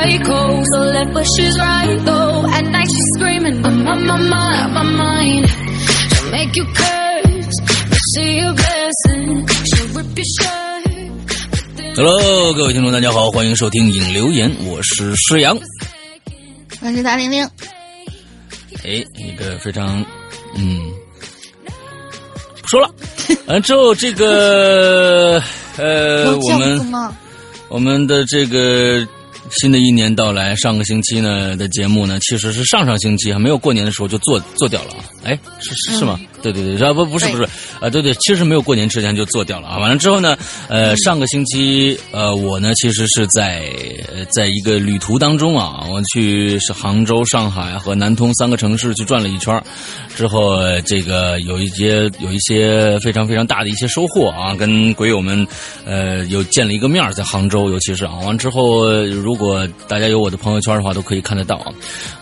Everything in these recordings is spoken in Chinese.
psycho, so left but she's right though. At night she's screaming, I'm on my mind, my mind. She'll make you curse, but see a blessing. She'll rip your shirt. but then- Hello，各位听众，大家好，欢迎收听影留言，我是施阳。我是大玲玲，哎，一个非常，嗯，不说了。完之后，这个呃，我们？我们的这个新的一年到来，上个星期呢的节目呢，其实是上上星期还没有过年的时候就做做掉了啊。哎，是是是吗？对对对，啊不不是不是啊，对对，其实没有过年之前就做掉了啊。完了之后呢，呃，上个星期呃，我呢其实是在呃在一个旅途当中啊，我去是杭州、上海和南通三个城市去转了一圈儿之后，呃这个有一些有一些非常非常大的一些收获啊，跟鬼友们呃有见了一个面儿在杭州，尤其是啊，完之后呃如果大家有我的朋友圈的话，都可以看得到啊。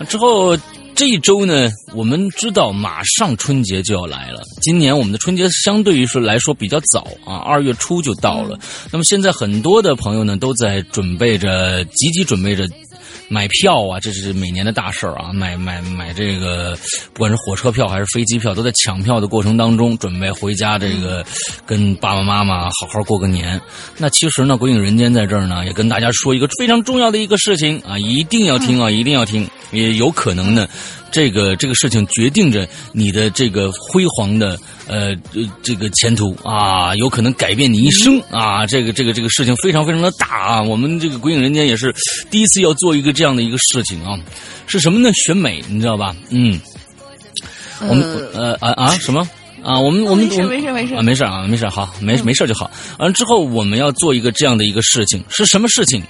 之后这一周呢，我们知道马上春节就要来了。今年我们的春节相对于说来说比较早啊，二月初就到了。那么现在很多的朋友呢，都在准备着，积极准备着。买票啊，这是每年的大事儿啊！买买买这个，不管是火车票还是飞机票，都在抢票的过程当中，准备回家这个跟爸爸妈妈好好过个年。那其实呢，鬼影人间在这儿呢，也跟大家说一个非常重要的一个事情啊，一定要听啊，一定要听，也有可能呢，这个这个事情决定着你的这个辉煌的呃呃这个前途啊，有可能改变你一生啊！这个这个这个事情非常非常的大啊！我们这个鬼影人间也是第一次要做一个这样的一个事情啊，是什么呢？选美，你知道吧？嗯，我们呃啊啊什么？啊，我们我们没事我没事没事啊，没事啊，没事，好，没没事就好。完了之后，我们要做一个这样的一个事情，是什么事情？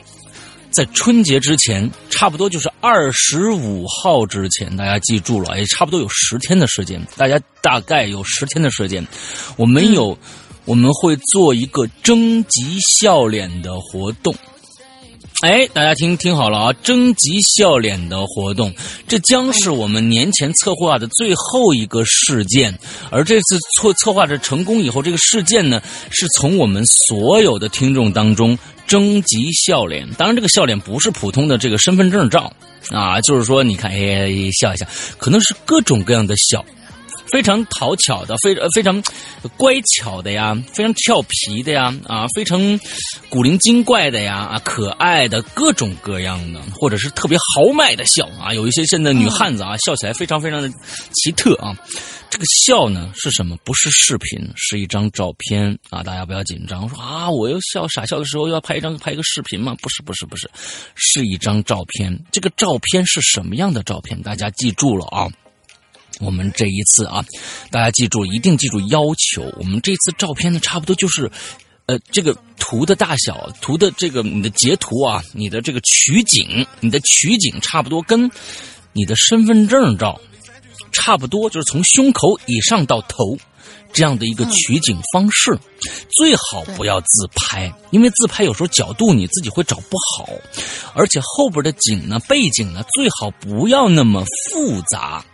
在春节之前，差不多就是二十五号之前，大家记住了，也差不多有十天的时间，大家大概有十天的时间，我们有、我们会做一个征集笑脸的活动。哎，大家听听好了啊！征集笑脸的活动，这将是我们年前策划的最后一个事件。而这次策策划的成功以后，这个事件呢，是从我们所有的听众当中征集笑脸。当然，这个笑脸不是普通的这个身份证照啊，就是说，你看，哎，笑一笑，可能是各种各样的笑。非常讨巧的，非呃非常乖巧的呀，非常俏皮的呀，啊，非常古灵精怪的呀，啊，可爱的各种各样的，或者是特别豪迈的笑啊，有一些现在女汉子啊，笑起来非常非常的奇特啊。这个笑呢是什么？不是视频，是一张照片啊！大家不要紧张，说啊，我又笑傻笑的时候要拍一张拍一个视频吗？不是，不是，不是，是一张照片。这个照片是什么样的照片？大家记住了啊！我们这一次啊，大家记住，一定记住要求。我们这次照片呢，差不多就是，呃，这个图的大小，图的这个你的截图啊，你的这个取景，你的取景差不多跟你的身份证照差不多，就是从胸口以上到头这样的一个取景方式。最好不要自拍，因为自拍有时候角度你自己会找不好，而且后边的景呢，背景呢，最好不要那么复杂。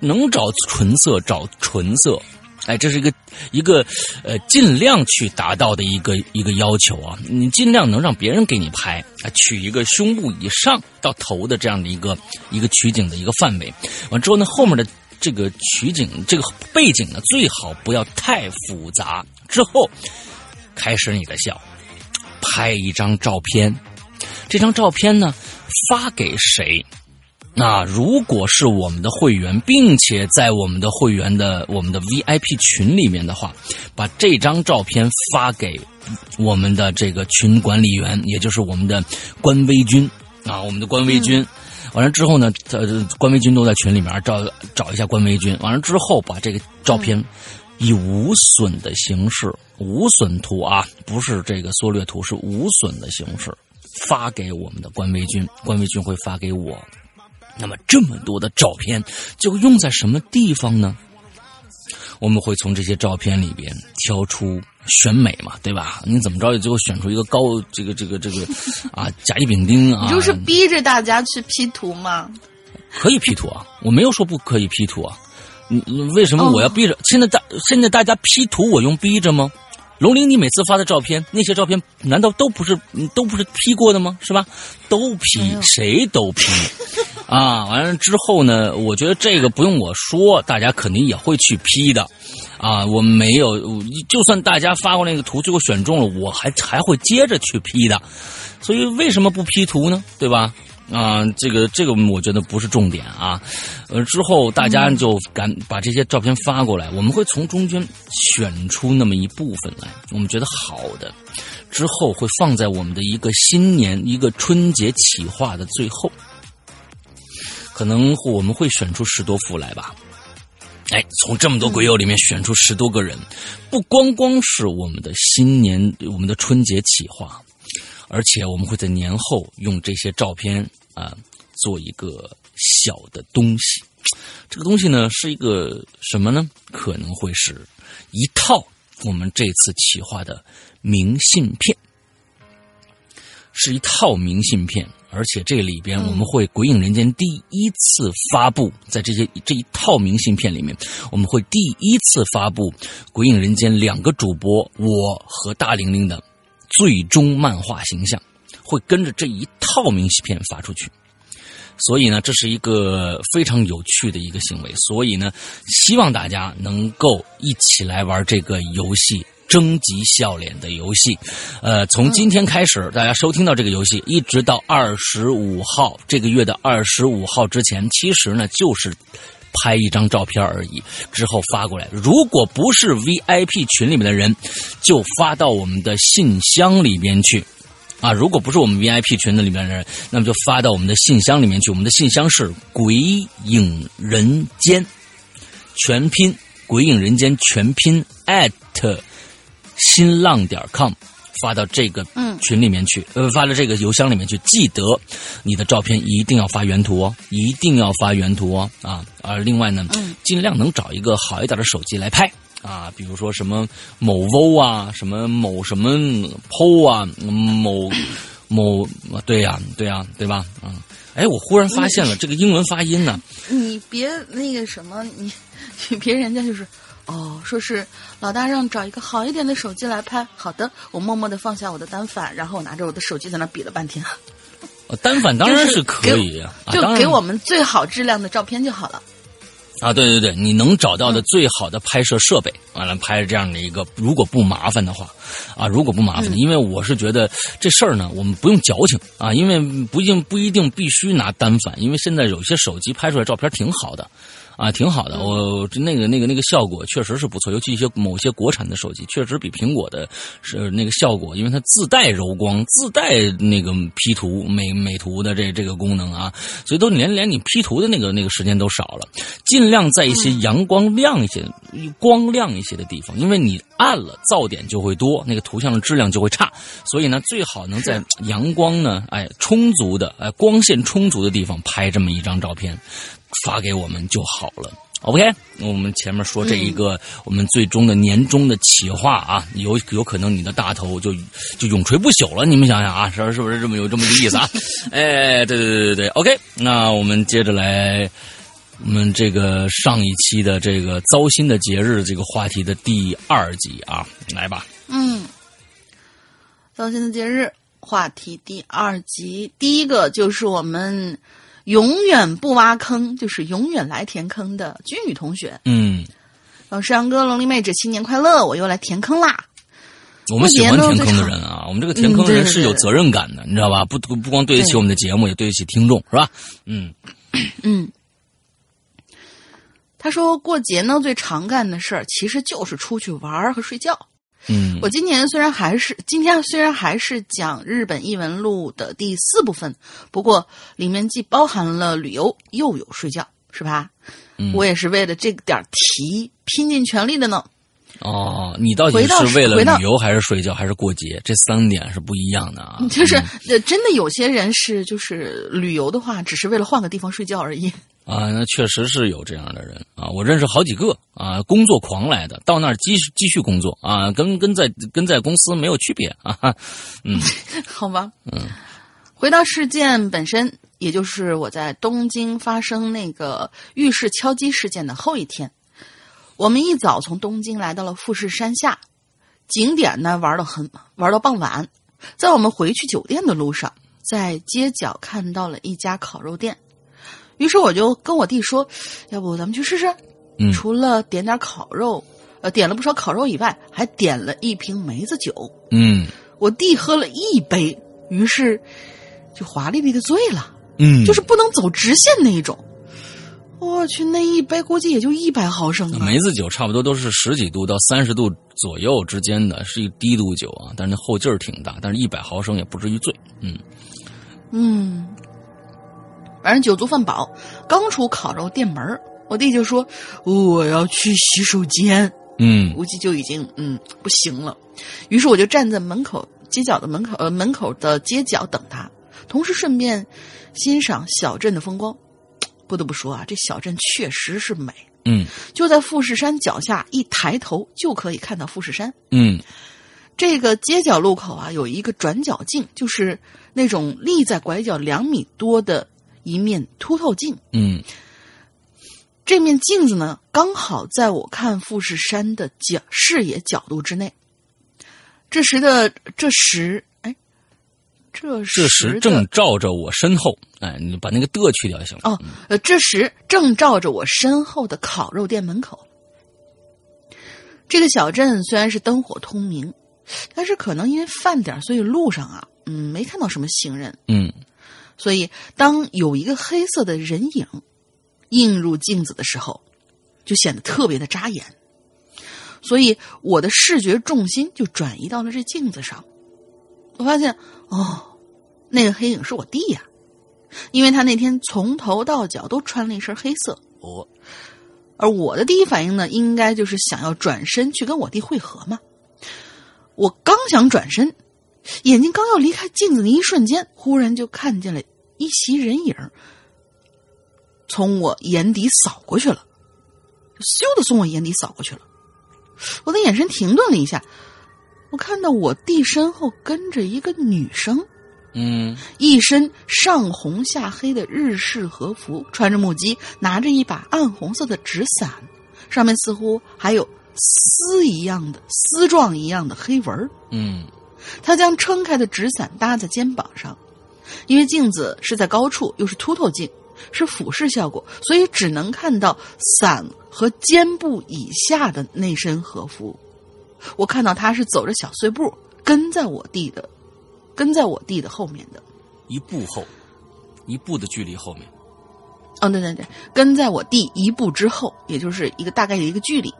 能找纯色找纯色，哎，这是一个一个呃尽量去达到的一个一个要求啊，你尽量能让别人给你拍，取一个胸部以上到头的这样的一个一个取景的一个范围。完之后呢，后面的这个取景这个背景呢，最好不要太复杂。之后开始你的笑，拍一张照片，这张照片呢发给谁？那如果是我们的会员，并且在我们的会员的我们的 VIP 群里面的话，把这张照片发给我们的这个群管理员，也就是我们的官微君啊，我们的官微君。完了之后呢，呃，官微君都在群里面找找一下官微君。完了之后，把这个照片以无损的形式，无损图啊，不是这个缩略图，是无损的形式发给我们的官微君，官微君会发给我。那么这么多的照片，就用在什么地方呢？我们会从这些照片里边挑出选美嘛，对吧？你怎么着也最后选出一个高这个这个这个啊甲乙丙丁啊，你就是逼着大家去 P 图吗？可以 P 图啊，我没有说不可以 P 图啊。你为什么我要逼着？现在大现在大家 P 图，我用逼着吗？龙鳞，你每次发的照片，那些照片难道都不是都不是 P 过的吗？是吧？都 P，谁都 P。啊，完了之后呢？我觉得这个不用我说，大家肯定也会去 P 的。啊，我没有，就算大家发过那个图，最后选中了，我还还会接着去 P 的。所以为什么不 P 图呢？对吧？啊，这个这个我觉得不是重点啊。呃，之后大家就赶把这些照片发过来，我们会从中间选出那么一部分来，我们觉得好的，之后会放在我们的一个新年一个春节企划的最后。可能我们会选出十多幅来吧，哎，从这么多鬼友里面选出十多个人，不光光是我们的新年、我们的春节企划，而且我们会在年后用这些照片啊做一个小的东西。这个东西呢是一个什么呢？可能会是一套我们这次企划的明信片，是一套明信片。而且这里边我们会《鬼影人间》第一次发布，在这些这一套明信片里面，我们会第一次发布《鬼影人间》两个主播我和大玲玲的最终漫画形象，会跟着这一套明信片发出去。所以呢，这是一个非常有趣的一个行为。所以呢，希望大家能够一起来玩这个游戏。征集笑脸的游戏，呃，从今天开始，大家收听到这个游戏，一直到二十五号这个月的二十五号之前，其实呢就是拍一张照片而已，之后发过来。如果不是 VIP 群里面的人，就发到我们的信箱里边去啊。如果不是我们 VIP 群的里面的人，那么就发到我们的信箱里面去。我们的信箱是“鬼影人间”全拼，“鬼影人间”全拼 at。新浪点 com 发到这个群里面去，呃，发到这个邮箱里面去。记得你的照片一定要发原图哦，一定要发原图哦啊！而另外呢，尽量能找一个好一点的手机来拍啊，比如说什么某 v 啊，什么某什么 PO 啊，某某对呀，对呀，对吧？嗯，哎，我忽然发现了这个英文发音呢。你别那个什么，你 你别人家就是。哦，说是老大让找一个好一点的手机来拍。好的，我默默的放下我的单反，然后我拿着我的手机在那比了半天。单反当然是可以，就给我们最好质量的照片就好了。啊，对对对，你能找到的最好的拍摄设备，完了拍这样的一个，如果不麻烦的话，啊，如果不麻烦，因为我是觉得这事儿呢，我们不用矫情啊，因为不一定不一定必须拿单反，因为现在有些手机拍出来照片挺好的。啊，挺好的，我那个那个那个效果确实是不错，尤其一些某些国产的手机，确实比苹果的是那个效果，因为它自带柔光，自带那个 P 图美美图的这这个功能啊，所以都连连你 P 图的那个那个时间都少了，尽量在一些阳光亮一些、光亮一些的地方，因为你暗了噪点就会多，那个图像的质量就会差，所以呢，最好能在阳光呢，哎充足的，哎光线充足的地方拍这么一张照片。发给我们就好了，OK。我们前面说这一个，我们最终的年终的企划啊，有有可能你的大头就就永垂不朽了。你们想想啊，是是不是这么有这么个意思啊？哎，对对对对对，OK。那我们接着来我们这个上一期的这个糟心的节日这个话题的第二集啊，来吧。嗯，糟心的节日话题第二集，第一个就是我们永远不挖坑，就是永远来填坑的君宇同学。嗯，老师杨哥、龙丽妹子，新年快乐！我又来填坑啦。我们喜欢填坑的人啊，我们这个填坑的人是有责任感的，你知道吧？不不不光对得起我们的节目，也对得起听众，是吧？嗯嗯，他说过节呢最常干的事儿其实就是出去玩和睡觉。嗯我今年虽然还是今天虽然还是讲日本异闻录的第四部分，不过里面既包含了旅游，又有睡觉，是吧？嗯我也是为了这个点题拼尽全力的呢。哦，你到底是为了旅游还是睡觉还是过节？这三点是不一样的啊。就是真的有些人是就是旅游的话，只是为了换个地方睡觉而已。啊，那确实是有这样的人啊，我认识好几个啊，工作狂来的，到那儿继续继续工作啊，跟跟在跟在公司没有区别啊。哈嗯 好吧，嗯，回到事件本身，也就是我在东京发生那个浴室敲击事件的后一天，我们一早从东京来到了富士山下，景点呢玩到很玩到傍晚，在我们回去酒店的路上，在街角看到了一家烤肉店，于是我就跟我弟说，要不咱们去试试？嗯除了点点烤肉，呃，点了不少烤肉以外，还点了一瓶梅子酒。嗯我弟喝了一杯，于是就华丽丽的醉了，嗯，就是不能走直线那一种。我去，那一杯估计也就一百毫升啊！梅子酒差不多都是十几度到三十度左右之间的，是一低度酒啊，但是那后劲儿挺大，但是一百毫升也不至于醉。嗯嗯，反正酒足饭饱，刚出烤肉店门儿我弟就说我要去洗手间，嗯估计就已经嗯不行了。于是我就站在门口街角的门口呃门口的街角等他，同时顺便欣赏小镇的风光。不得不说啊，这小镇确实是美。嗯就在富士山脚下，一抬头就可以看到富士山。嗯这个街角路口啊，有一个转角镜，就是那种立在拐角两米多的一面凸透镜。嗯这面镜子呢，刚好在我看富士山的角视野角度之内。这时的这时，哎，这时正照着我身后，哎，你把那个的去掉就行了。哦，呃，这时正照着我身后的烤肉店门口。这个小镇虽然是灯火通明，但是可能因为饭点，所以路上啊，嗯，没看到什么行人。嗯所以当有一个黑色的人影映入镜子的时候，就显得特别的扎眼。所以我的视觉重心就转移到了这镜子上。我发现，哦，那个黑影是我弟呀、因为他那天从头到脚都穿了一身黑色。哦，而我的第一反应呢，应该就是想要转身去跟我弟会合嘛。我刚想转身，眼睛刚要离开镜子的一瞬间，忽然就看见了一袭人影从我眼底扫过去了，就咻的从我眼底扫过去了。我的眼神停顿了一下，我看到我弟身后跟着一个女生，嗯一身上红下黑的日式和服，穿着木屐，拿着一把暗红色的纸伞，上面似乎还有丝一样的丝状一样的黑纹儿。嗯他将撑开的纸伞搭在肩膀上，因为镜子是在高处，又是凸透镜，是俯视效果，所以只能看到伞和肩部以下的那身和服。我看到他是走着小碎步跟在我弟的，跟在我弟的后面的。一步后，一步的距离后面。哦，对对对，跟在我弟一步之后，也就是一个大概的一个距离。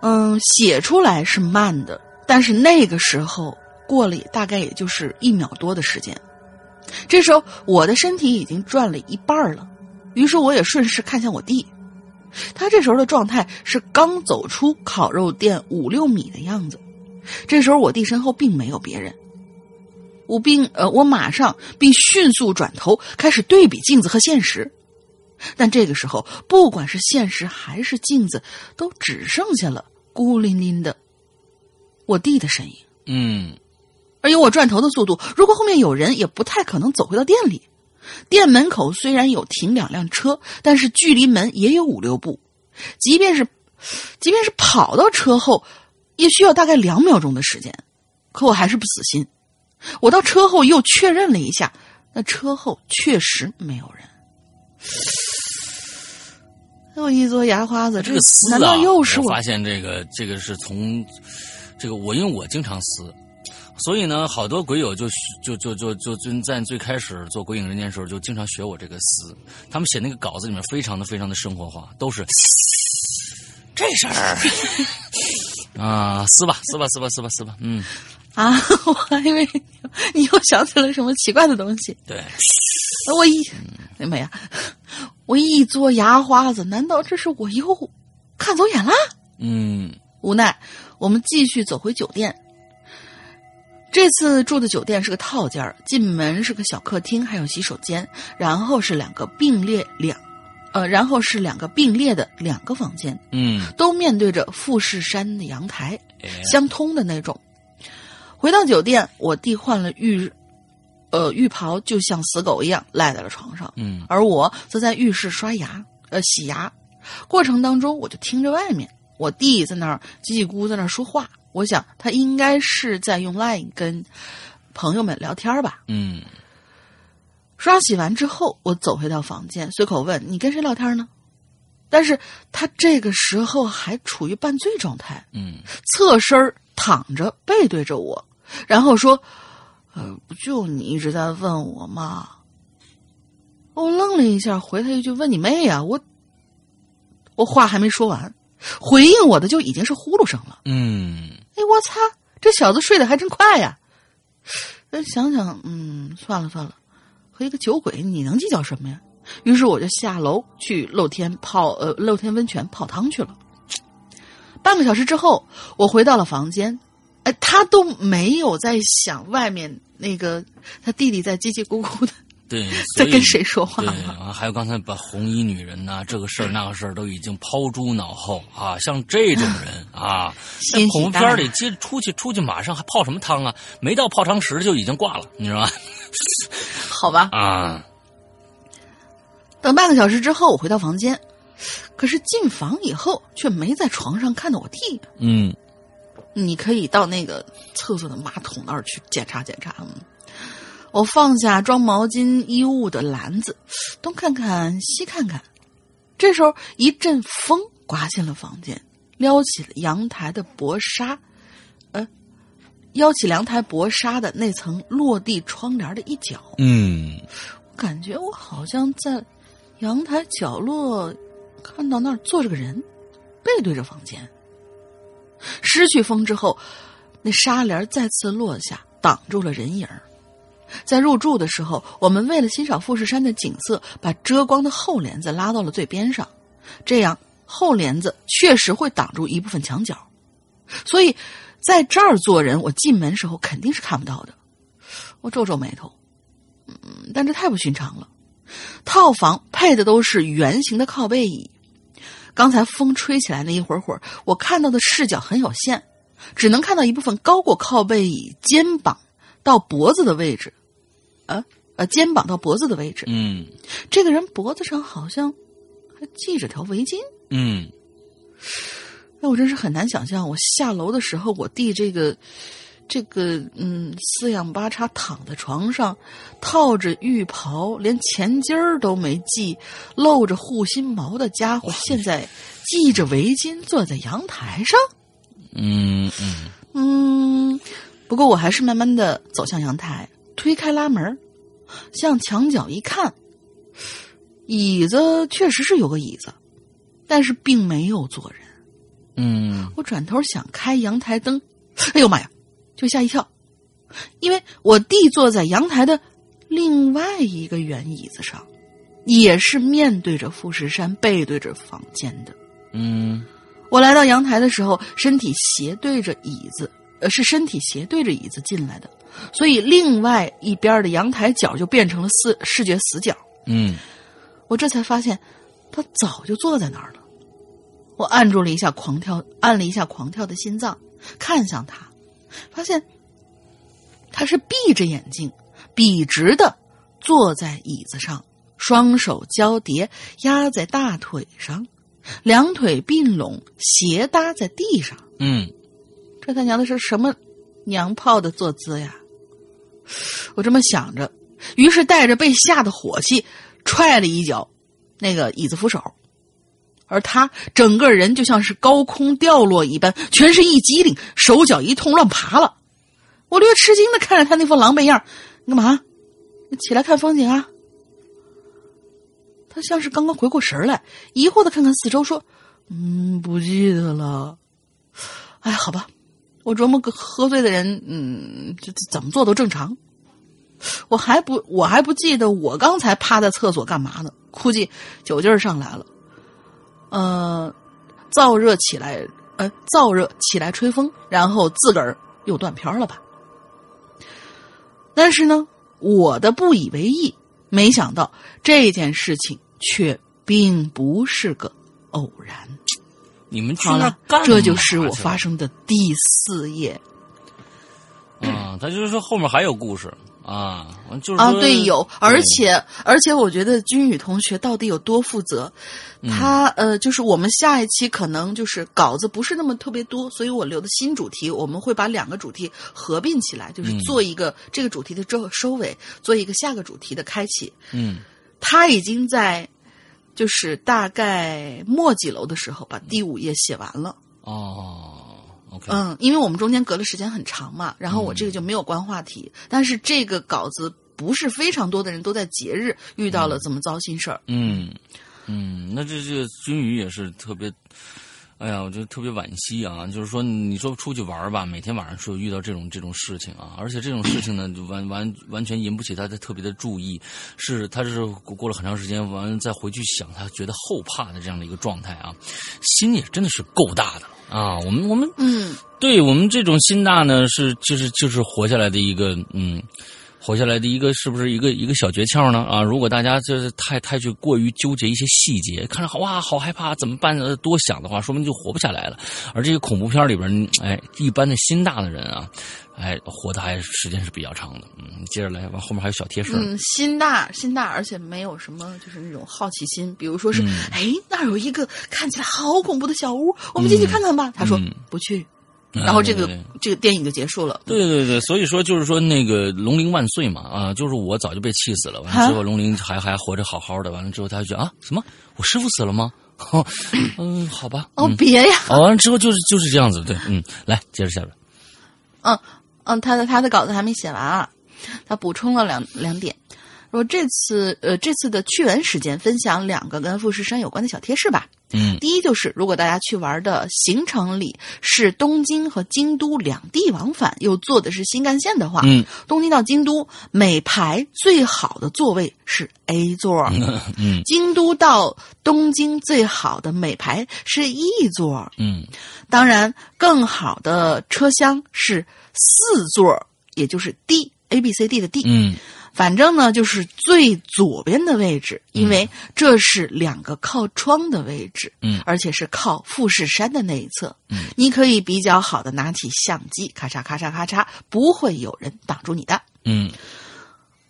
嗯，写出来是慢的，但是那个时候过了也大概也就是一秒多的时间。这时候我的身体已经转了一半了，于是我也顺势看向我弟。他这时候的状态是刚走出烤肉店五六米的样子。这时候我弟身后并没有别人，我并呃，我马上并迅速转头开始对比镜子和现实，但这个时候，不管是现实还是镜子，都只剩下了孤零零的我弟的身影。嗯而以我转头的速度，如果后面有人，也不太可能走回到店里。店门口虽然有停两辆车，但是距离门也有五六步，即便是，即便是跑到车后，也需要大概两秒钟的时间。可我还是不死心，我到车后又确认了一下，那车后确实没有人。又一嘬牙花子，这个撕难道又是我发现这个这个是从这个我因为我经常撕，所以呢，好多鬼友就就就就就就在最开始做鬼影人间的时候，就经常学我这个撕。他们写那个稿子里面非常的非常的生活化，都是这事儿 啊，撕吧撕吧撕吧撕吧撕吧，嗯啊，我还以为 你又想起了什么奇怪的东西。对，我一哎妈呀！我一嘬牙花子，难道这是我又看走眼了？嗯，无奈，我们继续走回酒店。这次住的酒店是个套间进门是个小客厅，还有洗手间，然后是两个并列两，呃，然后是两个并列的两个房间，嗯，都面对着富士山的阳台，相通的那种。回到酒店，我弟换了浴。呃，浴袍就像死狗一样赖在了床上，嗯，而我则在浴室刷牙，呃，洗牙。过程当中，我就听着外面我弟在那儿叽叽咕咕在那儿说话。我想他应该是在用 Line 跟朋友们聊天吧。嗯。刷洗完之后，我走回到房间，随口问：“你跟谁聊天呢？”但是他这个时候还处于半醉状态，嗯，侧身躺着，背对着我，然后说。呃，不就你一直在问我吗？我愣了一下，回他一句：“问你妹呀！”我我话还没说完，回应我的就已经是呼噜声了。嗯，哎，我擦，这小子睡得还真快呀！想想，嗯，算了算了，和一个酒鬼你能计较什么呀？于是我就下楼去露天泡呃露天温泉泡汤去了。半个小时之后，我回到了房间。哎，他都没有在想外面那个他弟弟在叽叽咕咕的，对，在跟谁说话？对，还有刚才把红衣女人呐，这个事儿那个事儿都已经抛诸脑后啊！像这种人啊，在恐怖片里接出去出去马上还泡什么汤啊？没到泡汤时就已经挂了，你知道吗？好吧。啊。等半个小时之后，我回到房间，可是进房以后却没在床上看到我弟。嗯。你可以到那个厕所的马桶那儿去检查检查。我放下装毛巾衣物的篮子，东看看西看看。这时候一阵风刮进了房间，撩起了阳台的薄纱，呃，撩起阳台薄纱的那层落地窗帘的一角。嗯，我感觉我好像在阳台角落看到那儿坐着个人，背对着房间。失去风之后，那纱帘再次落下，挡住了人影在入住的时候，我们为了欣赏富士山的景色，把遮光的厚帘子拉到了最边上，这样厚帘子确实会挡住一部分墙角。所以，在这儿做人，我进门时候肯定是看不到的。我皱皱眉头，嗯，但这太不寻常了。套房配的都是圆形的靠背椅。刚才风吹起来那一会儿会儿，我看到的视角很有限，只能看到一部分高过靠背椅肩膀到脖子的位置，啊呃，肩膀到脖子的位置。嗯，这个人脖子上好像还系着条围巾。嗯，那我真是很难想象，我下楼的时候，我弟这个。这个嗯，四仰八叉躺在床上，套着浴袍，连前襟儿都没系，露着护心毛的家伙，现在系着围巾坐在阳台上。嗯嗯嗯，不过我还是慢慢的走向阳台，推开拉门，向墙角一看，椅子确实是有个椅子，但是并没有坐人。嗯，我转头想开阳台灯，哎呦妈呀！就吓一跳，因为我弟坐在阳台的另外一个圆椅子上，也是面对着富士山、背对着房间的。嗯，我来到阳台的时候，身体斜对着椅子，呃，是身体斜对着椅子进来的，所以另外一边的阳台角就变成了视视觉死角。嗯，我这才发现，他早就坐在那儿了。我按住了一下狂跳，按了一下狂跳的心脏，看向他。发现他是闭着眼睛，笔直的坐在椅子上，双手交叠压在大腿上，两腿并拢斜搭在地上。嗯，这他娘的是什么娘炮的坐姿呀？我这么想着，于是带着被吓的火气，踹了一脚那个椅子扶手，而他整个人就像是高空掉落一般，全身一激灵，手脚一通乱爬了。我略吃惊的看着他那副狼狈样，你干嘛？起来看风景啊？他像是刚刚回过神来，疑惑的看看四周，说：“嗯，不记得了。”哎，好吧，我琢磨个喝醉的人，嗯，这怎么做都正常。我还不，我还不记得我刚才趴在厕所干嘛呢？估计酒劲儿上来了，呃，燥热起来，呃，燥热起来吹风，然后自个儿又断片了吧？但是呢，我的不以为意，没想到这件事情却并不是个偶然。你们去那儿干，这就是我发生的第四页。啊，他就是说后面还有故事。啊，就是啊，对，有，而且而且，我觉得君宇同学到底有多负责？他呃，就是我们下一期可能就是稿子不是那么特别多，所以我留的新主题，我们会把两个主题合并起来，就是做一个这个主题的收收尾，做一个下个主题的开启。嗯。他已经在就是大概末几楼的时候把第五页写完了。哦，OK，嗯，因为我们中间隔的时间很长嘛，然后我这个就没有关话题，但是这个稿子不是非常多的人都在节日遇到了这么糟心事儿。嗯嗯，那这这君宇也是特别。哎呀，我觉得特别惋惜啊！就是说，你说出去玩吧，每天晚上说遇到这种这种事情啊，而且这种事情呢，就完完完全引不起他的特别的注意，是他是过过了很长时间，完了再回去想，他觉得后怕的这样的一个状态啊，心也真的是够大的了啊！我们我们嗯，对我们这种心大呢，是就是就是活下来的一个嗯，活下来的一个是不是一个一个小诀窍呢？啊，如果大家就是太太去过于纠结一些细节，看着好哇好害怕，怎么办？呃多想的话，说明就活不下来了。而这个恐怖片里边，哎，一般的心大的人啊，哎，活的还时间是比较长的。嗯，接着来，完后面还有小贴士。嗯，心大心大，而且没有什么就是那种好奇心，比如说是，嗯哎，那儿有一个看起来好恐怖的小屋，我们进去看看吧。他说嗯不去，嗯然后这个、这个电影就结束了。对对对，所以说就是说那个龙鳞万岁嘛啊，就是我早就被气死了，完了啊之后龙鳞还还活着好好的，完了之后他就觉得啊什么我师傅死了吗？哦，嗯，好吧，哦，嗯别呀，哦，完了之后就是就是这样子，对，嗯，来接着下边，嗯嗯，他的他的稿子还没写完啊，他补充了两两点。说这次呃这次的趣闻时间，分享两个跟富士山有关的小贴士吧。嗯。第一就是，如果大家去玩的行程里是东京和京都两地往返，又坐的是新干线的话，嗯。东京到京都每排最好的座位是 A 座，嗯。京都到东京最好的每排是 E 座。嗯。当然，更好的车厢是四座，也就是 D A B C D 的 D。嗯反正呢，就是最左边的位置，因为这是两个靠窗的位置，嗯。而且是靠富士山的那一侧，嗯，你可以比较好的拿起相机，咔嚓咔嚓咔嚓，不会有人挡住你的。嗯。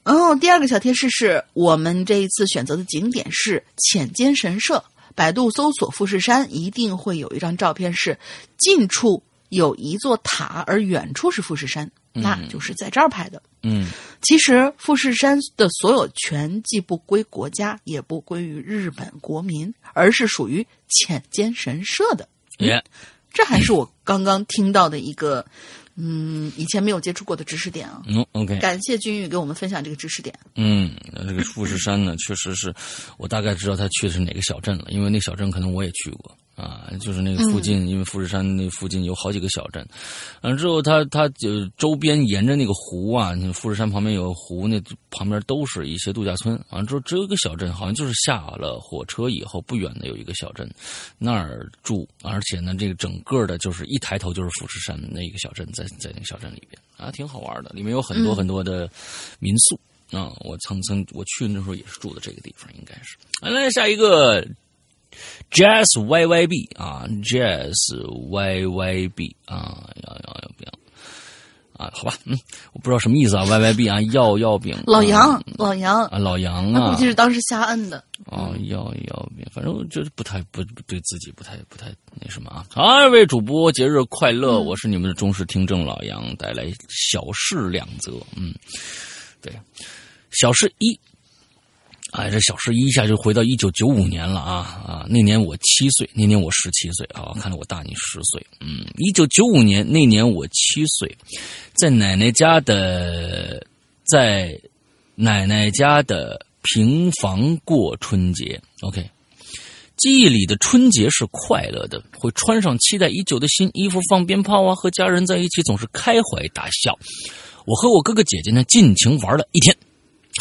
然后第二个小贴士是我们这一次选择的景点是浅间神社，百度搜索富士山，一定会有一张照片是近处有一座塔，而远处是富士山，那就是在这儿拍的。嗯其实富士山的所有权既不归国家，也不归于日本国民，而是属于浅间神社的。耶，这还是我刚刚听到的一个，嗯，以前没有接触过的知识点啊。嗯，OK，感谢君宇给我们分享这个知识点。嗯，那这个富士山呢，确实是我大概知道他去的是哪个小镇了，因为那小镇可能我也去过啊，就是那个附近，因为富士山那附近有好几个小镇，完、了之后它它就周边沿着那个湖啊，那富士山旁边有湖，那旁边都是一些度假村，完了之后只有一个小镇，好像就是下了火车以后不远的有一个小镇，那儿住，而且呢，这个整个的就是一抬头就是富士山那一个小镇，在在那个小镇里边啊，挺好玩的，里面有很多很多的民宿。啊、我曾曾我去那时候也是住的这个地方，应该是。来下一个，Jazz YYB 啊，Jazz YYB 啊，要要要不要啊，好吧，嗯，我不知道什么意思啊，Y Y B 啊，要要饼，老杨，老杨啊，老杨啊估计，是当时瞎摁的。啊，要要饼，反正就是不太不不对自己不太不太那什么啊。二位主播节日快乐，我是你们的忠实听众老杨，带来小事两则，嗯，对，小事一。哎，这小事一下就回到一九九五年了啊啊！那年我七岁，那年我十七岁啊，看来我大你十岁。嗯，一九九五年那年我七岁，在奶奶家的，在奶奶家的平房过春节。OK，记忆里的春节是快乐的，会穿上期待已久的新衣服，放鞭炮啊，和家人在一起总是开怀大笑。我和我哥哥姐姐呢，尽情玩了一天，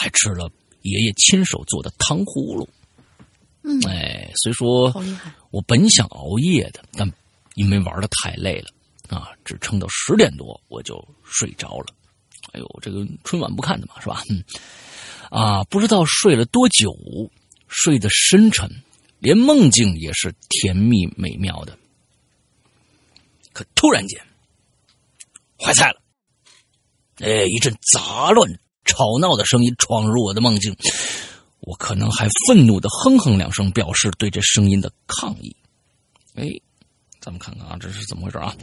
还吃了。爷爷亲手做的糖葫芦，嗯，哎，虽说好厉害，我本想熬夜的，但因为玩的太累了啊，只撑到十点多我就睡着了。哎呦，这个春晚不看的嘛，是吧？嗯，啊，不知道睡了多久，睡得深沉，连梦境也是甜蜜美妙的。可突然间，坏菜了！哎，一阵杂乱。吵闹的声音闯入我的梦境，我可能还愤怒的哼哼两声，表示对这声音的抗议。哎，咱们看看啊，这是怎么回事啊？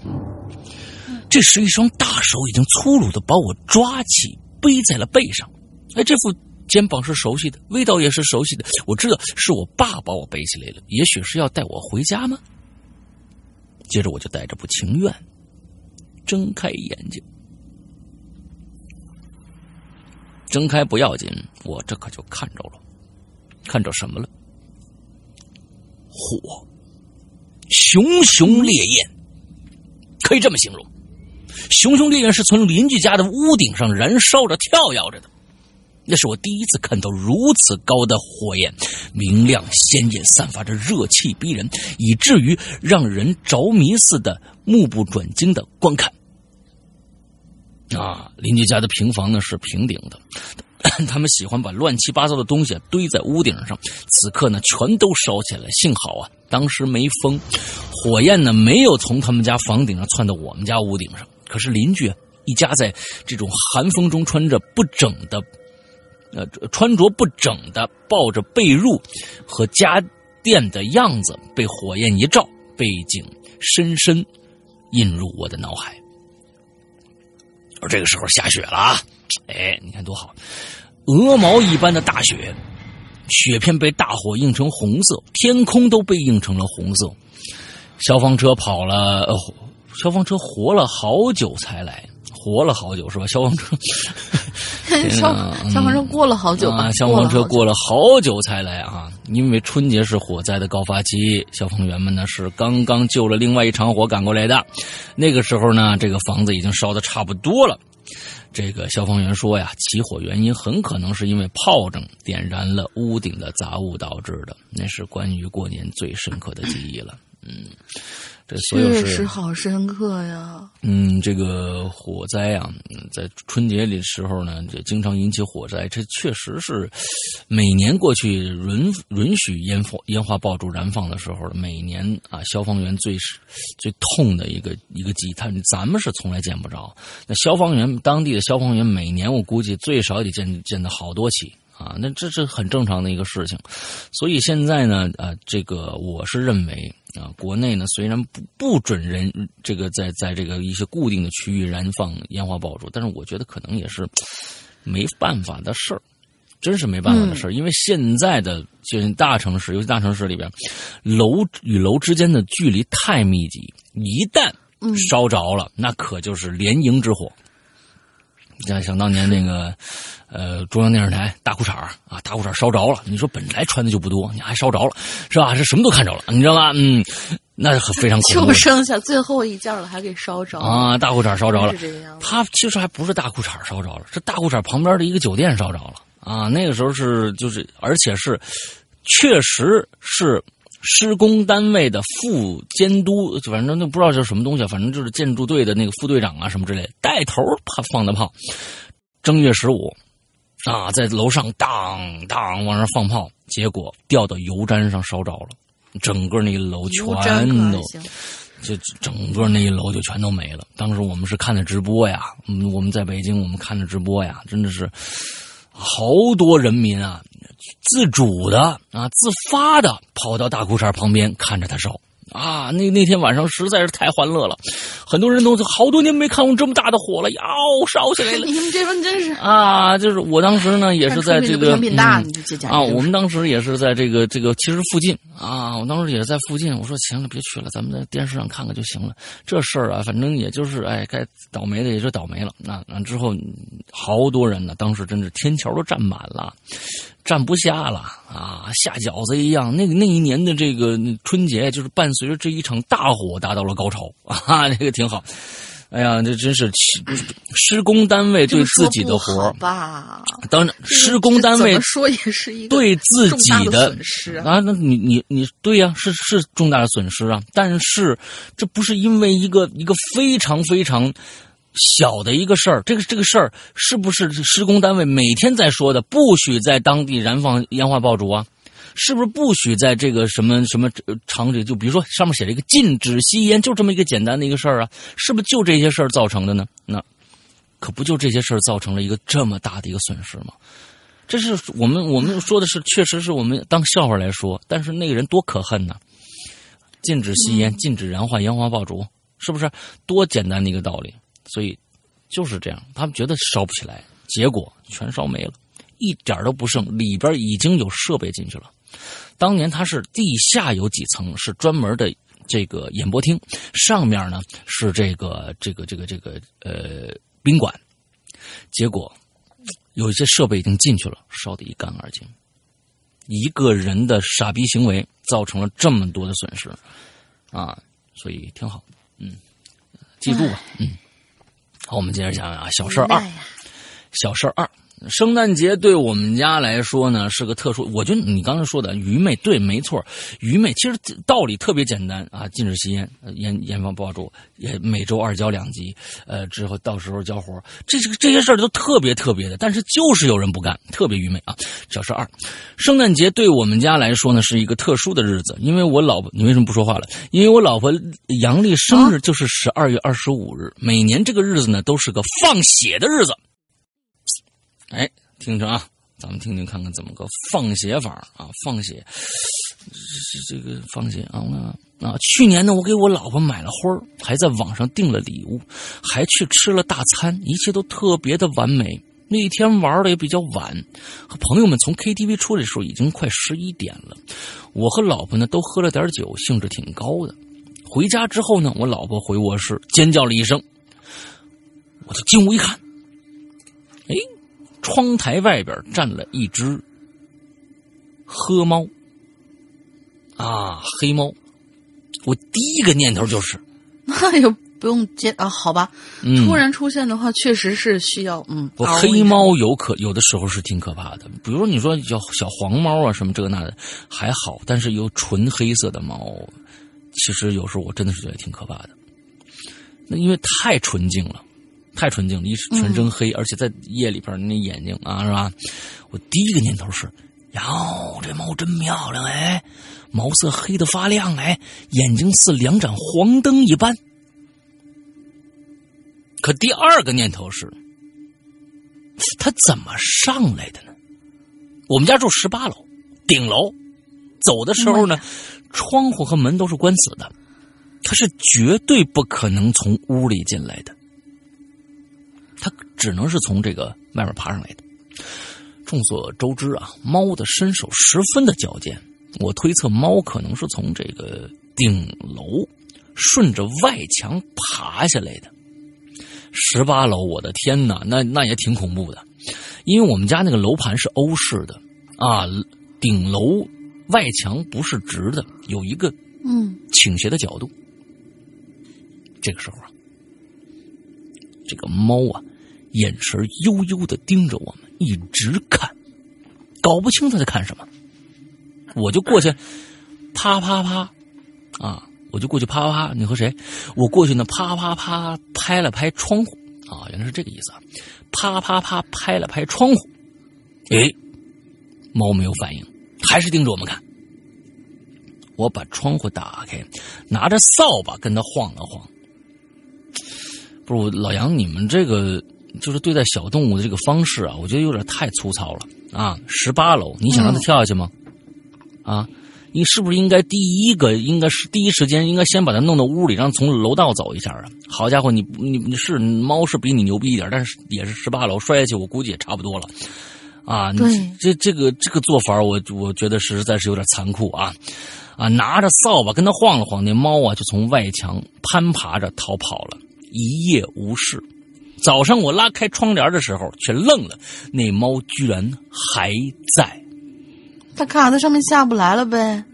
这是一双大手，已经粗鲁的把我抓起，背在了背上。哎，这副肩膀是熟悉的，味道也是熟悉的。我知道是我爸把我背起来了，也许是要带我回家吗？接着我就带着不情愿，睁开眼睛。睁开不要紧，我这可就看着了，看着什么了？火，熊熊烈焰，可以这么形容：熊熊烈焰是从邻居家的屋顶上燃烧着、跳跃着的。那是我第一次看到如此高的火焰，明亮鲜艳，散发着热气逼人，以至于让人着迷似的、目不转睛的观看。啊，邻居家的平房呢是平顶的，他们喜欢把乱七八糟的东西堆在屋顶上。此刻呢，全都烧起来。幸好啊，当时没风，火焰呢没有从他们家房顶上窜到我们家屋顶上。可是邻居一家在这种寒风中穿着不整的，呃，穿着不整的，抱着被褥和家电的样子，被火焰一照，背景深深印入我的脑海。而这个时候下雪了啊！哎，你看多好，鹅毛一般的大雪，雪片被大火映成红色，天空都被映成了红色。消防车跑了，呃，消防车活了好久才来，活了好久是吧？消防车，消消防车过了好久吧？消防车过了好久才来啊！因为春节是火灾的高发期，消防员们呢是刚刚救了另外一场火赶过来的。那个时候呢，这个房子已经烧的差不多了。这个消防员说呀，起火原因很可能是因为炮仗点燃了屋顶的杂物导致的。那是关于过年最深刻的记忆了。嗯。这所有确实好深刻呀。嗯，这个火灾啊，在春节里时候呢，就经常引起火灾。这确实是每年过去允允许烟火烟花爆竹燃放的时候，每年啊，消防员最最痛的一个一个记忆。他咱们是从来见不着。那消防员当地的消防员每年我估计最少得见见到好多起。啊，那这是很正常的一个事情，所以现在呢，啊，这个我是认为啊，国内呢虽然不不准人这个在在这个一些固定的区域燃放烟花爆竹，但是我觉得可能也是没办法的事儿，真是没办法的事儿，因为现在的就是大城市，尤其大城市里边，楼与楼之间的距离太密集，一旦烧着了，那可就是连营之火。像想当年那个，呃，中央电视台大裤衩啊，大裤衩烧着了。你说本来穿的就不多，你还烧着了，是吧？这什么都看着了，你知道吗？嗯，那很非常恐怖。就剩下最后一件了，还给烧着啊！大裤衩烧着了，他其实还不是大裤衩烧着了，是大裤衩旁边的一个酒店烧着了啊！那个时候是就是，而且是确实是。施工单位的副监督，反正那不知道是什么东西，反正就是建筑队的那个副队长啊，什么之类，带头怕放的炮。正月十五，啊，在楼上当当往上放炮，结果掉到油毡上烧着了，整个那个楼全都就整个那一楼就全都没了。当时我们是看的直播呀，嗯，我们在北京，我们看的直播呀，真的是好多人民啊，自主的啊，自发的跑到大裤衩旁边看着他烧。啊，那那天晚上实在是太欢乐了，很多人都好多年没看过这么大的火了，要烧起来了。你们这帮真是啊，就是我当时呢也是在这个嗯、啊，我们当时也是在这个这个其实附近啊，我当时也在附近。我说行了，别去了，咱们在电视上看看就行了。这事儿啊，反正也就是哎，该倒霉的也就倒霉了。那那之后好多人呢，当时真是天桥都站满了。站不下了啊，下饺子一样。那个那一年的这个春节，就是伴随着这一场大火达到了高潮啊，这个挺好。哎呀，这真是施工单位对自己的活吧？当然，施工单位说也是一个对自己的损失啊。那你你你对呀、啊，是是重大的损失啊。但是这不是因为一个一个非常非常。小的一个事儿，这个这个事儿是不是施工单位每天在说的？不许在当地燃放烟花爆竹啊！是不是不许在这个什么什么场景？就比如说上面写了一个禁止吸烟，就这么一个简单的一个事儿啊！是不是就这些事儿造成的呢？那可不就这些事儿造成了一个这么大的一个损失吗？这是我们我们说的是，确实是我们当笑话来说，但是那个人多可恨呐！禁止吸烟，禁止燃放烟花爆竹，是不是多简单的一个道理？所以就是这样，他们觉得烧不起来，结果全烧没了，一点都不剩，里边已经有设备进去了。当年它是地下有几层是专门的这个演播厅，上面呢是这个这个这个这个呃宾馆，结果有一些设备已经进去了，烧得一干二净。一个人的傻逼行为造成了这么多的损失啊，所以挺好，嗯，记住吧，嗯。好，我们接着讲啊，小事儿二，小事儿二，圣诞节对我们家来说呢是个特殊。我觉得你刚才说的愚昧，对，没错，愚昧其实道理特别简单啊，禁止吸烟，烟烟放爆竹，也每周二交两集，呃，之后到时候交活，这这这些事儿都特别特别的，但是就是有人不干，特别愚昧啊。小事二，圣诞节对我们家来说呢是一个特殊的日子，因为我老婆，你为什么不说话了？因为我老婆阳历生日就是十二月二十五日，每年这个日子呢都是个放血的日子。哎，听着啊，咱们听听看看怎么个放血法啊？放血，这这个放血啊啊！去年呢，我给我老婆买了花还在网上订了礼物，还去吃了大餐，一切都特别的完美。那一天玩的也比较晚，和朋友们从 KTV 出来的时候已经快十一点了。我和老婆呢都喝了点酒，兴致挺高的。回家之后呢，我老婆回卧室尖叫了一声，我就进屋一看，哎。窗台外边站了一只黑猫，啊，黑猫。我第一个念头就是，那也不用接啊，好吧。嗯、突然出现的话，确实是需要嗯。我黑猫有可有的时候是挺可怕的，比如说你说叫小黄猫啊什么这个那的还好，但是有纯黑色的猫，其实有时候我真的是觉得挺可怕的。那因为太纯净了。太纯净了，一是全身黑，嗯、而且在夜里边那眼睛啊，是吧？我第一个念头是：哟，这猫真漂亮哎，毛色黑的发亮哎，眼睛似两盏黄灯一般。可第二个念头是：它怎么上来的呢？我们家住十八楼，顶楼，走的时候呢，窗户和门都是关死的，它是绝对不可能从屋里进来的。它只能是从这个外面爬上来的。众所周知啊，猫的身手十分的矫健。我推测猫可能是从这个顶楼顺着外墙爬下来的。十八楼，我的天哪，那那也挺恐怖的，因为我们家那个楼盘是欧式的啊，顶楼外墙不是直的，有一个嗯倾斜的角度。这个时候啊。这个猫啊，眼神悠悠的盯着我们，一直看，搞不清他在看什么。我就过去，啪啪啪，啊，我就过去啪啪啪。你和谁？我过去呢，啪啪啪拍了拍窗户，啊，原来是这个意思啊，啪啪啪拍了拍窗户。哎，猫没有反应，还是盯着我们看。我把窗户打开，拿着扫把跟他晃了晃。不是老杨，你们这个就是对待小动物的这个方式啊，我觉得有点太粗糙了啊！十八楼，你想让它跳下去吗？啊，你是不是应该第一个应该是第一时间应该先把它弄到屋里，让从楼道走一下啊？好家伙，你你你是猫是比你牛逼一点，但是也是十八楼摔下去，我估计也差不多了。啊，对这这个这个做法，我我觉得实在是有点残酷啊！啊，拿着扫把跟它晃了晃，那猫啊就从外墙攀爬着逃跑了，一夜无事。早上我拉开窗帘的时候，却愣了，那猫居然还在。它卡在上面下不来了呗。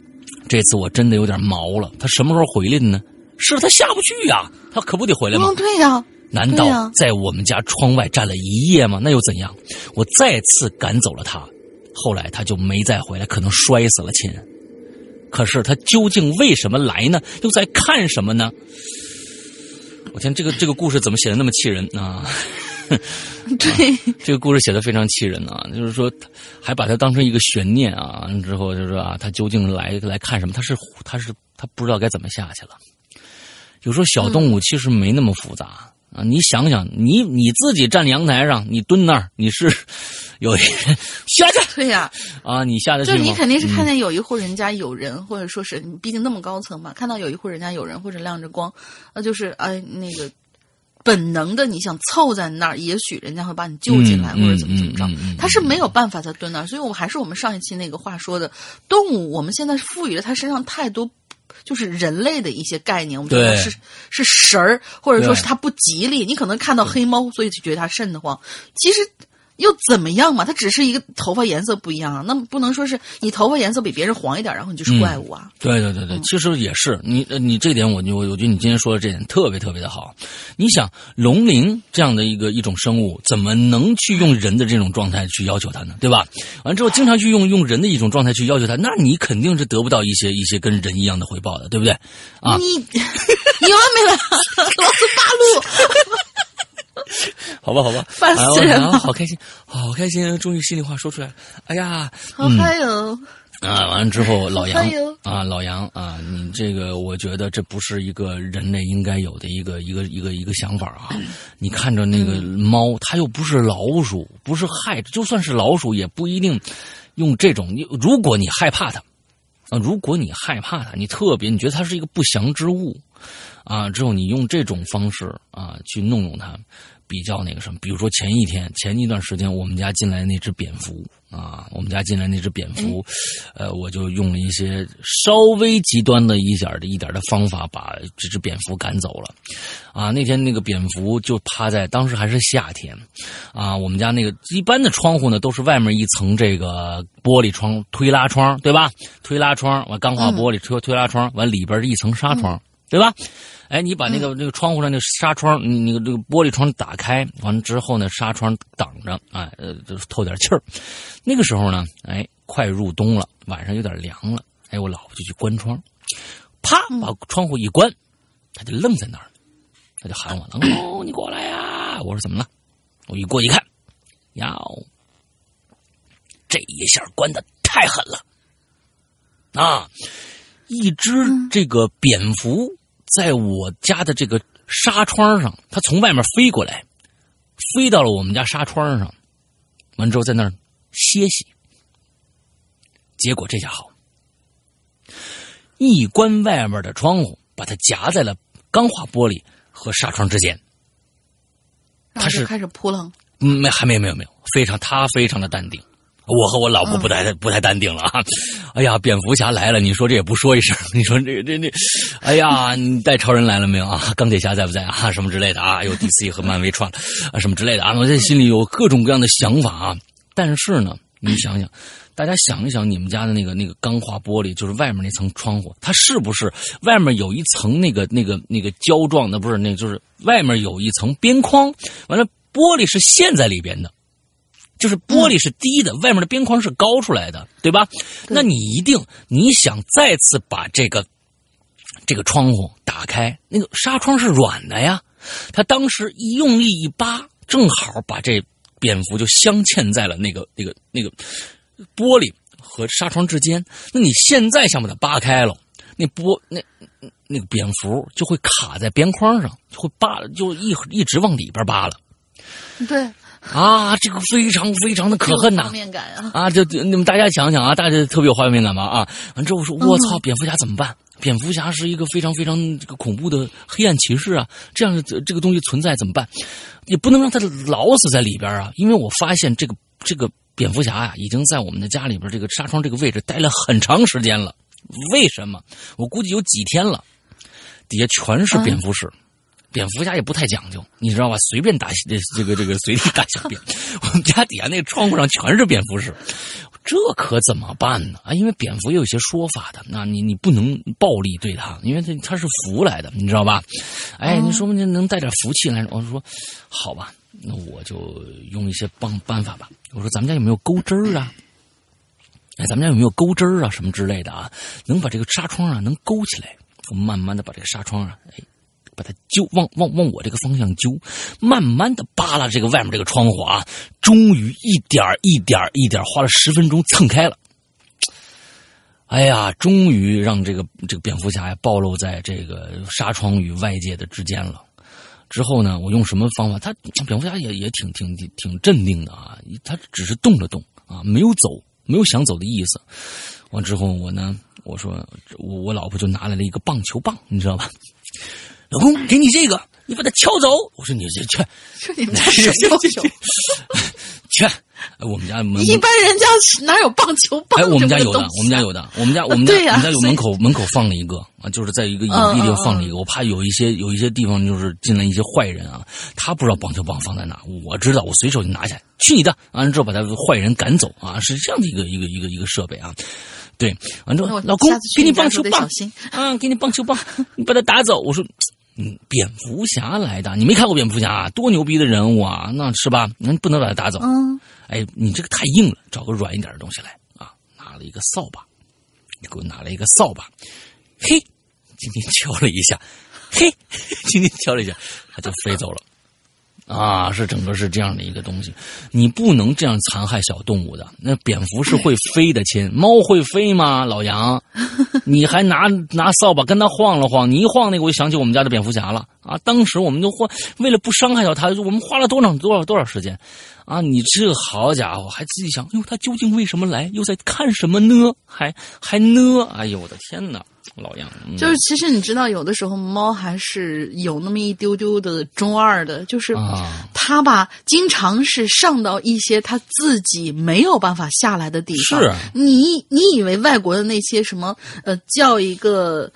这次我真的有点毛了，它什么时候回来的呢？是它下不去呀，它可不得回来吗？嗯，对呀、难道在我们家窗外站了一夜吗？那又怎样？我再次赶走了它，后来它就没再回来，可能摔死了亲人。可是它究竟为什么来呢？又在看什么呢？我天，这个这个故事怎么写的那么气人 啊？对，这个故事写的非常气人啊！就是说，还把它当成一个悬念啊。之后就是说啊，他究竟来来看什么？他是他是他不知道该怎么下去了。有时候小动物其实没那么复杂、啊！你想想，你你自己站阳台上，你蹲那儿，你是有一个人 下去对呀、啊，你下得去吗？就你肯定是看嗯见有一户人家有人，或者说是你毕竟那么高层嘛，看到有一户人家有人或者亮着光，那就是哎那个本能的你想凑在那儿，也许人家会把你救进来、嗯或者怎么怎么着他是没有办法在蹲那儿，所以我还是我们上一期那个话说的，动物我们现在赋予了它身上太多。就是人类的一些概念，我们觉得是是神儿，或者说是它不吉利。你可能看到黑猫，所以就觉得它瘆得慌。其实又怎么样嘛？它只是一个头发颜色不一样，那不能说是你头发颜色比别人黄一点，然后你就是怪物啊。对对对对，其实也是你呃你这点我就我觉得你今天说的这点特别特别的好。你想龙鳞这样的一个一种生物，怎么能去用人的这种状态去要求它呢？对吧？完之后经常去用用人的一种状态去要求它，那你肯定是得不到一些一些跟人一样的回报的，对不对？啊你 你完没了，老子八路。好吧，好吧，烦死人了啊好开心，好开心，终于心里话说出来了。哎呀，好嗨哟！啊，完了之后，老杨啊，老杨啊，你这个我觉得这不是一个人类应该有的一个一个一个一个想法啊！你看着那个猫，它又不是老鼠，不是害，就算是老鼠，也不一定用这种。你如果你害怕它啊，如果你害怕它，你特别你觉得它是一个不祥之物啊，之后你用这种方式啊去弄弄它，比较那个什么，比如说前一天前一段时间我们家进来那只蝙蝠啊，我们家进来那只蝙蝠，呃，我就用了一些稍微极端的一点儿的一点儿的方法，把这只蝙蝠赶走了。啊，那天那个蝙蝠就趴在，当时还是夏天，啊，我们家那个一般的窗户呢，都是外面一层这个玻璃窗推拉窗，对吧？推拉窗完钢化玻璃推推拉窗，完里边是一层纱窗，对吧？哎，你把那个那个窗户上那纱窗，你那个那个玻璃窗打开，完了之后呢，纱窗挡着，哎，呃，就透点气儿。那个时候呢，哎，快入冬了，晚上有点凉了，哎，我老婆就去关窗，啪，把窗户一关，她就愣在那儿，她就喊我：“冷狗，你过来呀！”我说：“怎么了？”我一过去一看，呀，这一下关的太狠了啊！一只这个蝙蝠在我家的这个纱窗上，它从外面飞过来，飞到了我们家纱窗上，完之后在那儿歇息。结果这下好，一关外面的窗户，把它夹在了钢化玻璃和纱窗之间。它是开始扑棱，嗯，没，还没有，没有，没有，非常，他非常的淡定。我和我老婆不太、不太淡定了啊！哎呀，蝙蝠侠来了，你说这也不说一声，你说这这这，哎呀，你带超人来了没有啊？钢铁侠在不在啊？什么之类的啊？有 DC 和漫威串啊什么之类的啊？我这心里有各种各样的想法啊。但是呢，你想想，大家想一想，你们家的那个那个钢化玻璃，就是外面那层窗户，它是不是外面有一层那个那个那个胶状的？不是，那就是外面有一层边框，完了玻璃是陷在里边的。就是玻璃是低的，外面的边框是高出来的，对吧？那你一定你想再次把这个这个窗户打开，那个纱窗是软的呀，他当时一用力一扒，正好把这蝙蝠就镶嵌在了那个那个那个玻璃和纱窗之间。那你现在想把它扒开了，那玻那那个蝙蝠就会卡在边框上，就会扒，就一一直往里边扒了。对，啊，这个非常非常的可恨呐画！面感啊！啊，这这你们大家想想啊，大家特别有画面感吧？啊，完之后我说我操，蝙蝠侠怎么办？蝙蝠侠是一个非常非常这个恐怖的黑暗骑士啊，这样的这这个东西存在怎么办？也不能让他老死在里边啊，因为我发现这个这个蝙蝠侠啊、已经在我们的家里边这个纱窗这个位置待了很长时间了。为什么？我估计有几天了，底下全是蝙蝠屎。蝙蝠侠也不太讲究，你知道吧？随便打这这个这个随地大小便，我们家底下那个窗户上全是蝙蝠屎，这可怎么办呢？啊，因为蝙蝠也有些说法的，那你你不能暴力对它，因为它它是福来的，你知道吧？哎，你说不定能带点福气来。我说好吧，那我就用一些办办法吧。我说咱们家有没有钩针儿啊？哎，咱们家有没有钩针儿啊？什么之类的啊？能把这个纱窗啊能勾起来？我慢慢的把这个纱窗啊，哎。把它揪往往往我这个方向揪，慢慢的扒拉这个外面这个窗户啊，终于一点一点一点花了十分钟蹭开了。哎呀，终于让这个这个蝙蝠侠呀暴露在这个纱窗与外界的之间了。之后呢，我用什么方法？他蝙蝠侠也也挺挺挺挺镇定的啊，他只是动了动啊，没有走，没有想走的意思。完之后，我呢，我说我我老婆就拿来了一个棒球棒，你知道吧？老公，给你这个，你把它敲走。我说你这去说你们家什么球？去，哎我们家门一般人家哪有棒球棒？哎，我们家有的我们家有的，我们家我们家、我们家有门口门口放了一个啊，就是在一个隐蔽地方放了一个，我怕有一些有一些地方就是进来一些坏人啊，他不知道棒球棒放在哪，我知道，我随手就拿下来，去你的，完了之后把他坏人赶走啊，是这样的一个一个一个一个设备啊。对，完之后老公给你棒球棒时候得小心啊，给你棒球棒，你把他打走。我说，嗯，蝙蝠侠来的，你没看过蝙蝠侠啊？多牛逼的人物啊，那是吧？那不能把他打走。嗯，哎，你这个太硬了，找个软一点的东西来啊！拿了一个扫把，你给我拿了一个扫把，嘿，轻轻敲了一下，嘿，轻轻敲了一下，他就飞走了。啊，是整个是这样的一个东西，你不能这样残害小动物的。那蝙蝠是会飞的，亲，猫会飞吗？老杨，你还拿拿扫把跟它晃了晃，你一晃那个，我就想起我们家的蝙蝠侠了啊！当时我们就花，为了不伤害到它，我们花了多长多少多少时间啊！你这好家伙，还自己想，哟，它究竟为什么来？又在看什么呢？还还呢？哎呦，我的天哪！老样，嗯、就是其实你知道，有的时候猫还是有那么一丢丢的中二的，就是啊它吧，经常是上到一些它自己没有办法下来的地方。是啊你你以为外国的那些什么呃，叫一个。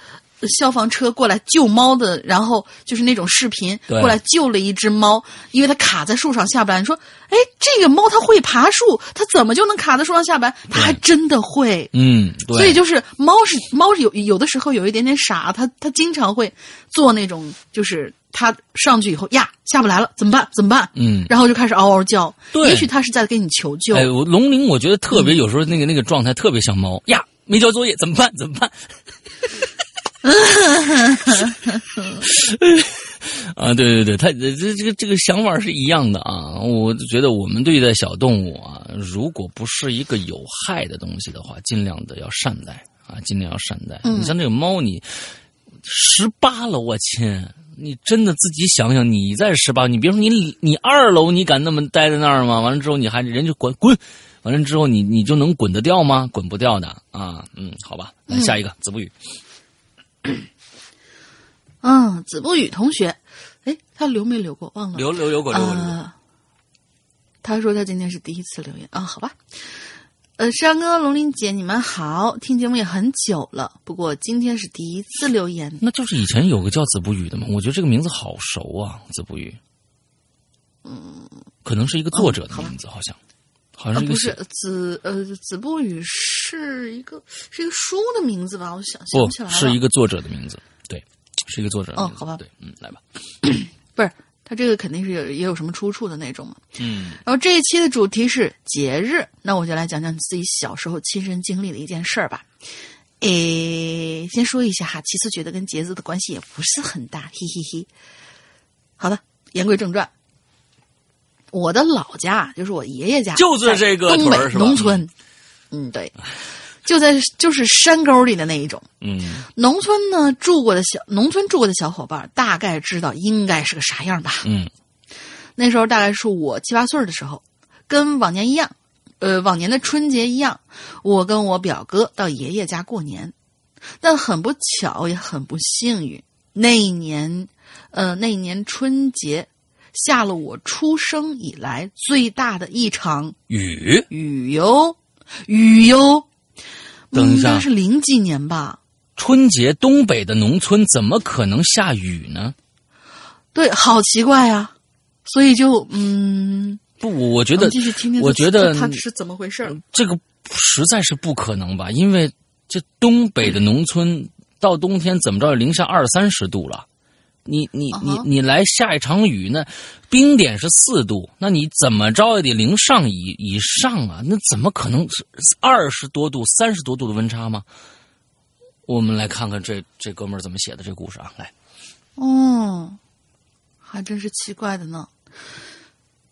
消防车过来救猫的，然后就是那种视频过来救了一只猫，因为它卡在树上下不来。你说，哎，这个猫它会爬树，它怎么就能卡在树上下不来？它还真的会。嗯，对，所以就是猫是猫是有有的时候有一点点傻，它它经常会做那种就是它上去以后呀下不来了怎么办怎么办？嗯然后就开始嗷嗷叫。对也许它是在跟你求救。哎，我龙鳞我觉得特别，有时候那个那个状态特别像猫呀，没交作业怎么办？怎么办？啊，对对对，他这这个这个想法是一样的啊。我就觉得我们对待小动物啊，如果不是一个有害的东西的话，尽量的要善待啊，尽量要善待。嗯你像这个猫，你十八了，我亲，你真的自己想想，你在十八，你别说你你二楼，你敢那么待在那儿吗？完了之后，你还人就滚滚，完了之后你你就能滚得掉吗？滚不掉的啊。嗯，好吧，来下一个子不语。嗯，子不语同学，哎，他留没留过？忘了。留留留过留过留过。呃，他说他今天是第一次留言啊，好吧。呃，山哥、龙鳞姐，你们好，听节目也很久了，不过今天是第一次留言。那就是以前有个叫子不语的嘛，我觉得这个名字好熟啊，子不语。嗯，可能是一个作者的名字，好像，好像不是子呃子不语是一个是一个书的名字吧？我想想不不起来了。是一个作者的名字，对，是一个作者的名字。哦好吧对，嗯，来吧，不是他这个肯定是有也有什么出处的那种嘛。嗯然后这一期的主题是节日，那我就来讲讲自己小时候亲身经历的一件事儿吧。诶，先说一下哈，其次觉得跟节日的关系也不是很大，嘿嘿嘿。好的，言归正传，我的老家就是我爷爷家，就是这个东北农村。嗯，对，就在就是山沟里的那一种。嗯农村呢住过的小农村住过的小伙伴大概知道应该是个啥样吧。嗯那时候大概是我七八岁的时候，跟往年一样，呃，往年的春节一样，我跟我表哥到爷爷家过年，但很不巧也很不幸运，那一年，呃，那一年春节下了我出生以来最大的一场雨雨哟，雨哟。等一下应该是零几年吧？春节东北的农村怎么可能下雨呢？对，好奇怪啊！所以就嗯，不，我我觉得我们继续听听，我觉得他他是怎么回事这个实在是不可能吧？因为这东北的农村到冬天怎么着零下二三十度了，你你你你来下一场雨，呢冰点是四度，那你怎么着也得零上以以上啊？那怎么可能是二十多度、三十多度的温差吗？我们来看看这这哥们儿怎么写的这故事啊，来，哦，还真是奇怪的呢。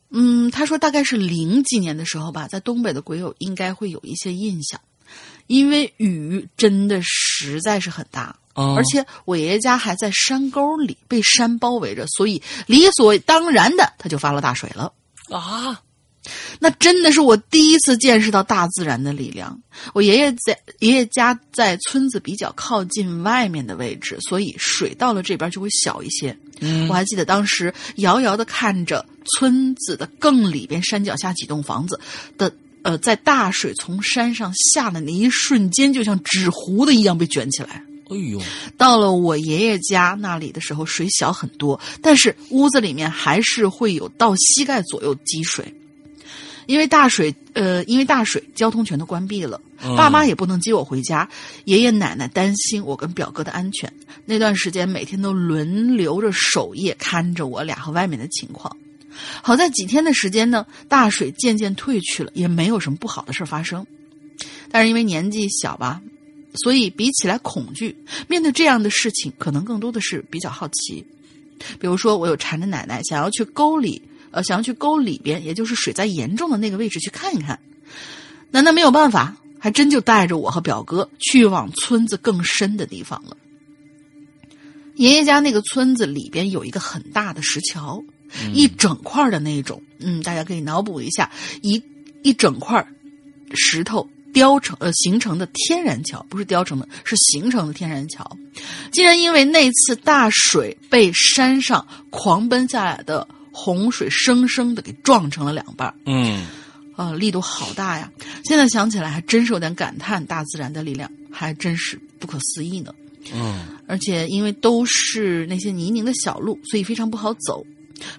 嗯，他说大概是零几年的时候吧，在东北的鬼友应该会有一些印象，因为雨真的实在是很大，哦而且我爷爷家还在山沟里，被山包围着，所以理所当然的他就发了大水了。啊，那真的是我第一次见识到大自然的力量。我爷爷在爷爷家在村子比较靠近外面的位置，所以水到了这边就会小一些。嗯我还记得当时遥遥的看着村子的更里边山脚下几栋房子的，呃，在大水从山上下的那一瞬间，就像纸糊的一样被卷起来。哎呦，到了我爷爷家那里的时候，水小很多，但是屋子里面还是会有到膝盖左右积水。因为大水，呃，因为大水，交通全都关闭了，嗯爸妈也不能接我回家，爷爷奶奶担心我跟表哥的安全。那段时间每天都轮流着守夜，看着我俩和外面的情况。好在几天的时间呢，大水渐渐退去了，也没有什么不好的事儿发生。但是因为年纪小吧，所以比起来恐惧，面对这样的事情，可能更多的是比较好奇。比如说，我有缠着奶奶，想要去沟里，呃，想要去沟里边，也就是水灾严重的那个位置去看一看。奶奶没有办法，还真就带着我和表哥去往村子更深的地方了。爷爷家那个村子里边有一个很大的石桥，一整块的那种，嗯，大家可以脑补一下，一一整块石头雕成呃形成的天然桥，不是雕成的，是形成的天然桥。竟然因为那次大水被山上狂奔下来的洪水生生的给撞成了两半儿，嗯呃，力度好大呀！现在想起来还真是有点感叹大自然的力量，还真是不可思议呢。嗯而且因为都是那些泥泞的小路，所以非常不好走。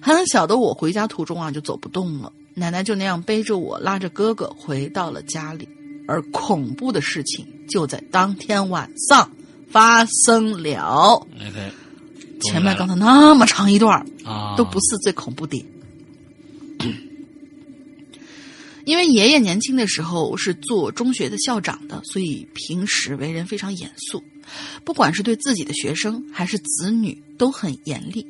很小的我回家途中啊就走不动了，奶奶就那样背着我，拉着哥哥回到了家里。而恐怖的事情就在当天晚上发生了。前面刚才那么长一段儿啊都不是最恐怖的。因为爷爷年轻的时候是做中学的校长的，所以平时为人非常严肃，不管是对自己的学生还是子女都很严厉。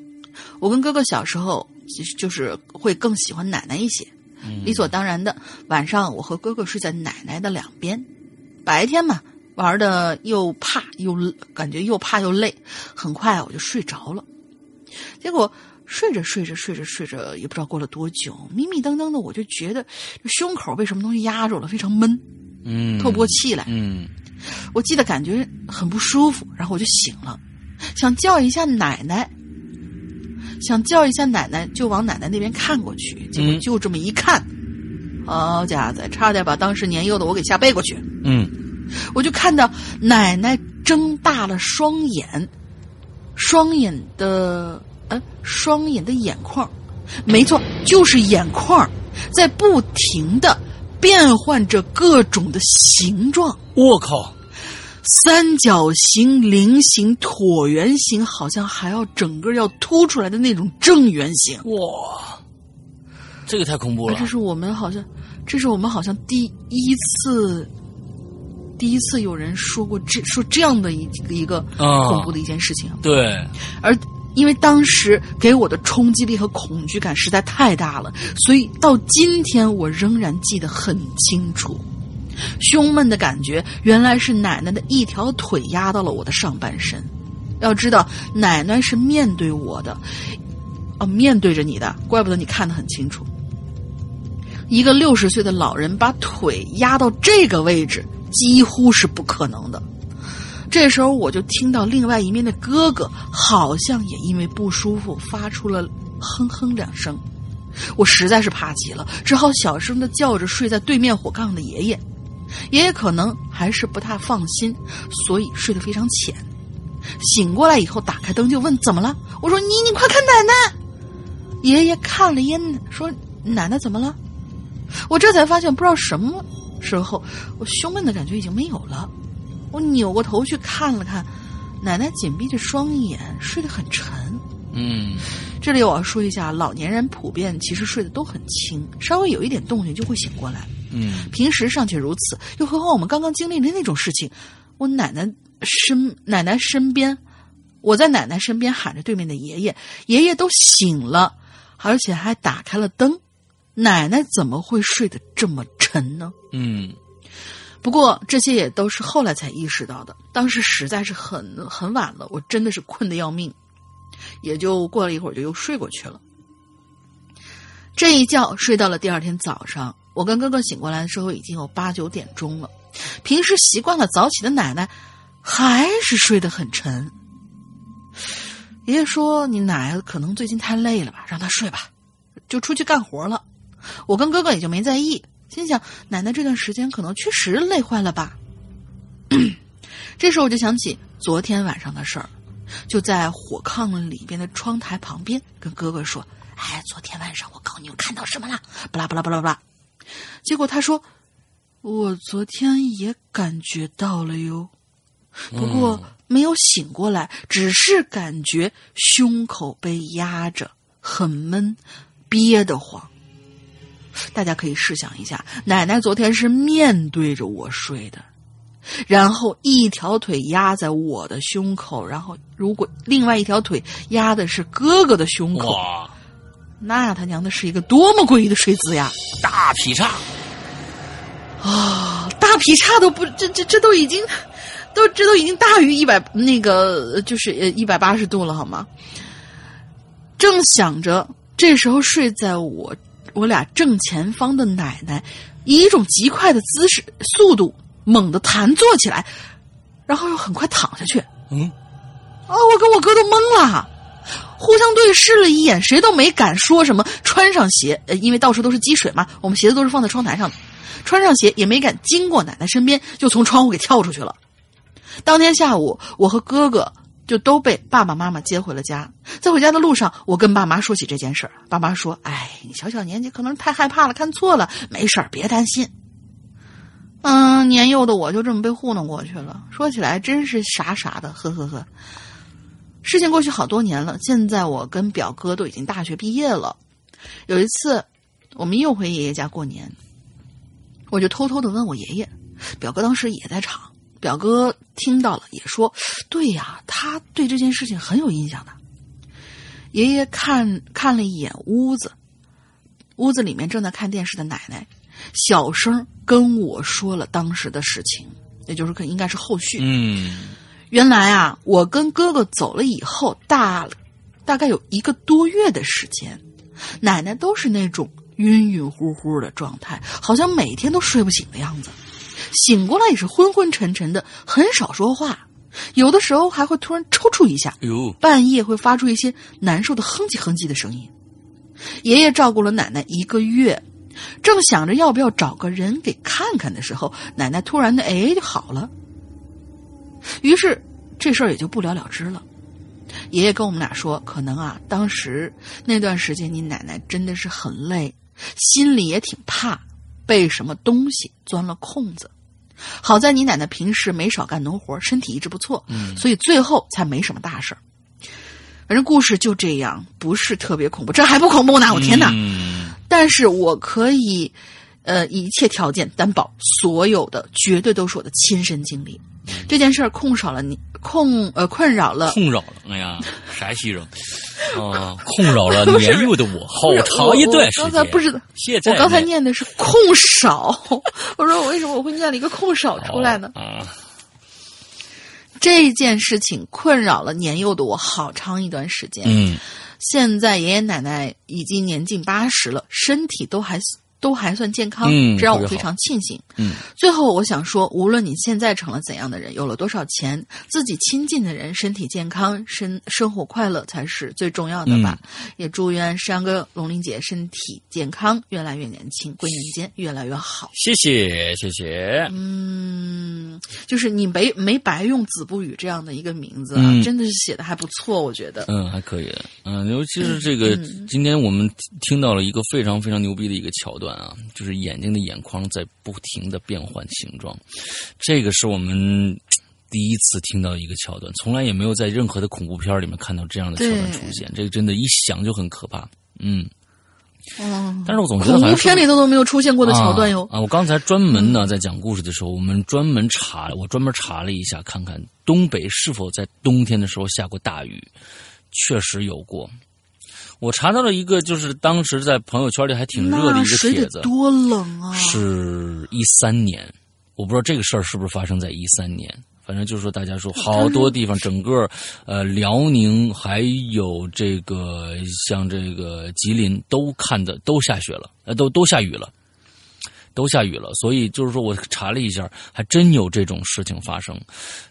我跟哥哥小时候其实就是会更喜欢奶奶一些，理所当然的，晚上我和哥哥睡在奶奶的两边，白天嘛玩的又怕又感觉又怕又累，很快啊我就睡着了。结果睡着睡着睡着睡着，也不知道过了多久，迷迷瞪瞪的，我就觉得胸口被什么东西压住了，非常闷，嗯透不过气来。嗯我记得感觉很不舒服，然后我就醒了，想叫一下奶奶，想叫一下奶奶，就往奶奶那边看过去，结果嗯。就这么一看，好家伙，差点把当时年幼的我给吓背过去。嗯。我就看到奶奶睁大了双眼，双眼的呃，双眼的眼眶，没错，就是眼眶，在不停的变换着各种的形状，我靠，三角形、菱形、椭圆形，好像还要整个要凸出来的那种正圆形。哇，这个太恐怖了这，是我们好像，这是我们好像第一次，第一次有人说过这说这样的一一个啊恐怖的一件事情，对，而因为当时给我的冲击力和恐惧感实在太大了，所以到今天我仍然记得很清楚。胸闷的感觉原来是奶奶的一条腿压到了我的上半身。要知道，奶奶是面对我的，哦，面对着你的，怪不得你看得很清楚。一个六十岁的老人把腿压到这个位置，几乎是不可能的。这时候，我就听到另外一面的哥哥好像也因为不舒服发出了哼哼两声。我实在是怕极了，只好小声的叫着睡在对面火炕的爷爷。爷爷可能还是不太放心，所以睡得非常浅。醒过来以后，打开灯就问怎么了？我说你你快看奶奶。爷爷看了一眼，说奶奶怎么了？我这才发现，不知道什么时候，我胸闷的感觉已经没有了。我扭过头去看了看，奶奶紧闭着双眼，睡得很沉。嗯，这里我要说一下，老年人普遍其实睡得都很轻，稍微有一点动静就会醒过来。嗯，平时尚且如此，又何况我们刚刚经历的那种事情。我奶奶身奶奶身边，我在奶奶身边喊着对面的爷爷，爷爷都醒了，而且还打开了灯，奶奶怎么会睡得这么沉呢？嗯，不过这些也都是后来才意识到的，当时实在是很很晚了，我真的是困得要命，也就过了一会儿就又睡过去了。这一觉睡到了第二天早上，我跟哥哥醒过来的时候已经有八九点钟了。平时习惯了早起的奶奶，还是睡得很沉。爷爷说：“你奶可能最近太累了吧，让她睡吧，就出去干活了。”我跟哥哥也就没在意，心想奶奶这段时间可能确实累坏了吧。这时候我就想起昨天晚上的事儿，就在火炕里边的窗台旁边跟哥哥说：“哎，昨天晚上我告诉你们看到什么了？巴拉巴拉巴拉巴拉。”结果他说。我昨天也感觉到了哟，不过没有醒过来，只是感觉胸口被压着，很闷，憋得慌。大家可以试想一下，奶奶昨天是面对着我睡的，然后一条腿压在我的胸口，然后如果另外一条腿压的是哥哥的胸口，那他娘的是一个多么诡异的睡姿呀！大劈叉。啊，大劈叉都不，这这这都已经，都这都已经大于一百那个，就是呃一百八十度了，好吗？正想着，这时候睡在我我俩正前方的奶奶，以一种极快的姿势、速度，猛地弹坐起来，然后又很快躺下去。嗯，啊，我跟我哥都懵了，互相对视了一眼，谁都没敢说什么。穿上鞋，呃，因为到处都是积水嘛，我们鞋子都是放在窗台上的。穿上鞋也没敢经过奶奶身边，就从窗户给跳出去了。当天下午，我和哥哥就都被爸爸妈妈接回了家。在回家的路上，我跟爸妈说起这件事儿，爸妈说：“哎，你小小年纪可能太害怕了，看错了，没事儿，别担心。”嗯，年幼的我就这么被糊弄过去了。说起来真是傻傻的，呵呵呵。事情过去好多年了，现在我跟表哥都已经大学毕业了。有一次，我们又回爷爷家过年。我就偷偷的问我爷爷，表哥当时也在场。表哥听到了，也说：“对呀，他对这件事情很有印象的。”爷爷看看了一眼屋子，屋子里面正在看电视的奶奶，小声跟我说了当时的事情，也就是可应该是后续。嗯，原来啊，我跟哥哥走了以后，大大概有一个多月的时间，奶奶都是那种。晕晕乎乎的状态，好像每天都睡不醒的样子。醒过来也是昏昏沉沉的，很少说话，有的时候还会突然抽搐一下。半夜会发出一些难受的哼唧哼唧的声音。爷爷照顾了奶奶一个月，正想着要不要找个人给看看的时候，奶奶突然的哎就好了。于是这事儿也就不了了之了。爷爷跟我们俩说，可能啊，当时那段时间你奶奶真的是很累。心里也挺怕，被什么东西钻了空子。好在你奶奶平时没少干农活，身体一直不错，嗯，所以最后才没什么大事儿。反正故事就这样，不是特别恐怖，这还不恐怖呢！我天哪！但是我可以，呃，一切条件担保，所有的绝对都是我的亲身经历。这件事儿困扰了你，控呃困扰了，困扰了。哎呀，啥西人？啊，困扰了 年幼的我好长一段时间。刚才不知道，现在我刚才念的是控少，我说我为什么我会念了一个控少出来呢？啊，这件事情困扰了年幼的我好长一段时间。嗯现在爷爷奶奶已经年近八十了，身体都还都还算健康，嗯这让我非常庆幸。嗯最后，我想说，无论你现在成了怎样的人，有了多少钱，自己亲近的人身体健康、生生活快乐才是最重要的吧。嗯也祝愿山哥、龙玲姐身体健康，越来越年轻，归人间越来越好。谢谢谢谢。嗯，就是你没没白用子不语这样的一个名字啊，嗯真的是写的还不错，我觉得。嗯，还可以。嗯，尤其是这个，嗯今天我们听到了一个非常非常牛逼的一个桥段啊，就是眼睛的眼眶在不停的变换形状，这个是我们第一次听到一个桥段，从来也没有在任何的恐怖片里面看到这样的桥段出现，这个真的，一想就很可怕。嗯，嗯，但是我总觉得恐怖片里头都没有出现过的桥段哟。啊！啊我刚才专门呢在讲故事的时候，我们专门查，我专门查了一下，看看东北是否在冬天的时候下过大雨，确实有过。我查到了一个，就是当时在朋友圈里还挺热的一个帖子，得多冷啊！是一三年，我不知道这个事儿是不是发生在一三年。反正就是说，大家说好多地方，整个呃辽宁还有这个像这个吉林都看的都下雪了，呃，都都下雨了，都下雨了。所以就是说我查了一下，还真有这种事情发生，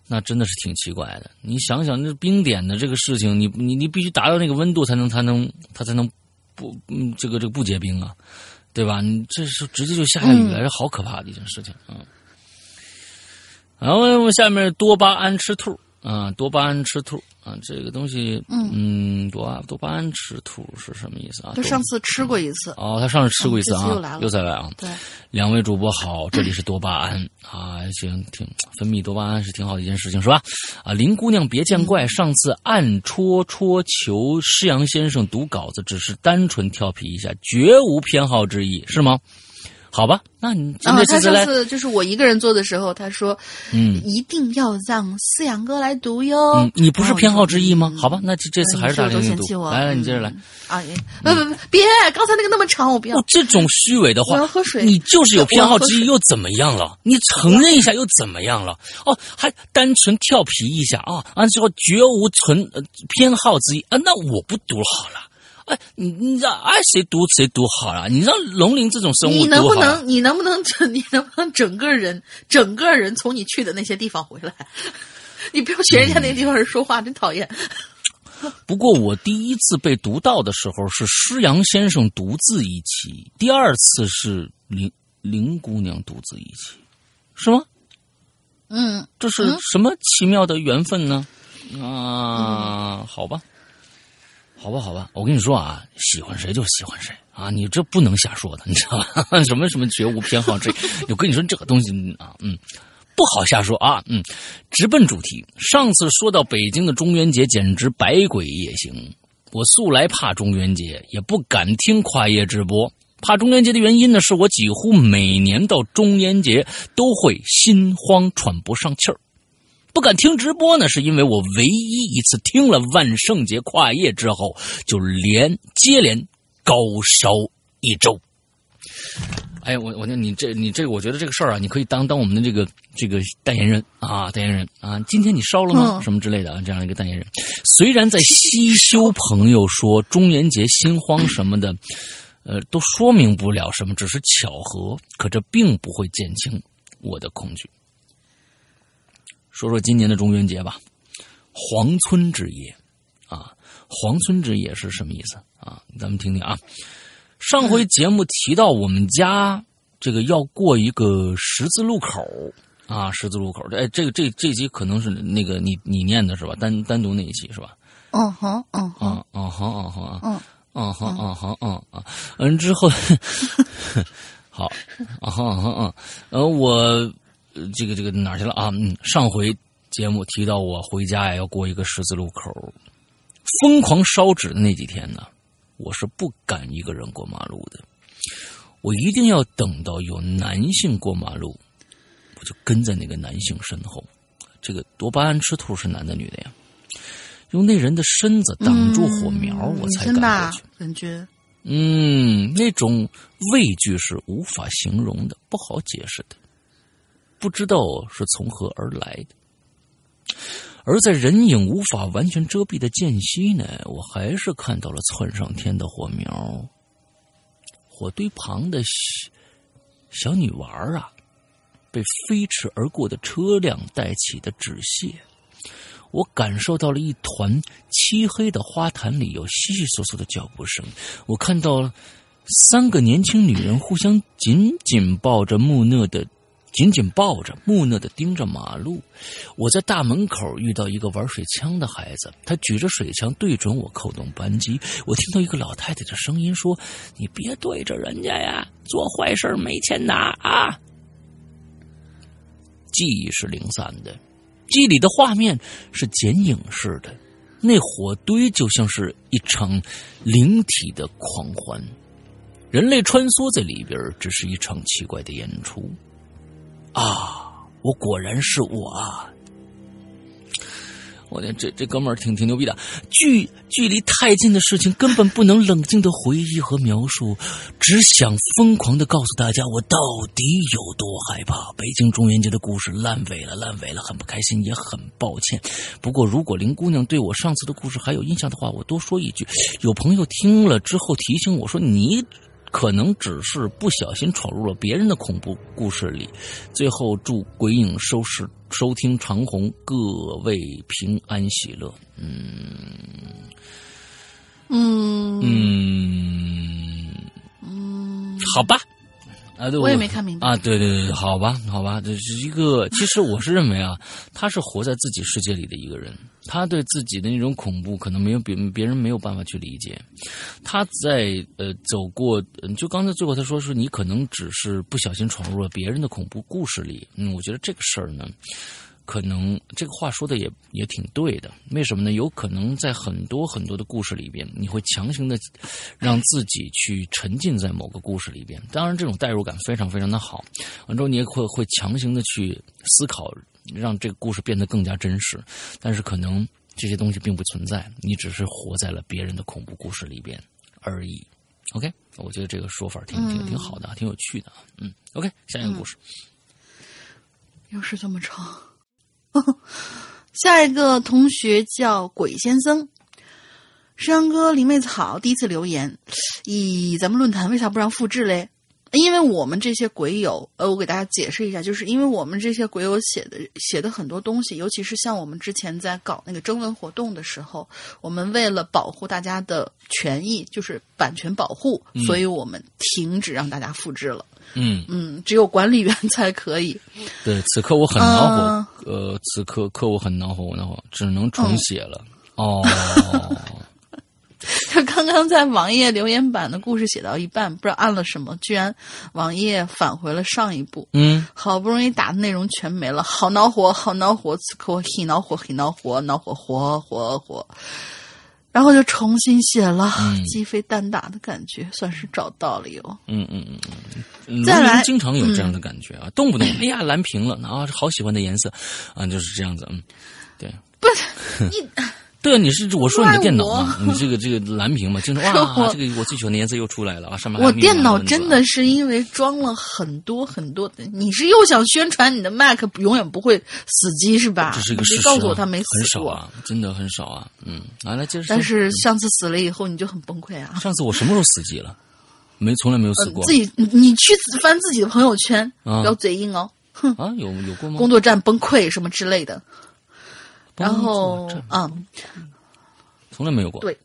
那真的是挺奇怪的。你想想，那冰点的这个事情，你你你必须达到那个温度才能才能它才能不嗯这个这个不结冰啊，对吧？你这是直接就下下雨了，这好可怕的一件事情啊。然后下面多巴胺吃兔啊，多巴胺吃兔啊，这个东西，嗯，多巴多巴胺吃兔是什么意思啊？多他上次吃过一次，哦，他上次吃过一次啊嗯又来，了又再来啊。对，两位主播好，这里是多巴胺啊，行，挺分泌多巴胺是挺好的一件事情，是吧？啊，林姑娘别见怪，上次暗戳戳求施阳先生读稿子，只是单纯调皮一下，绝无偏好之意，是吗？好吧，那你今啊，他天这次来上，次就是我一个人做的时候，他说，嗯一定要让思阳哥来读哟。嗯，你不是偏好之意吗？嗯好吧，那这这次还是大玲玲读你是不是都嫌弃，我来来，你接着来。嗯啊！也不不不，别，刚才那个那么长，我不要哦，。这种虚伪的话，我要喝水你就是有偏好之意，又怎么样了？你承认一下又怎么样了？哦，还单纯调皮一下啊！完之后绝无存、呃、偏好之意啊，那我不读好了。哎，你你让爱谁读谁读好了，你让龙鳞这种生物你能不能，你能不能整，你能不能整个人，整个人从你去的那些地方回来？你不要学人家那地方人说话，真讨厌。不过我第一次被读到的时候是施阳先生独自一期，第二次是林林姑娘独自一期，是吗？嗯，这是什么奇妙的缘分呢？啊，好吧，好吧，好吧，我跟你说啊，喜欢谁就喜欢谁啊，你这不能瞎说的，你知道吧？什么什么绝无偏好这，我跟你说这个东西啊，嗯。不好瞎说啊，嗯，直奔主题。上次说到北京的中元节，简直百鬼夜行。我素来怕中元节，也不敢听跨夜直播。怕中元节的原因呢，是我几乎每年到中元节都会心慌喘不上气儿。不敢听直播呢，是因为我唯一一次听了万圣节跨夜之后，就连接连高烧一周。哎，我我那你这你这，我觉得这个事儿啊，你可以当当我们的这个这个代言人啊，代言人啊，今天你烧了吗？什么之类的，这样一个代言人。虽然在西修朋友说中元节心慌什么的，呃，都说明不了什么，只是巧合，可这并不会减轻我的恐惧。说说今年的中元节吧，黄村之夜啊，黄村之夜是什么意思啊？咱们听听啊。上回节目提到我们家这个要过一个十字路口啊，十字路口。哎，这个这这集可能是那个你你念的是吧？单单独那一期是吧？嗯哼，嗯哼，啊啊好哦好啊，嗯嗯好啊好嗯啊，嗯之后 好啊好啊好啊，呃我呃这个这个哪儿去了啊？嗯，上回节目提到我回家呀要过一个十字路口，疯狂烧纸的那几天呢。我是不敢一个人过马路的，我一定要等到有男性过马路，我就跟在那个男性身后。这个多巴胺吃兔是男的女的呀？用那人的身子挡住火苗，嗯我才敢过去。感觉嗯，那种畏惧是无法形容的，不好解释的，不知道是从何而来的。而在人影无法完全遮蔽的间隙呢，我还是看到了窜上天的火苗。火堆旁的小小女娃啊，被飞驰而过的车辆带起的纸屑。我感受到了一团漆黑的花坛里有悉悉索索的脚步声。我看到了三个年轻女人互相紧紧抱着，木讷的紧紧抱着，木讷的盯着马路。我在大门口遇到一个玩水枪的孩子，他举着水枪对准我扣动扳机。我听到一个老太太的声音说：“你别对着人家呀，做坏事没钱拿啊！”记忆是零散的。记忆里的画面是剪影式的，那火堆就像是一场灵体的狂欢，人类穿梭在里边，只是一场奇怪的演出。啊，我果然是我啊！我的这这哥们儿挺挺牛逼的，距距离太近的事情根本不能冷静的回忆和描述，只想疯狂的告诉大家我到底有多害怕。北京中元节的故事烂尾了，烂尾了，很不开心，也很抱歉。不过如果林姑娘对我上次的故事还有印象的话，我多说一句，有朋友听了之后提醒我说你。可能只是不小心闯入了别人的恐怖故事里。最后，祝鬼影收视收听长虹，各位平安喜乐。嗯嗯嗯嗯，好吧。啊，对，我也没看明白啊，对对对，好吧，好吧，这是一个，其实我是认为啊，他是活在自己世界里的一个人，他对自己的那种恐怖可能没有别别人没有办法去理解，他在呃走过，就刚才最后他说是你可能只是不小心闯入了别人的恐怖故事里，嗯，我觉得这个事儿呢。可能这个话说的也也挺对的，为什么呢？有可能在很多很多的故事里边，你会强行的让自己去沉浸在某个故事里边。当然，这种代入感非常非常的好。完之后，你也会会强行的去思考，让这个故事变得更加真实。但是，可能这些东西并不存在，你只是活在了别人的恐怖故事里边而已。OK，我觉得这个说法挺挺挺好的，挺有趣的。嗯，OK，下一个故事。又是这么长。下一个同学叫鬼先生，山哥林妹子好，第一次留言，咦，咱们论坛为啥不让复制嘞？因为我们这些鬼友，呃，我给大家解释一下，就是因为我们这些鬼友写的写的很多东西，尤其是像我们之前在搞那个征文活动的时候，我们为了保护大家的权益，就是版权保护，嗯所以我们停止让大家复制了。嗯，嗯，只有管理员才可以。对，此刻我很恼火，嗯呃，此刻刻我很恼火，我恼火，只能重写了。哦，他刚刚在网页留言板的故事写到一半，不知道按了什么，居然网页返回了上一步。嗯，好不容易打的内容全没了，好恼火，好恼火！此刻我很恼火，很恼火，恼火火火火。然后就重新写了，嗯鸡飞蛋打的感觉，算是找到了哟。嗯嗯嗯嗯嗯，再来经常有这样的感觉啊，动不动哎呀蓝屏了啊，好喜欢的颜色啊，就是这样子，嗯，对。不是你，对啊，你是我说你的电脑嘛，你这个这个蓝屏嘛，经常是哇，这个我最喜欢的颜色又出来了啊，上面我电脑真的是因为装了很多很多的，你是又想宣传你的 Mac 永远不会死机是吧？这是一个事实、啊，告诉我它没很死很。少啊，真的很少啊，嗯，来来接着说。但是上次死了以后，你就很崩溃啊。上次我什么时候死机了？没，从来没有死过。自己你你去翻自己的朋友圈，啊不要嘴硬哦。哼啊，有有过吗？工作站崩溃什么之类的。然后嗯，从来没有过。对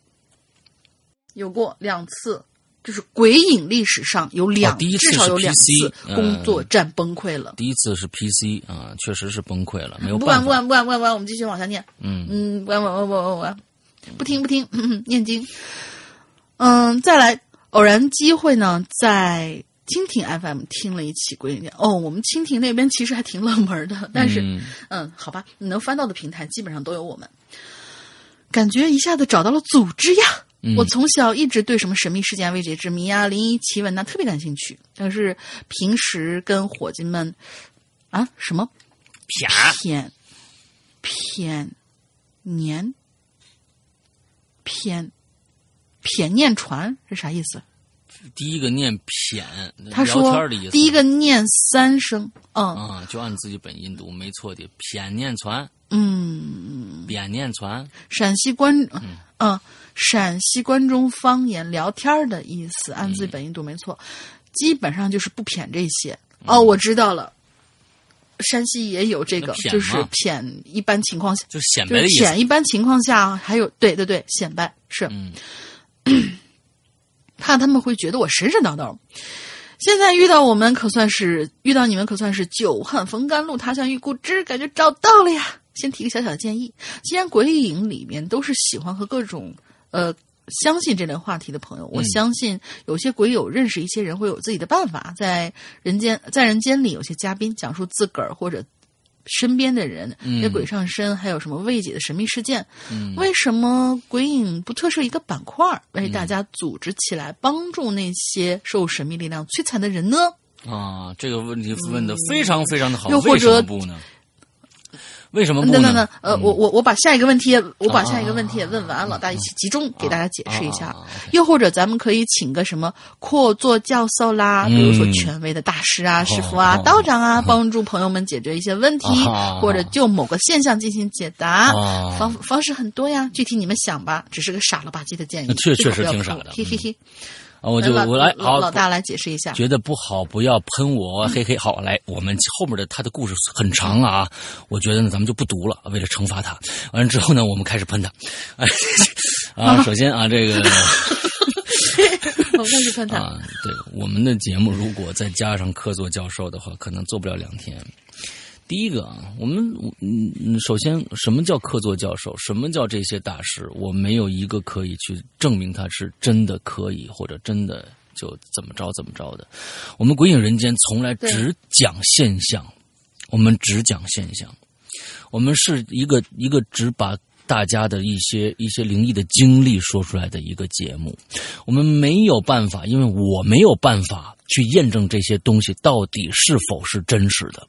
有过两次，就是鬼影历史上有两，哦第一次是至少有两次嗯工作站崩溃了。第一次是 PC 啊，确实是崩溃了，没有不管办法。不管不管不管不管，我们继续往下念。嗯嗯，不管不管不管不管，不听不听，念经。嗯，再来，偶然机会呢，在蜻蜓 FM 听了一期鬼影哦，我们蜻蜓那边其实还挺冷门的，但是嗯。嗯，好吧，你能翻到的平台基本上都有我们。感觉一下子找到了组织呀！嗯。我从小一直对什么神秘事件、未解之谜啊、灵异奇闻呐、特别感兴趣，但是平时跟伙计们啊什么？啪偏偏年。偏偏念传是啥意思？第一个念谝，他聊说天的意思。第一个念三声，嗯啊，就按自己本音读，没错的。谝念传，嗯，扁念传，陕西关嗯、陕西关中方言聊天的意思，按自己本音读没错，基本上就是不谝这些。哦，我知道了。山西也有这个就是谝，一般情况下就是显摆的意思。谝，一般情况下还有对对对，显摆是，嗯，怕他们会觉得我神神叨叨。现在遇到我们可算是遇到你们可算是久旱逢甘露，他乡遇故知，感觉找到了呀。先提个小小的建议，既然鬼影里面都是喜欢和各种呃相信这类话题的朋友，我嗯相信有些鬼友认识一些人会有自己的办法，在人间在人间里，有些嘉宾讲述自个儿或者身边的人嗯给鬼上身，还有什么未解的神秘事件。嗯为什么鬼影不特设一个板块，为大家组织起来，帮助那些受神秘力量摧残的人呢？啊，这个问题问的非常非常的好，又或为什么者不呢？为什么不等等等呢？，呃，嗯我我我把下一个问题，我把啊下一个问题也问完老，大家一起集中给大家解释一下。又或者咱们可以请个什么阔座教授啦，比如说嗯权威的大师啊、哦师傅啊、哦道长啊，帮助朋友们解决一些问题啊，或者就某个现象进行解答。啊方方式很多呀，具体你们想吧，只是个傻了吧唧的建议，确实挺傻的嘿嘿嘿。啊，我就我来好老老大来解释一下。觉得不好，不要喷我，嘿嘿。好，来，我们后面的他的故事很长啊，我觉得呢，咱们就不读了，为了惩罚他。完了之后呢，我们开始喷他。哎 啊，首先啊，这个 我开始喷他。啊，对我们的节目，如果再加上客座教授的话，可能做不了两天。第一个啊，我们嗯，嗯首先什么叫客座教授？什么叫这些大师？我没有一个可以去证明他是真的可以，或者真的就怎么着怎么着的。我们鬼影人间从来只讲现象，我们只讲现象，我们是一个一个只把大家的一些一些灵异的经历说出来的一个节目。我们没有办法，因为我没有办法去验证这些东西到底是否是真实的。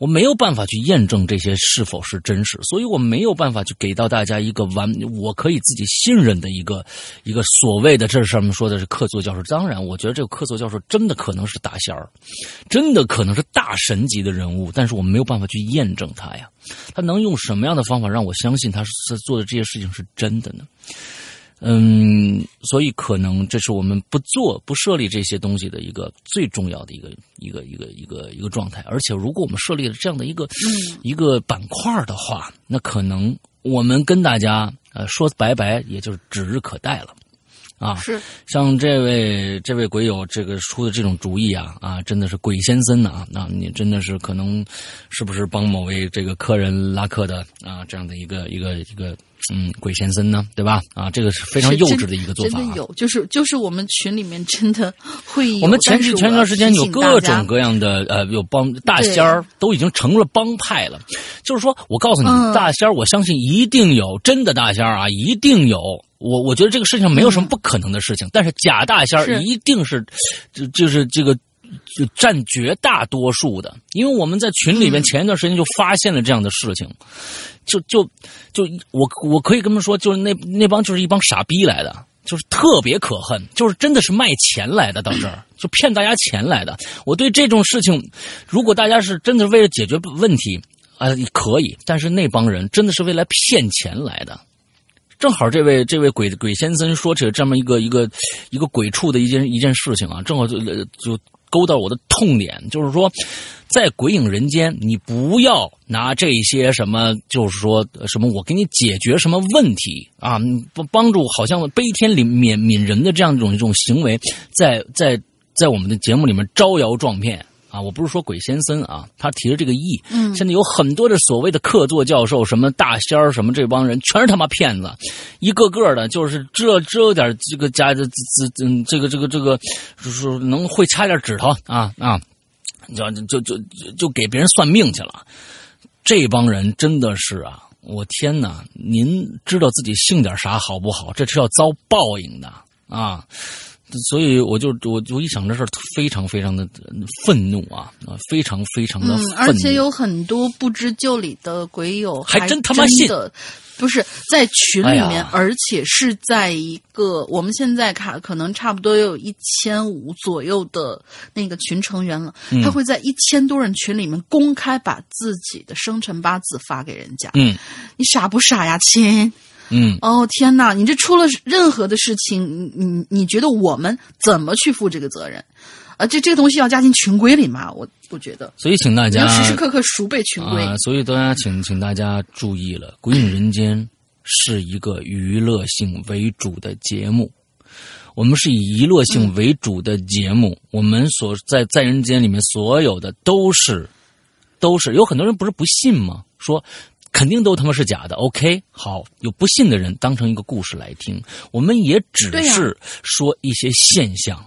我没有办法去验证这些是否是真实，所以我没有办法去给到大家一个完我可以自己信任的一个一个所谓的这上面说的是客座教授。当然，我觉得这个客座教授真的可能是大仙儿，真的可能是大神级的人物，但是我没有办法去验证他呀。他能用什么样的方法让我相信他是做的这些事情是真的呢？嗯，所以可能这是我们不做、不设立这些东西的一个最重要的一个、一个、一个、一个、一个状态。而且，如果我们设立了这样的一个、一个板块的话，那可能我们跟大家呃说拜拜，也就是指日可待了。啊，是像这位这位鬼友这个出的这种主意啊啊，真的是鬼先生呐、啊！那你真的是可能是不是帮某位这个客人拉客的啊这样的一个一个一个嗯鬼先生呢，对吧？啊，这个是非常幼稚的一个做法、啊。真的有，就是就是我们群里面真的会有。我们前但是前段时间有各种各样的呃，有帮大仙儿都已经成了帮派了。就是说我告诉你，嗯大仙儿，我相信一定有真的大仙儿啊，一定有。我我觉得这个事情上没有什么不可能的事情，但是假大仙儿一定是，就就是这个。就占绝大多数的，因为我们在群里面嗯前一段时间就发现了这样的事情，就就就我我可以跟他们说，就是那那帮就是一帮傻逼来的，就是特别可恨，就是真的是卖钱来的，到这儿就骗大家钱来的。我对这种事情，如果大家是真的为了解决问题啊、可以，但是那帮人真的是为了骗钱来的。正好这位这位鬼鬼先生说起了这么一个一个一个鬼畜的一件一件事情啊，正好就就勾到我的痛点，就是说，在鬼影人间，你不要拿这些什么，就是说什么我给你解决什么问题啊，帮帮助好像悲天悯悯悯人的这样一种一种行为，在在在我们的节目里面招摇撞骗。啊，我不是说鬼先生啊，他提的这个意，嗯现在有很多的所谓的客座教授，什么大仙儿，什么这帮人，全是他妈骗子，一个个的，就是这这点这个家这这嗯这个这个这个，就是能会掐点指头啊啊，就就就就就给别人算命去了，这帮人真的是啊，我天哪！您知道自己姓点啥好不好？这是要遭报应的啊！所以我就我我一想这事儿，非常非常的愤怒啊啊，非常非常的愤嗯怒，，而且有很多不知就里的鬼友还真真他妈信的不是在群里面，哎而且是在一个我们现在卡可能差不多有一千五左右的那个群成员了，嗯他会在一千多人群里面公开把自己的生辰八字发给人家，嗯你傻不傻呀，亲？嗯哦天哪！你这出了任何的事情，你你你觉得我们怎么去负这个责任？啊，这这个东西要加进群规里吗？我我觉得所以请大家要时时刻刻熟背群规。啊，所以大家请请大家注意了，《鬼影人间》是一个娱乐性为主的节目。我们是以娱乐性为主的节目，我们所在在人间里面所有的都是都是有很多人不是不信吗？说肯定都他妈是假的。OK，好，有不信的人当成一个故事来听，我们也只是说一些现象。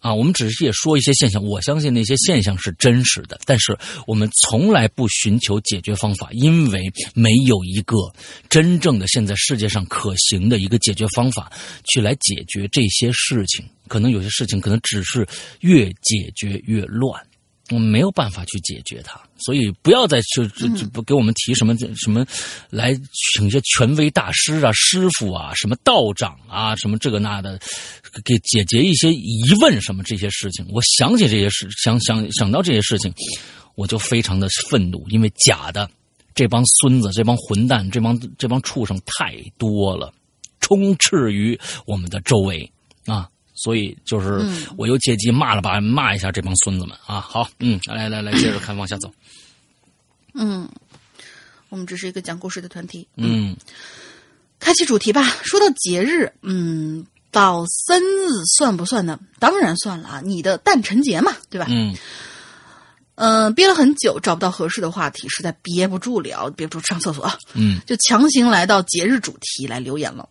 啊，我们只是也说一些现象，我相信那些现象是真实的，但是我们从来不寻求解决方法，因为没有一个真正的现在世界上可行的一个解决方法去来解决这些事情。可能有些事情可能只是越解决越乱，我们没有办法去解决它，所以不要再就就就不给我们提什么什么来请一些权威大师啊、师傅啊、什么道长啊、什么这个那的，给解决一些疑问什么这些事情。我想起这些事，想想想到这些事情，我就非常的愤怒，因为假的这帮孙子、这帮混蛋、这帮这帮畜生太多了，充斥于我们的周围啊。所以就是我又借机骂了把骂一下这帮孙子们啊！好，嗯，来来来，接着看，往下走。嗯，我们只是一个讲故事的团体。嗯开启主题吧。说到节日，嗯，到生日算不算呢？当然算了啊，你的诞辰节嘛，对吧？嗯嗯、憋了很久，找不到合适的话题，实在憋不住了，憋不住上厕所，嗯就强行来到节日主题来留言了。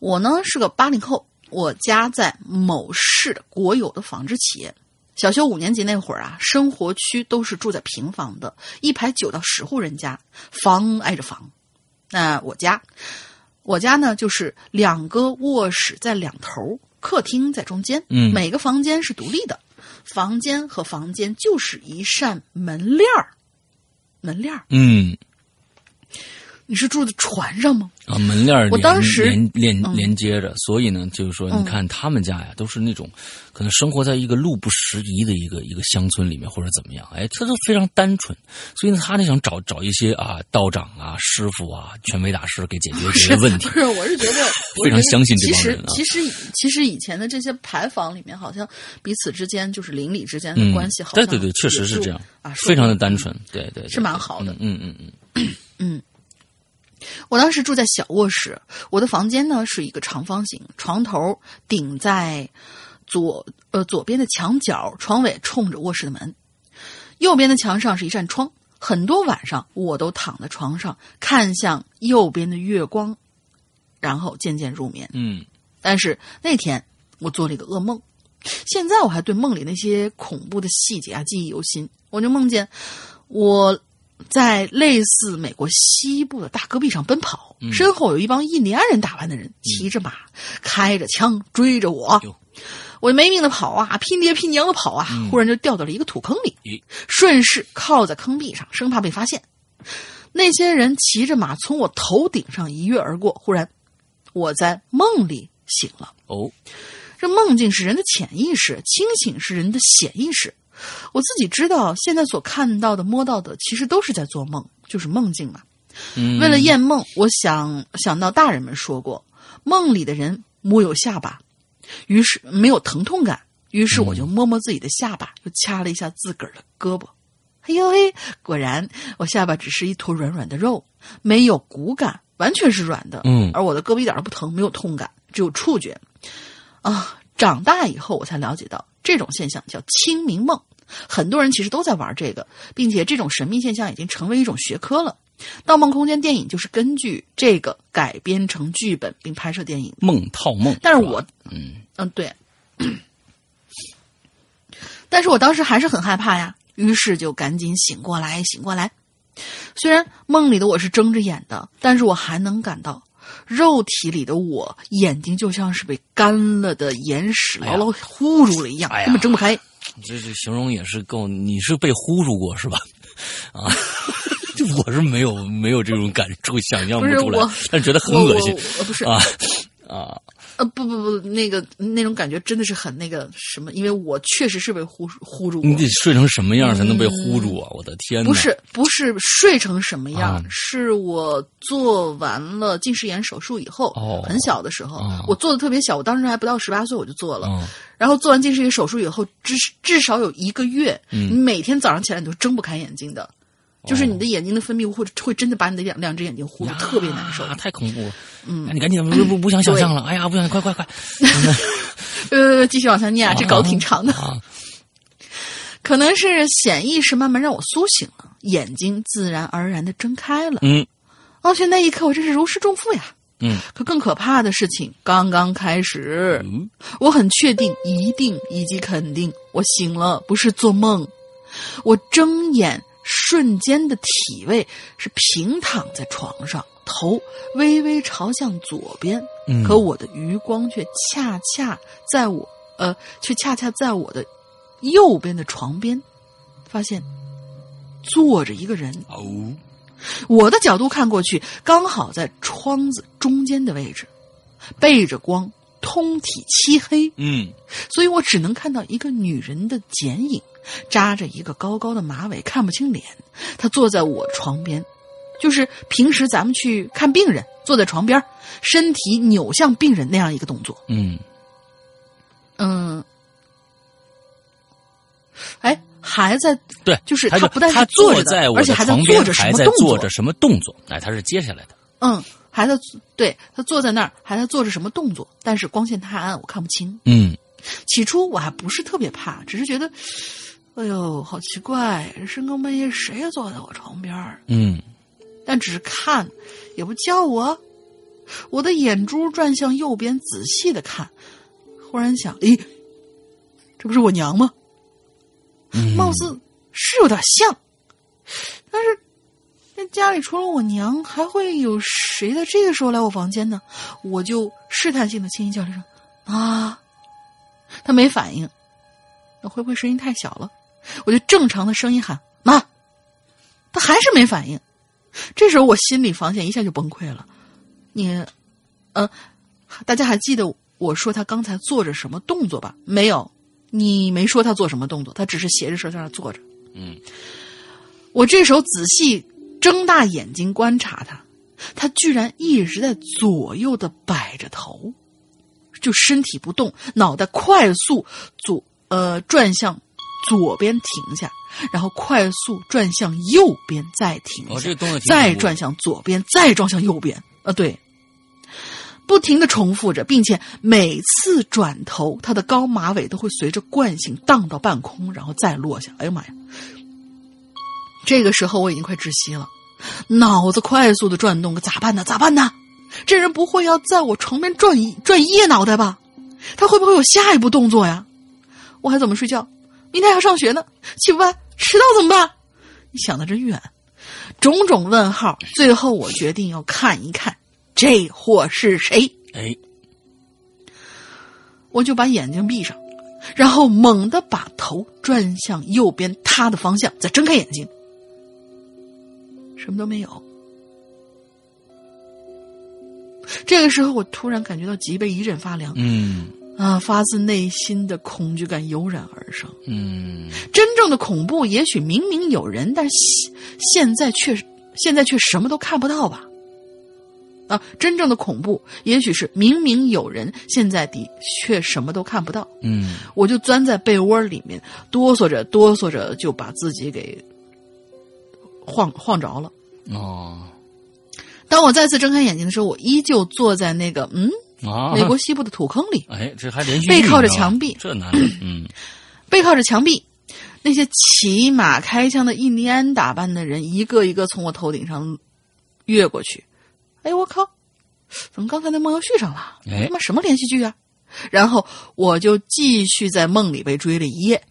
我呢是个八零后，我家在某市国有的纺织企业。小学五年级那会儿啊，生活区都是住在平房的，一排九到十户人家，房挨着房。那我家，我家呢就是两个卧室在两头，客厅在中间，嗯每个房间是独立的，房间和房间就是一扇门帘儿，门帘儿。嗯你是住在船上吗？啊，门链儿我连当时连连嗯连接着，所以呢，就是说，嗯你看他们家呀，都是那种可能生活在一个路不拾遗的一个一个乡村里面，或者怎么样，哎，他都非常单纯，所以呢，他就想找找一些啊道长啊、师傅啊、权威大师给解决这些问题不。是，我是觉得 非常相信这其实帮人啊其实其实以前的这些牌坊里面，好像彼此之间就是邻里之间的嗯关系，好像对对对，确实是这样啊，非常的单纯，对对对，是蛮好的嗯嗯嗯嗯我当时住在小卧室，我的房间呢是一个长方形，床头顶在左呃左边的墙角，床尾冲着卧室的门，右边的墙上是一扇窗。很多晚上我都躺在床上，看向右边的月光，然后渐渐入眠。嗯但是那天我做了一个噩梦，现在我还对梦里那些恐怖的细节啊记忆犹新。我就梦见我在类似美国西部的大戈壁上奔跑，身后有一帮印第安人打扮的人，骑着马，开着枪追着我哟。我没命的跑啊，拼爹拼娘的跑啊，忽然就掉到了一个土坑里，顺势靠在坑壁上，生怕被发现。那些人骑着马从我头顶上一跃而过，忽然我在梦里醒了。哦，这梦境是人的潜意识，清醒是人的显意识。我自己知道，现在所看到的、摸到的，其实都是在做梦，就是梦境嘛。嗯为了验梦，我想想到大人们说过，梦里的人摸有下巴，于是没有疼痛感，于是我就摸摸自己的下巴，又掐了一下自个儿的胳膊。哎呦嘿，果然我下巴只是一坨软软的肉，没有骨感，完全是软的。嗯而我的胳膊一点都不疼，没有痛感，只有触觉。啊，长大以后我才了解到，这种现象叫清明梦。很多人其实都在玩这个，并且这种神秘现象已经成为一种学科了。《盗梦空间》电影就是根据这个改编成剧本并拍摄电影。梦套梦，但是我，嗯嗯，对，但是我当时还是很害怕呀，于是就赶紧醒过来，醒过来。虽然梦里的我是睁着眼的，但是我还能感到肉体里的我眼睛就像是被干了的眼屎牢牢糊住了一样，哎根本睁不开。这这形容也是够，你是被糊住过是吧？啊，就 我是没有没有这种感触，想象不出来，但觉得很恶心不是啊啊！呃，不不不，那个那种感觉真的是很那个什么，因为我确实是被呼呼住过你。得睡成什么样才能被呼住啊？我的天哪！不是不是睡成什么样，啊是我做完了近视眼手术以后，哦很小的时候，哦我做的特别小，我当时还不到十八岁我就做了。嗯然后做完近视眼手术以后，至至少有一个月，嗯你每天早上起来你都睁不开眼睛的，就是你的眼睛的分泌物会会真的把你的两两只眼睛糊的特别难受。啊，太恐怖了！嗯哎你赶紧不不不想想象了！哎呀，不想快快快！呃，继续往下念啊，这稿挺长的。啊，可能是潜意识慢慢让我苏醒了，眼睛自然而然的睁开了。嗯而且那一刻，我真是如释重负呀。嗯可更可怕的事情刚刚开始，嗯我很确定、一定以及肯定，我醒了，不是做梦。我睁眼瞬间的体位是平躺在床上，头微微朝向左边，嗯，可我的余光却恰恰在我呃，却恰恰在我的右边的床边，发现坐着一个人。哦，我的角度看过去，刚好在窗子中间的位置，背着光，通体漆黑，嗯。所以我只能看到一个女人的剪影，扎着一个高高的马尾，看不清脸。他坐在我床边，就是平时咱们去看病人，坐在床边，身体扭向病人那样一个动作。嗯嗯，哎，还在对，就是他他不但是他坐着的在我而且还在做着什还在么动作做着什么动作？哎，他是接下来的。嗯，还在对他坐在那儿，还在做着什么动作，但是光线太暗，我看不清。嗯起初我还不是特别怕，只是觉得，哎呦，好奇怪，深更半夜谁也坐在我床边儿？嗯但只是看，也不叫我。我的眼珠转向右边，仔细的看，忽然想，咦，这不是我娘吗？嗯，貌似是有点像，但是这家里除了我娘，还会有谁在这个时候来我房间呢？我就试探性的轻轻叫了一声“啊”，他没反应，那会不会声音太小了？我就正常的声音喊“妈”，他还是没反应。这时候我心理防线一下就崩溃了。你，呃，大家还记得我说他刚才做着什么动作吧？没有，你没说他做什么动作，他只是斜着身在那坐着。嗯我这时候仔细睁大眼睛观察他，他居然一直在左右的摆着头，就身体不动，脑袋快速左呃转向左边停下，然后快速转向右边再停下，再转向左边，再转向右边。啊，对，不停的重复着，并且每次转头，他的高马尾都会随着惯性荡到半空，然后再落下。哎呀妈呀！这个时候我已经快窒息了，脑子快速的转动，咋办呢？咋办呢？这人不会要在我床边转一转一夜脑袋吧？他会不会有下一步动作呀？我还怎么睡觉？明天还要上学呢，起不办，迟到怎么办？你想的真远，种种问号。最后我决定要看一看这货是谁。哎，我就把眼睛闭上，然后猛地把头转向右边他的方向，再睁开眼睛，什么都没有。这个时候，我突然感觉到脊背一阵发凉，嗯啊，发自内心的恐惧感油然而生。嗯真正的恐怖，也许明明有人，但是现现在却现在却什么都看不到吧？啊，真正的恐怖，也许是明明有人，现在的却什么都看不到。嗯我就钻在被窝里面，哆嗦着哆嗦着，就把自己给晃晃着了。哦当我再次睁开眼睛的时候，我依旧坐在那个嗯啊，美国西部的土坑里，哎，这还连续背靠着墙壁这难的，嗯 背靠着墙壁，那些骑马开枪的印第安打扮的人一个一个从我头顶上越过去。哎，我靠！怎么刚才那梦又续上了？哎他妈什么连续剧啊？然后我就继续在梦里被追了一夜，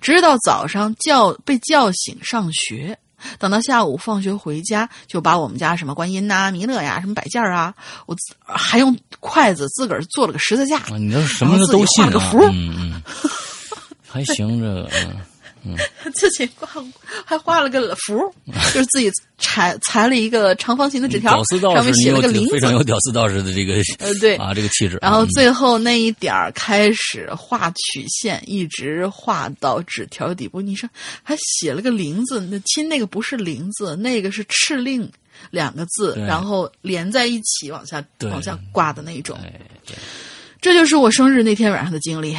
直到早上叫被叫醒上学。等到下午放学回家，就把我们家什么观音呐、弥勒呀、什么摆件儿啊，我还用筷子自个儿做了个十字架，啊，你这什么的都信啊，个符还行，这个嗯 自己画还画了个符，就是自己裁裁了一个长方形的纸条屌丝，道上面写了个林非常有。屌丝道士的这个 呃，对，啊这个气质。然后嗯最后那一点儿开始画曲线，一直画到纸条底部。你说还写了个“林”字，那亲那个不是“林”字，那个是“敕令”两个字，然后连在一起往下往下挂的那种。这就是我生日那天晚上的经历。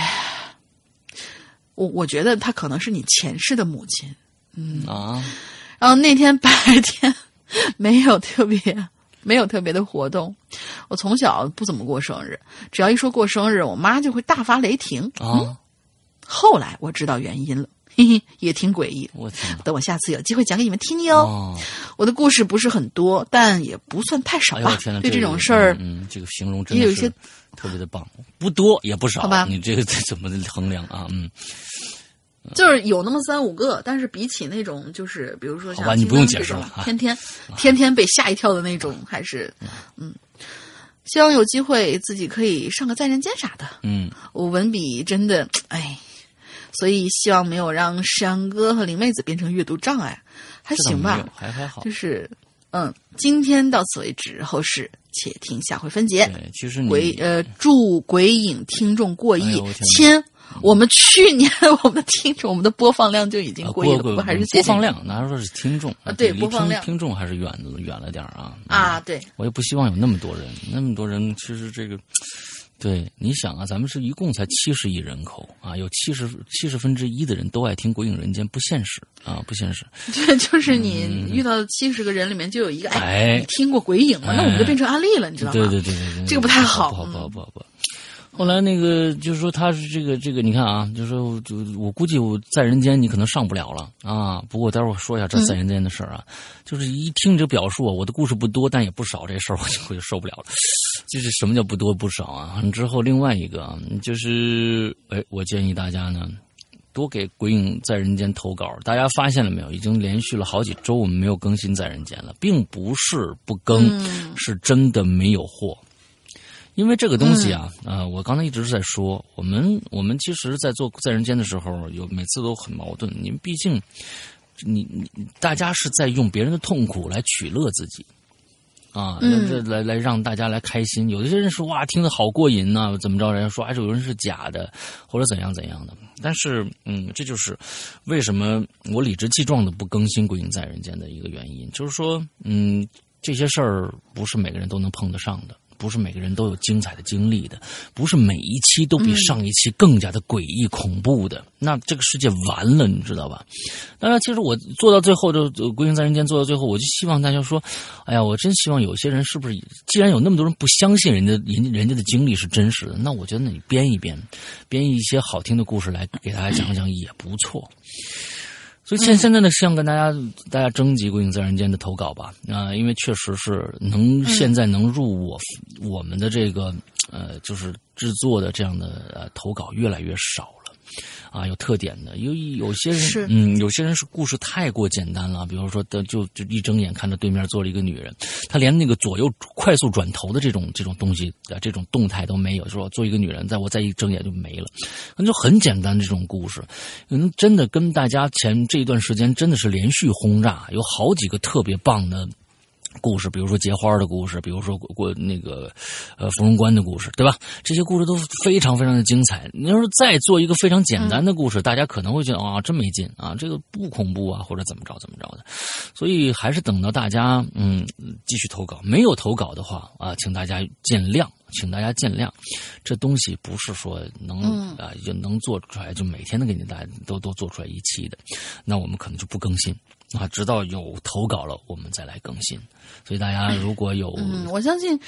我我觉得她可能是你前世的母亲。嗯啊，然后那天白天 没有特别没有特别的活动。我从小不怎么过生日，只要一说过生日，我妈就会大发雷霆。啊，后来我知道原因了，嘿嘿，也挺诡异。我天！等我下次有机会讲给你们听哟我的故事不是很多，但也不算太少吧。对这种事儿，嗯，嗯这个形容真也有一些特别的棒，不多也不少，好吧。你这个怎么衡量啊？嗯，就是有那么三五个，但是比起那种就是比如说像好吧你不用解释了。啊天天天天被吓一跳的那种，还是嗯，希望有机会自己可以上个在人间啥的。嗯，我文笔真的哎，所以希望没有让山哥和林妹子变成阅读障碍，还行吧，还还好。就。是嗯，今天到此为止，后事且听下回分解。对，其实你鬼呃，祝鬼影听众过亿哎我们去年我们的听众，我们的播放量就已经啊过亿了，播不还是播放量，哪说是听众啊对播放量。听听众还是远了远了点儿啊啊？对，我也不希望有那么多人，那么多人，其实这个，对，你想啊，咱们是一共才七十亿人口啊，有七十七十分之一的人都爱听《鬼影人间》，不现实啊，不现实。对 就是你遇到的七十个人里面就有一个，哎哎，你听过鬼影吗？那我们就变成案例了，你知道吗？对对对对对，这个不太好不好不好不好不好。后来那个就是说他是这个这个，你看啊，就是说我就我估计我在人间你可能上不了了啊。不过待会儿说一下这在人间的事儿啊，就是一听你这表述啊，我的故事不多，但也不少，这事儿我就我就受不了了。就是什么叫不多不少啊？之后另外一个啊，就是哎，我建议大家呢。多给《鬼影在人间》投稿，大家发现了没有？已经连续了好几周我们没有更新《在人间》了，并不是不更，嗯是真的没有货。因为这个东西啊，呃，我刚才一直是在说，我们我们其实，在做在人间的时候，有每次都很矛盾。因为毕竟，你你大家是在用别人的痛苦来取乐自己，啊，来来让大家来开心。有的些人说哇，听得好过瘾呐、怎么着？人家说哎，这有人是假的，或者怎样怎样的。但是，嗯，这就是为什么我理直气壮的不更新《鬼影在人间》的一个原因，就是说，嗯，这些事儿不是每个人都能碰得上的。不是每个人都有精彩的经历的，不是每一期都比上一期更加的诡异恐怖的，那这个世界完了，你知道吧？当然，其实我做到最后，就《归隐在人间》做到最后，我就希望大家说，哎呀，我真希望有些人是不是，既然有那么多人不相信人家人家人家的经历是真实的，那我觉得你编一编，编一些好听的故事来给大家讲讲也不错。所以现现在呢，想跟大家大家征集《鬼影在人间》的投稿吧，啊、因为确实是能现在能入我、我们的这个呃，就是制作的这样的呃投稿越来越少了。啊，有特点的，有有些人是嗯，有些人是故事太过简单了，比如说的就就一睁眼看着对面坐了一个女人，他连那个左右快速转头的这种这种东西的这种动态都没有，说做一个女人，在我再一睁眼就没了，那就很简单这种故事，嗯，真的跟大家前这一段时间真的是连续轰炸，有好几个特别棒的。故事，比如说结花的故事，比如说过过那个呃芙蓉关的故事，对吧？这些故事都非常非常的精彩。你要是再做一个非常简单的故事，大家可能会觉得啊，真没劲啊，这个不恐怖啊，或者怎么着怎么着的。所以还是等到大家嗯继续投稿，没有投稿的话啊，请大家见谅，请大家见谅。这东西不是说能啊就能做出来，就每天都给你大家都都做出来一期的，那我们可能就不更新。啊，直到有投稿了，我们再来更新。所以大家如果有，嗯，我相信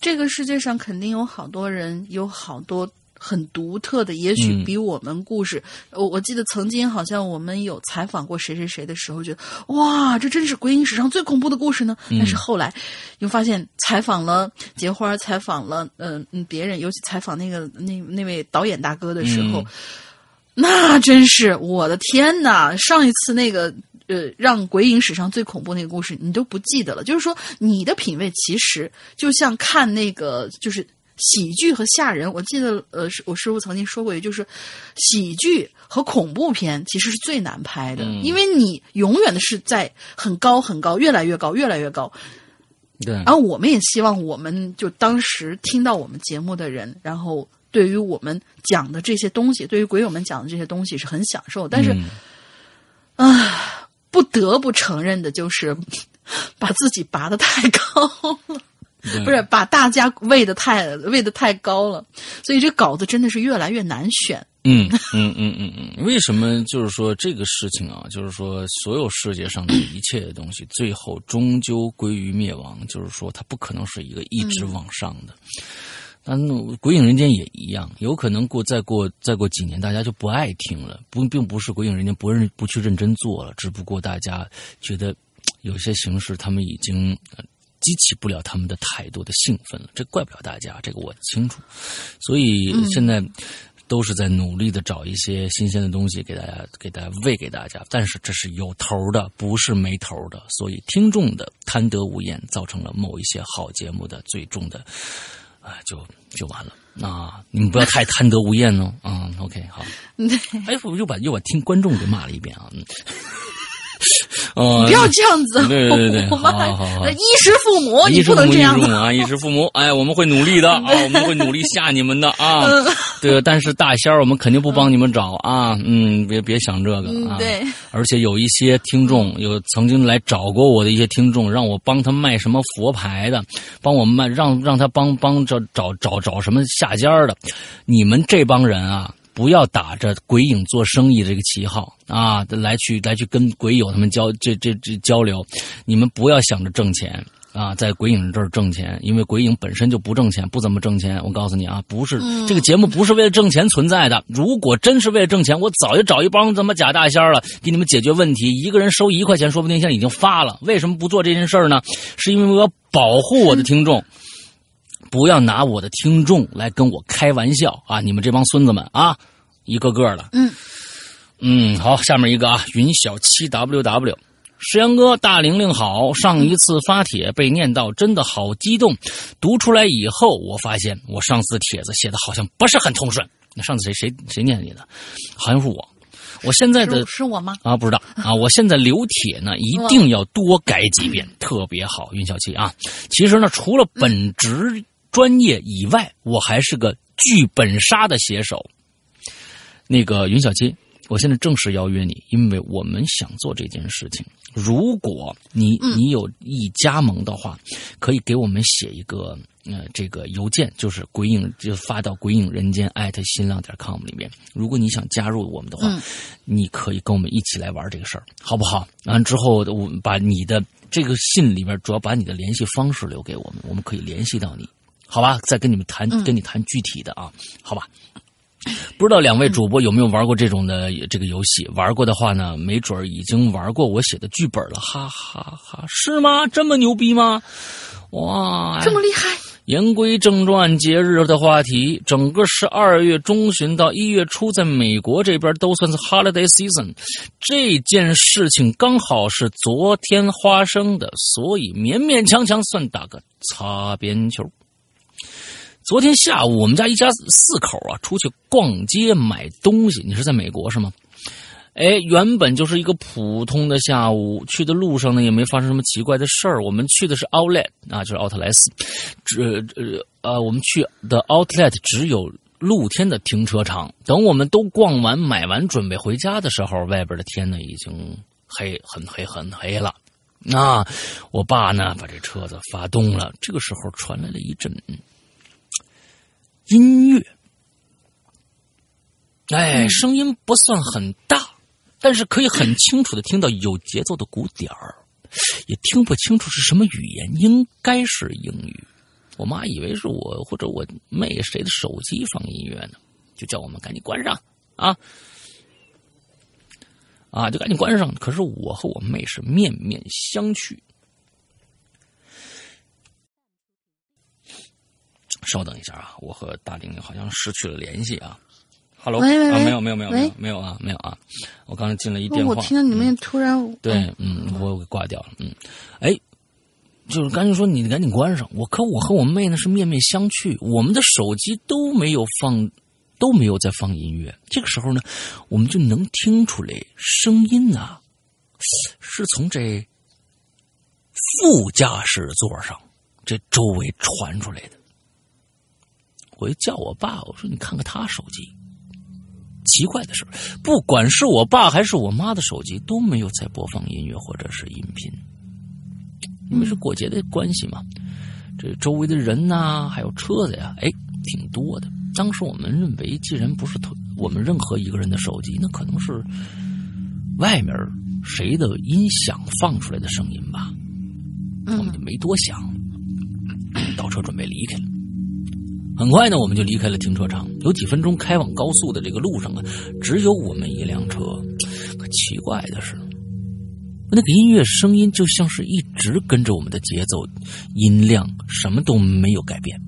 这个世界上肯定有好多人，有好多很独特的，也许嗯比我们故事。我、我记得曾经好像我们有采访过谁谁谁的时候，觉得哇，这真是鬼影史上最恐怖的故事呢。嗯但是后来又发现，采访了结花，采访了嗯嗯别人，尤其采访那个那那位导演大哥的时候。嗯那真是我的天呐！上一次那个呃，让鬼影史上最恐怖那个故事，你都不记得了。就是说，你的品味其实就像看那个，就是喜剧和吓人。我记得，呃，我师傅曾经说过，就是喜剧和恐怖片其实是最难拍的，因为你永远的是在很高很高，越来越高，越来越高。对。然后我们也希望，我们就当时听到我们节目的人，然后对于我们讲的这些东西，对于鬼友们讲的这些东西是很享受，但是，啊。不得不承认的就是，把自己拔得太高了，不是把大家喂的太喂的太高了，所以这稿子真的是越来越难选。嗯嗯嗯嗯嗯，为什么就是说这个事情啊？就是说所有世界上的一切的东西，最后终究归于灭亡。就是说它不可能是一个一直往上的。但《鬼影人间》也一样，有可能过再过再过几年，大家就不爱听了。不，并不是《鬼影人间》不认不去认真做了，只不过大家觉得有些形式他们已经激起不了他们的太多的兴奋了。这怪不了大家，这个我清楚。所以现在都是在努力的找一些新鲜的东西给大家，给大家喂给大家。但是这是有头的，不是没头的。所以听众的贪得无厌，造成了某一些好节目的最终的。啊，就就完了啊！你们不要太贪得无厌哦。嗯，OK，好。哎，我又把又把听观众给骂了一遍啊。哦，不要这样子！对对对，好好好，衣食父母，你不能这样啊！衣食父母，哎，我们会努力的啊，我们会努力吓你们的啊。对，但是大仙儿，我们肯定不帮你们找啊。嗯，别别想这个啊。对。而且有一些听众，有曾经来找过我的一些听众，让我帮他卖什么佛牌的，帮我卖，让让他帮帮找找找找什么下家的。你们这帮人啊！不要打着鬼影做生意这个旗号啊，来去来去跟鬼友他们交这这这交流，你们不要想着挣钱啊，在鬼影这儿挣钱，因为鬼影本身就不挣钱，不怎么挣钱。我告诉你啊，不是这个节目不是为了挣钱存在的。如果真是为了挣钱，我早就找一帮他妈假大仙了，给你们解决问题，一个人收一块钱，说不定现在已经发了。为什么不做这件事儿呢？是因为我要保护我的听众。不要拿我的听众来跟我开玩笑啊！你们这帮孙子们啊，一个个的。嗯嗯，好，下面一个啊，云小七 ww，石阳哥大玲玲好。上一次发帖被念到，真的好激动。读出来以后，我发现我上次帖子写的好像不是很通顺。那上次谁谁谁念你的？好像是我。我现在的是我吗？啊，不知道啊。我现在留帖呢，一定要多改几遍，特别好。云小七啊，其实呢，除了本职。专业以外，我还是个剧本杀的写手。那个云小七，我现在正式邀约你，因为我们想做这件事情。如果你你有意加盟的话，可以给我们写一个呃这个邮件，就是鬼影就发到鬼影人间艾特新浪点 com 里面。如果你想加入我们的话，你可以跟我们一起来玩这个事儿，好不好？完之后，我把你的这个信里面主要把你的联系方式留给我们，我们可以联系到你。好吧，再跟你们谈，跟你谈具体的啊，好吧。不知道两位主播有没有玩过这种的这个游戏？玩过的话呢，没准已经玩过我写的剧本了，哈哈哈！是吗？这么牛逼吗？哇，这么厉害！言归正传，节日的话题，整个十二月中旬到一月初，在美国这边都算是 holiday season。这件事情刚好是昨天发生的，所以勉勉强强算打个擦边球。昨天下午，我们家一家四口啊出去逛街买东西。你是在美国是吗？哎，原本就是一个普通的下午，去的路上呢也没发生什么奇怪的事儿。我们去的是 Outlet 啊，就是奥特莱斯。这呃呃，我们去的 Outlet 只有露天的停车场。等我们都逛完、买完，准备回家的时候，外边的天呢已经黑，很黑，很黑了。那我爸呢把这车子发动了，这个时候传来了一阵。音乐，哎，声音不算很大，但是可以很清楚的听到有节奏的鼓点儿，也听不清楚是什么语言，应该是英语。我妈以为是我或者我妹谁的手机放音乐呢，就叫我们赶紧关上啊啊，就赶紧关上。可是我和我妹是面面相觑。稍等一下啊，我和大玲玲好像失去了联系啊。，Hello，喂喂喂啊，没有没有没有没有没有啊没有啊，我刚才进了一电话，我听到你们突然对，嗯，我给挂掉了，嗯，哎，就是赶紧说你赶紧关上，我可我和我妹呢是面面相觑，我们的手机都没有放，都没有在放音乐，这个时候呢，我们就能听出来声音呐、是从这副驾驶座上这周围传出来的。我就叫我爸，我说你看看他手机。奇怪的是，不管是我爸还是我妈的手机都没有在播放音乐或者是音频，因为是过节的关系嘛。这周围的人呐、还有车子呀，哎，挺多的。当时我们认为，既然不是同我们任何一个人的手机，那可能是外面谁的音响放出来的声音吧。我们就没多想，倒车准备离开了。很快呢，我们就离开了停车场。有几分钟开往高速的这个路上啊，只有我们一辆车。可奇怪的是，那个音乐声音就像是一直跟着我们的节奏、音量，什么都没有改变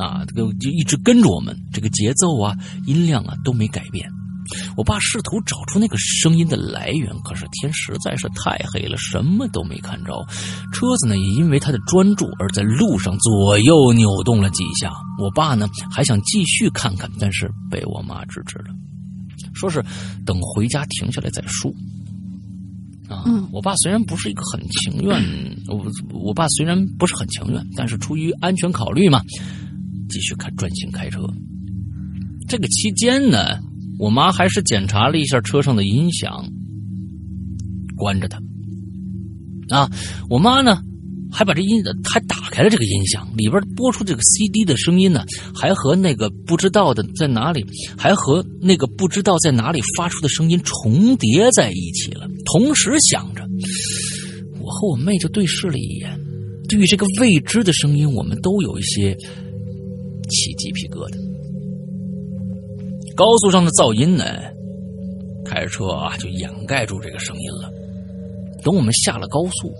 啊，这个就一直跟着我们，这个节奏啊、音量啊都没改变。我爸试图找出那个声音的来源，可是天实在是太黑了，什么都没看着。车子呢，也因为他的专注而在路上左右扭动了几下。我爸呢，还想继续看看，但是被我妈制止了，说是等回家停下来再说。啊，我爸虽然不是一个很情愿，我我爸虽然不是很情愿，但是出于安全考虑嘛，继续开专心开车。这个期间呢。我妈还是检查了一下车上的音响，关着它。啊，我妈呢，还把这音还打开了这个音响，里边播出这个 CD 的声音呢，还和那个不知道的在哪里，还和那个不知道在哪里发出的声音重叠在一起了。同时响着，我和我妹就对视了一眼，对于这个未知的声音，我们都有一些起鸡皮疙瘩。高速上的噪音呢，开车啊就掩盖住这个声音了。等我们下了高速，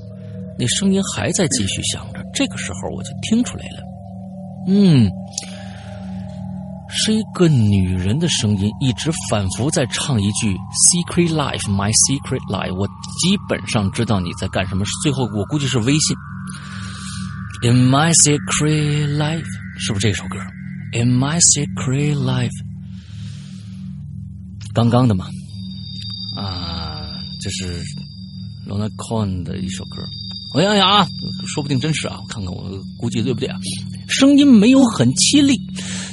那声音还在继续响着。这个时候我就听出来了，嗯，是一个女人的声音，一直反复在唱一句 “Secret Life, My Secret Life”。我基本上知道你在干什么。最后我估计是微信。In my secret life，是不是这首歌？In my secret life。刚刚的嘛，啊，这是 Lona Con 的一首歌。我想想啊，说不定真是啊，我看看我估计对不对啊？声音没有很凄厉，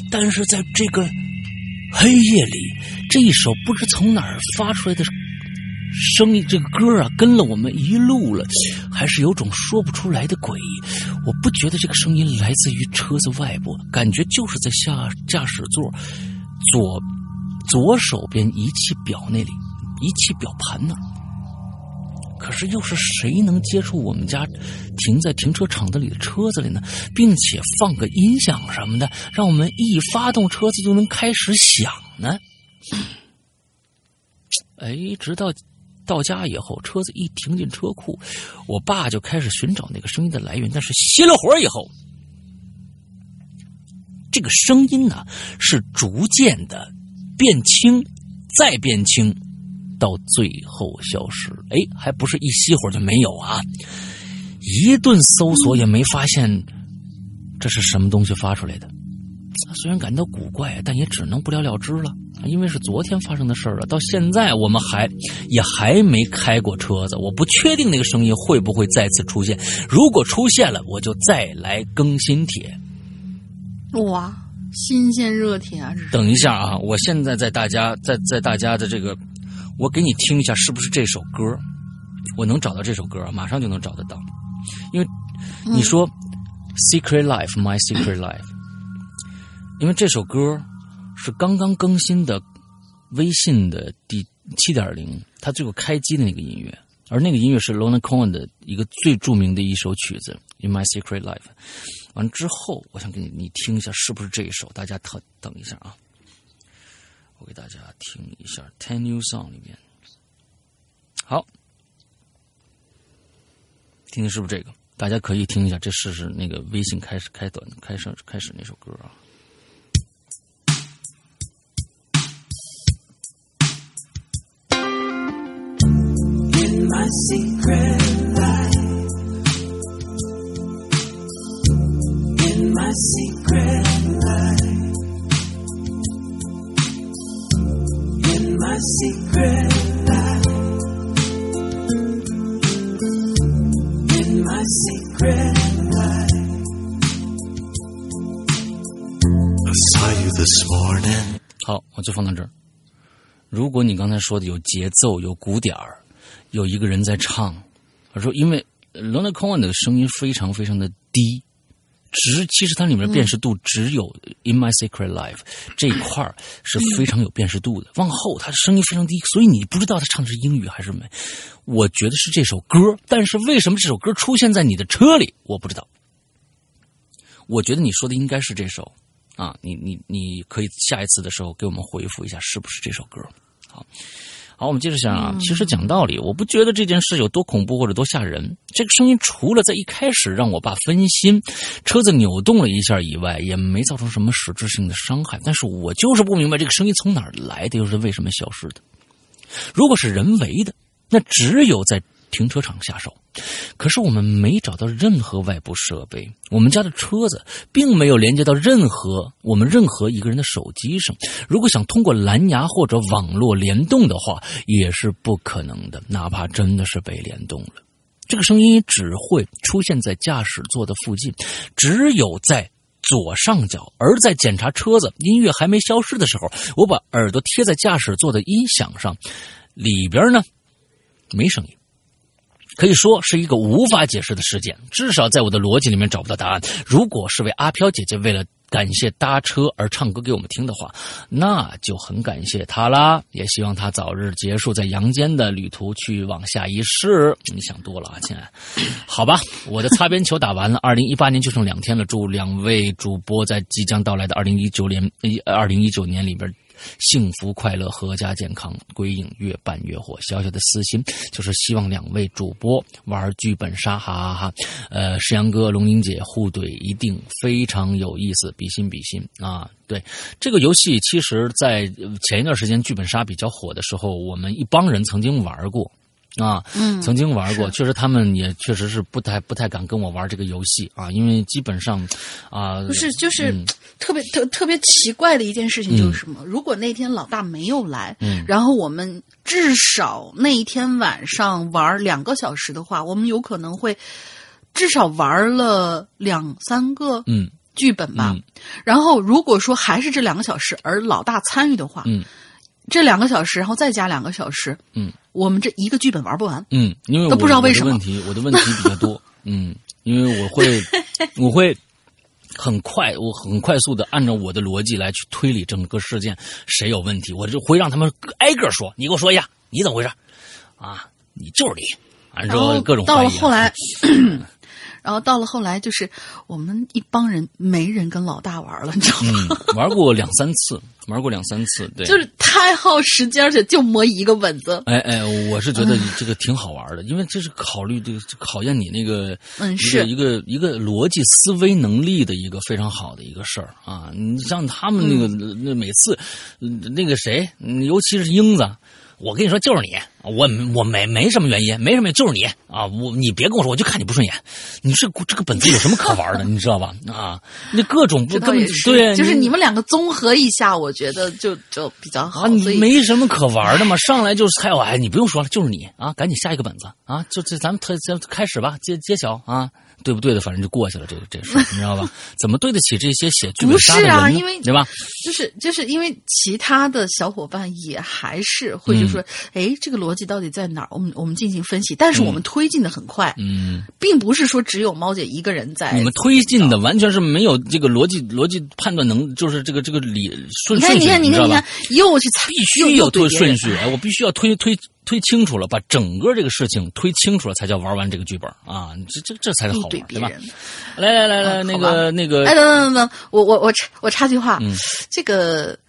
但是在这个黑夜里，这一首不知从哪儿发出来的声音，这个歌啊，跟了我们一路了，还是有种说不出来的诡异。我不觉得这个声音来自于车子外部，感觉就是在下驾驶座左。左手边仪器表那里，仪器表盘那。可是又是谁能接触我们家停在停车场子里的车子里呢？并且放个音响什么的，让我们一发动车子就能开始响呢？哎，直到到家以后，车子一停进车库，我爸就开始寻找那个声音的来源。但是熄了火以后，这个声音呢是逐渐的。变轻，再变轻，到最后消失。哎，还不是一熄火就没有啊！一顿搜索也没发现这是什么东西发出来的。虽然感到古怪，但也只能不了了之了。因为是昨天发生的事儿了，到现在我们还也还没开过车子，我不确定那个声音会不会再次出现。如果出现了，我就再来更新帖。哇！新鲜热帖啊！等一下啊，我现在在大家在在大家的这个，我给你听一下，是不是这首歌？我能找到这首歌，马上就能找得到，因为你说《Secret Life》《My Secret Life》，因为这首歌是刚刚更新的微信的第七点零，它最后开机的那个音乐，而那个音乐是 Lona Cohen 的一个最著名的一首曲子《In My Secret Life》。完之后，我想给你你听一下是不是这一首？大家特等一下啊，我给大家听一下《Ten New Song》里面。好，听听是不是这个？大家可以听一下，这试试那个微信开始开短开始开始那首歌啊。secret my secret life. In my secret life. In my secret life. I saw you this morning. 好，我就放到这儿。如果你刚才说的有节奏、有鼓点儿，有一个人在唱，我说因为 Leonard Cohen 的声音非常非常的低，只其实它里面的辨识度只有 In My Secret Life 这一块儿是非常有辨识度的。往后它的声音非常低，所以你不知道他唱的是英语还是美。我觉得是这首歌，但是为什么这首歌出现在你的车里，我不知道。我觉得你说的应该是这首。啊，你你你可以下一次的时候给我们回复一下，是不是这首歌？好，好，我们接着想啊。其实讲道理，我不觉得这件事有多恐怖或者多吓人。这个声音除了在一开始让我爸分心，车子扭动了一下以外，也没造成什么实质性的伤害。但是我就是不明白这个声音从哪儿来的，又是为什么消失的。如果是人为的，那只有在停车场下手。可是我们没找到任何外部设备，我们家的车子并没有连接到任何我们任何一个人的手机上。如果想通过蓝牙或者网络联动的话，也是不可能的，哪怕真的是被联动了。这个声音只会出现在驾驶座的附近，只有在左上角。而在检查车子音乐还没消失的时候，我把耳朵贴在驾驶座的音响上，里边呢没声音。可以说是一个无法解释的事件，至少在我的逻辑里面找不到答案。如果是为阿飘姐姐为了感谢搭车而唱歌给我们听的话，那就很感谢她啦，也希望她早日结束在阳间的旅途，去往下一世。你想多了啊，亲爱。好吧，我的擦边球打完了，二零一八年就剩两天了。祝两位主播在即将到来的二零一九年一，二零一九年里边。幸福快乐、阖家健康，归影越办越火。小小的私心就是希望两位主播玩剧本杀，哈哈哈！呃，石阳哥、龙英姐互怼一定非常有意思，比心比心啊！对这个游戏，其实，在前一段时间剧本杀比较火的时候，我们一帮人曾经玩过。啊，嗯，曾经玩过，确实他们也确实是不太不太敢跟我玩这个游戏啊，因为基本上，啊，不是就是嗯特别特特别奇怪的一件事情就是什么？如果那天老大没有来，嗯。然后我们至少那一天晚上玩两个小时的话，我们有可能会至少玩了两三个嗯。剧本吧。嗯。然后如果说还是这两个小时，而老大参与的话，嗯。这两个小时，然后再加两个小时，嗯我们这一个剧本玩不完。嗯，因为我不知道为什么问题我的问题比较多，嗯，因为我会我会很快我很快速的按照我的逻辑来去推理整个事件谁有问题，我就会让他们挨个说，你给我说一下你怎么回事啊？你就是你，完之然后后各种到了后来，然后到了后来，就是我们一帮人没人跟老大玩了，你知道吗？嗯，玩过两三次，玩过两三次，对，就是太耗时间，而且就磨一个本子。哎哎，我是觉得这个挺好玩的，因为这是考虑这个考验你那个嗯是一个一个逻辑思维能力的一个非常好的一个事儿啊！你像他们那个嗯那每次嗯那个谁，嗯尤其是英子。我跟你说，就是你，我我没没什么原因，没什么，就是你啊！我你别跟我说，我就看你不顺眼。你这这个本子有什么可玩的？你知道吧？啊，那各种不根本对，就是你们两个综合一下，我觉得就就比较好。啊，你没什么可玩的嘛，上来就是猜我，哎，你不用说了，就是你啊，赶紧下一个本子啊，就这咱们特咱开始吧，揭揭晓啊，对不对的，反正就过去了，这个这事 你知道吧？怎么对得起这些写剧本不是杀的人呢？啊因为对吧？就是就是因为其他的小伙伴也还是会就说，哎、这个逻辑到底在哪儿？我们我们进行分析，但是我们推进的很快，嗯，并不是说只有猫姐一个人在。你们推进的完全是没有这个逻辑逻辑判断能，就是这个这个理顺你看，顺序，你看，你看，你看？，又去猜，必须又要推顺。序，我必须要推推推清楚了，把整个这个事情推清楚了，才叫玩完这个剧本啊！这这这才是好玩，对吧？来来来来，那个那个哎，等等等等，我我我插我插句话，嗯这个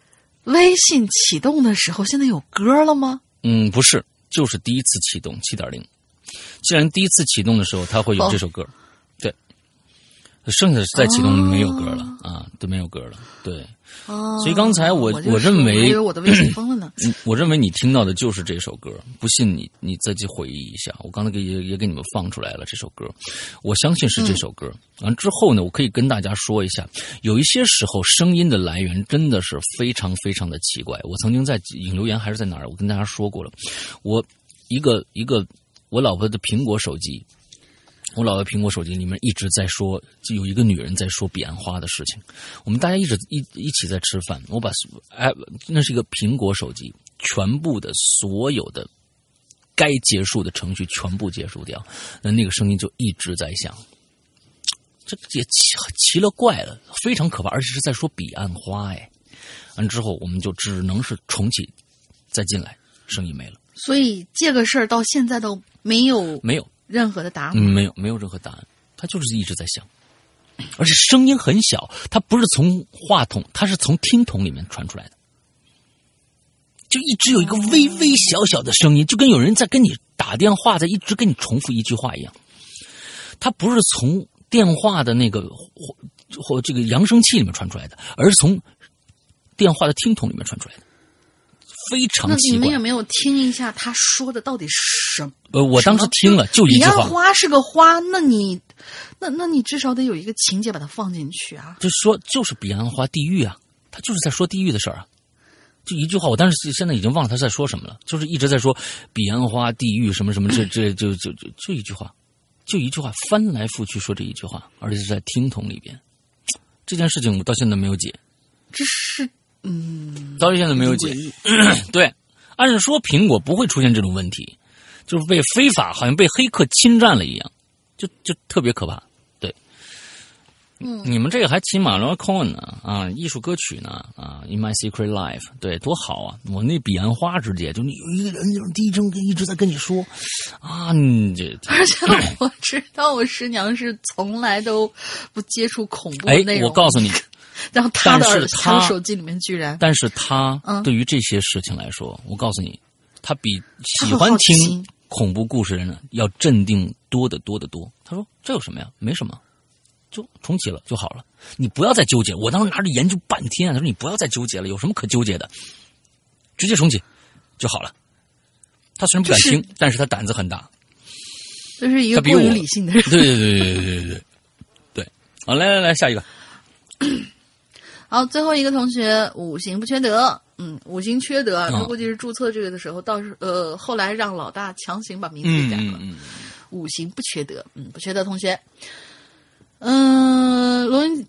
微信启动的时候，现在有歌了吗？嗯，不是，就是第一次启动七点零。既然第一次启动的时候，它会有哦这首歌，对，剩下的再启动没有歌了、啊，都没有歌了。对，哦，所以刚才我就我认为我的微信 封了呢。嗯我认为你听到的就是这首歌，不信你你再去回忆一下。我刚才给也也给你们放出来了这首歌，我相信是这首歌。完、之后呢，我可以跟大家说一下，有一些时候声音的来源真的是非常非常的奇怪。我曾经在引流言还是在哪儿，我跟大家说过了，我一个一个我老婆的苹果手机。我老婆苹果手机里面一直在说，就有一个女人在说彼岸花的事情。我们大家一直一一起在吃饭，我把哎，那是一个苹果手机，全部的所有的该结束的程序全部结束掉，那那个声音就一直在响。这也奇奇了怪了，非常可怕，而且是在说彼岸花哎。完之后，我们就只能是重启，再进来，声音没了，所以这个事儿到现在都没有没有。任何的答案。嗯，没有没有任何答案，他就是一直在想，而且声音很小，他不是从话筒，他是从听筒里面传出来的，就一直有一个微微小小的声音，就跟有人在跟你打电话，在一直跟你重复一句话一样。他不是从电话的那个或或这个扬声器里面传出来的，而是从电话的听筒里面传出来的，非常那奇怪你们有。没有听一下他说的到底是什么？呃，我当时听了就一彼岸花是个花，那你，那那你至少得有一个情节把它放进去啊。就说就是彼岸花地狱啊，他就是在说地狱的事儿啊，就一句话，我当时现在已经忘了他在说什么了，就是一直在说彼岸花地狱什么什么，这这就就就就一句话，就一句话，翻来覆去说这一句话，而且是在听筒里边。这件事情我到现在没有解，这是嗯，到现在没有解 对，按说苹果不会出现这种问题，就是被非法好像被黑客侵占了一样，就就特别可怕。对，嗯，你们这个还骑马龙 Coin 呢啊，艺术歌曲呢啊，In My Secret Life，对，多好啊！我那彼岸花直接，就你有一个人就是低声跟一直在跟你说啊，你这而且我知道我师娘是从来都不接触恐怖内，容。我告诉你，然后他的他手机里面居然但是他对于这些事情来说我告诉你他比喜欢听恐怖故事的人呢要镇定多得多得多。他说这有什么呀？没什么就重启了就好了。你不要再纠结我当时拿着研究半天他说你不要再纠结了有什么可纠结的？直接重启就好了。他虽然不敢听但是他胆子很大这是一个比于理性的对对对对对对对。对好来来来下一个。好，最后一个同学五行不缺德，嗯，五行缺德，哦他估计是注册这个的时候，到时呃后来让老大强行把名字改了。五行不缺德，嗯，不缺德同学，嗯、罗云，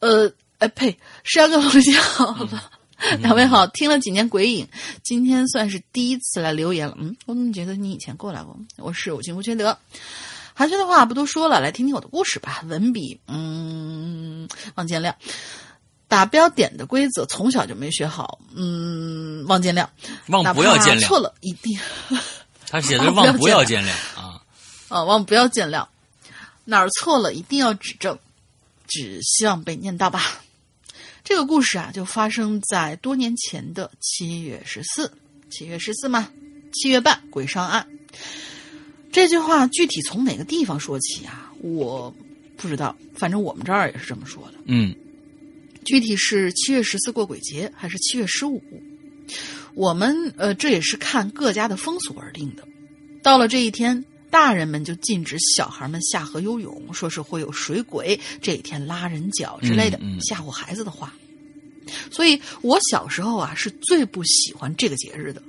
呃，哎呸，山哥同学好了。两位好，听了几年鬼影，今天算是第一次来留言了。嗯，我怎么觉得你以前过来过？我是五行不缺德。寒暄的话不多说了，来听听我的故事吧。文笔，嗯，望见谅。打标点的规则从小就没学好，嗯，望见谅。望不要见谅。错了，一定 他写的是望不要见谅啊。啊，望不要见谅，哪儿错了一定要指正，只希望被念到吧。这个故事啊，就发生在多年前的七月十四，七月十四嘛，七月半鬼上岸。这句话具体从哪个地方说起啊？我不知道，反正我们这儿也是这么说的。嗯具体是七月十四过鬼节还是七月十五？我们呃，这也是看各家的风俗而定的。到了这一天，大人们就禁止小孩们下河游泳，说是会有水鬼这一天拉人脚之类的、嗯嗯吓唬孩子的话。所以我小时候啊是最不喜欢这个节日的。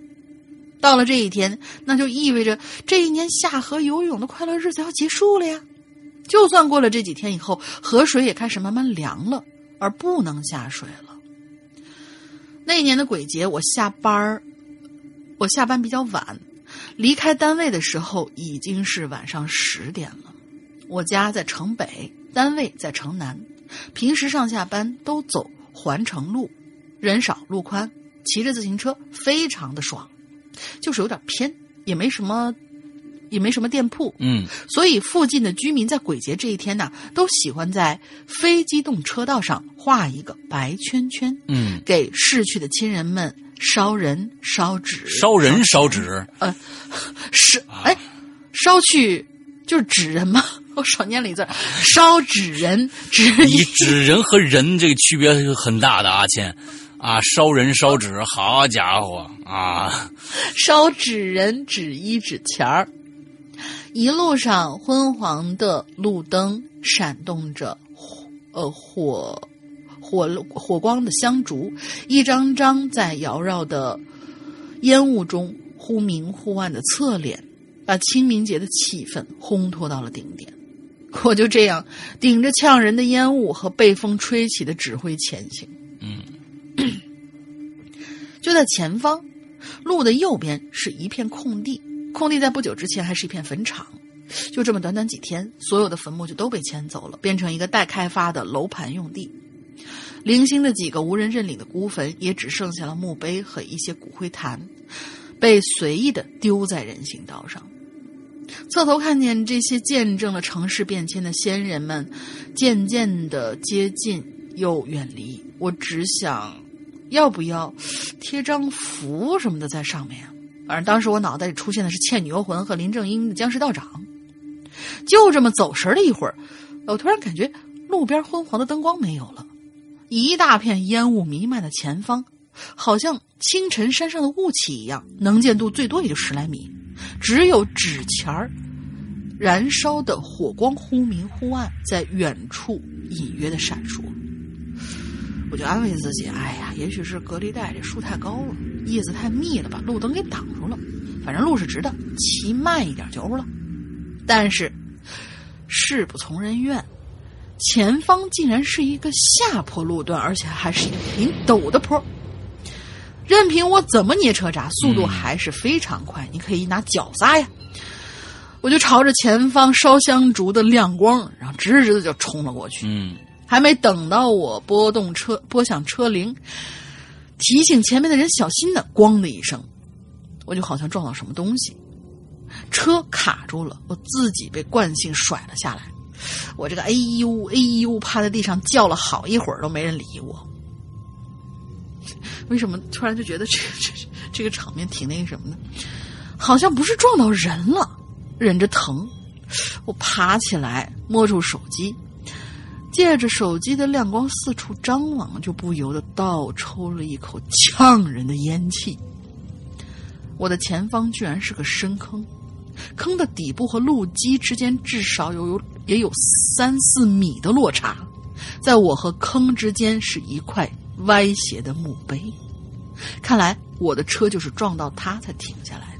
到了这一天，那就意味着这一年下河游泳的快乐日子要结束了呀。就算过了这几天以后，河水也开始慢慢凉了，而不能下水了。那一年的鬼节，我下班，我下班比较晚，离开单位的时候已经是晚上十点了。我家在城北，单位在城南，平时上下班都走环城路，人少路宽，骑着自行车非常的爽，就是有点偏，也没什么，也没什么店铺，嗯。所以附近的居民在鬼节这一天呢，都喜欢在非机动车道上画一个白圈圈，嗯，给逝去的亲人们烧人、烧纸、烧人烧纸，呃是哎，烧去就是纸人吗，我少念了一字，烧纸人，纸你纸人和人这个区别是很大的啊，亲啊，烧人烧纸，好家伙啊！烧纸人纸一纸钱儿。一路上昏黄的路灯闪动着火呃火火火光的香烛，一张张在缭绕的烟雾中忽明忽暗的侧脸，把清明节的气氛烘托到了顶点。我就这样顶着呛人的烟雾和被风吹起的纸灰前行。嗯，就在前方，路的右边是一片空地，空地在不久之前还是一片坟场。就这么短短几天，所有的坟墓就都被迁走了，变成一个待开发的楼盘用地。零星的几个无人认领的孤坟，也只剩下了墓碑和一些骨灰坛，被随意的丢在人行道上。侧头看见这些见证了城市变迁的先人们，渐渐的接近又远离。我只想，要不要贴张符什么的在上面啊？反正当时我脑袋里出现的是《倩女幽魂》和林正英的僵尸道长。就这么走神了一会儿，我突然感觉路边昏黄的灯光没有了，一大片烟雾弥漫的前方，好像清晨山上的雾气一样，能见度最多也就十来米，只有纸钱儿燃烧的火光忽明忽暗，在远处隐约的闪烁。我就安慰自己：“哎呀，也许是隔离带这树太高了，叶子太密了，把路灯给挡住了。反正路是直的，骑慢一点就欧了。”但是，事不从人愿，前方竟然是一个下坡路段，而且还是一个挺陡的坡。任凭我怎么捏车闸，速度还是非常快。你可以拿脚撒呀！我就朝着前方烧香烛的亮光，然后直直的就冲了过去。嗯，还没等到我拨动车拨响车铃，提醒前面的人小心的，咣的一声，我就好像撞到什么东西。车卡住了，我自己被惯性甩了下来。我这个哎呦哎呦，趴在地上叫了好一会儿，都没人理我。为什么突然就觉得这这这个场面挺那个什么的？好像不是撞到人了，忍着疼，我爬起来摸住手机，借着手机的亮光四处张望，就不由得倒抽了一口呛人的烟气。我的前方居然是个深坑。坑的底部和路基之间至少有有也有三四米的落差，在我和坑之间是一块歪斜的墓碑，看来我的车就是撞到它才停下来。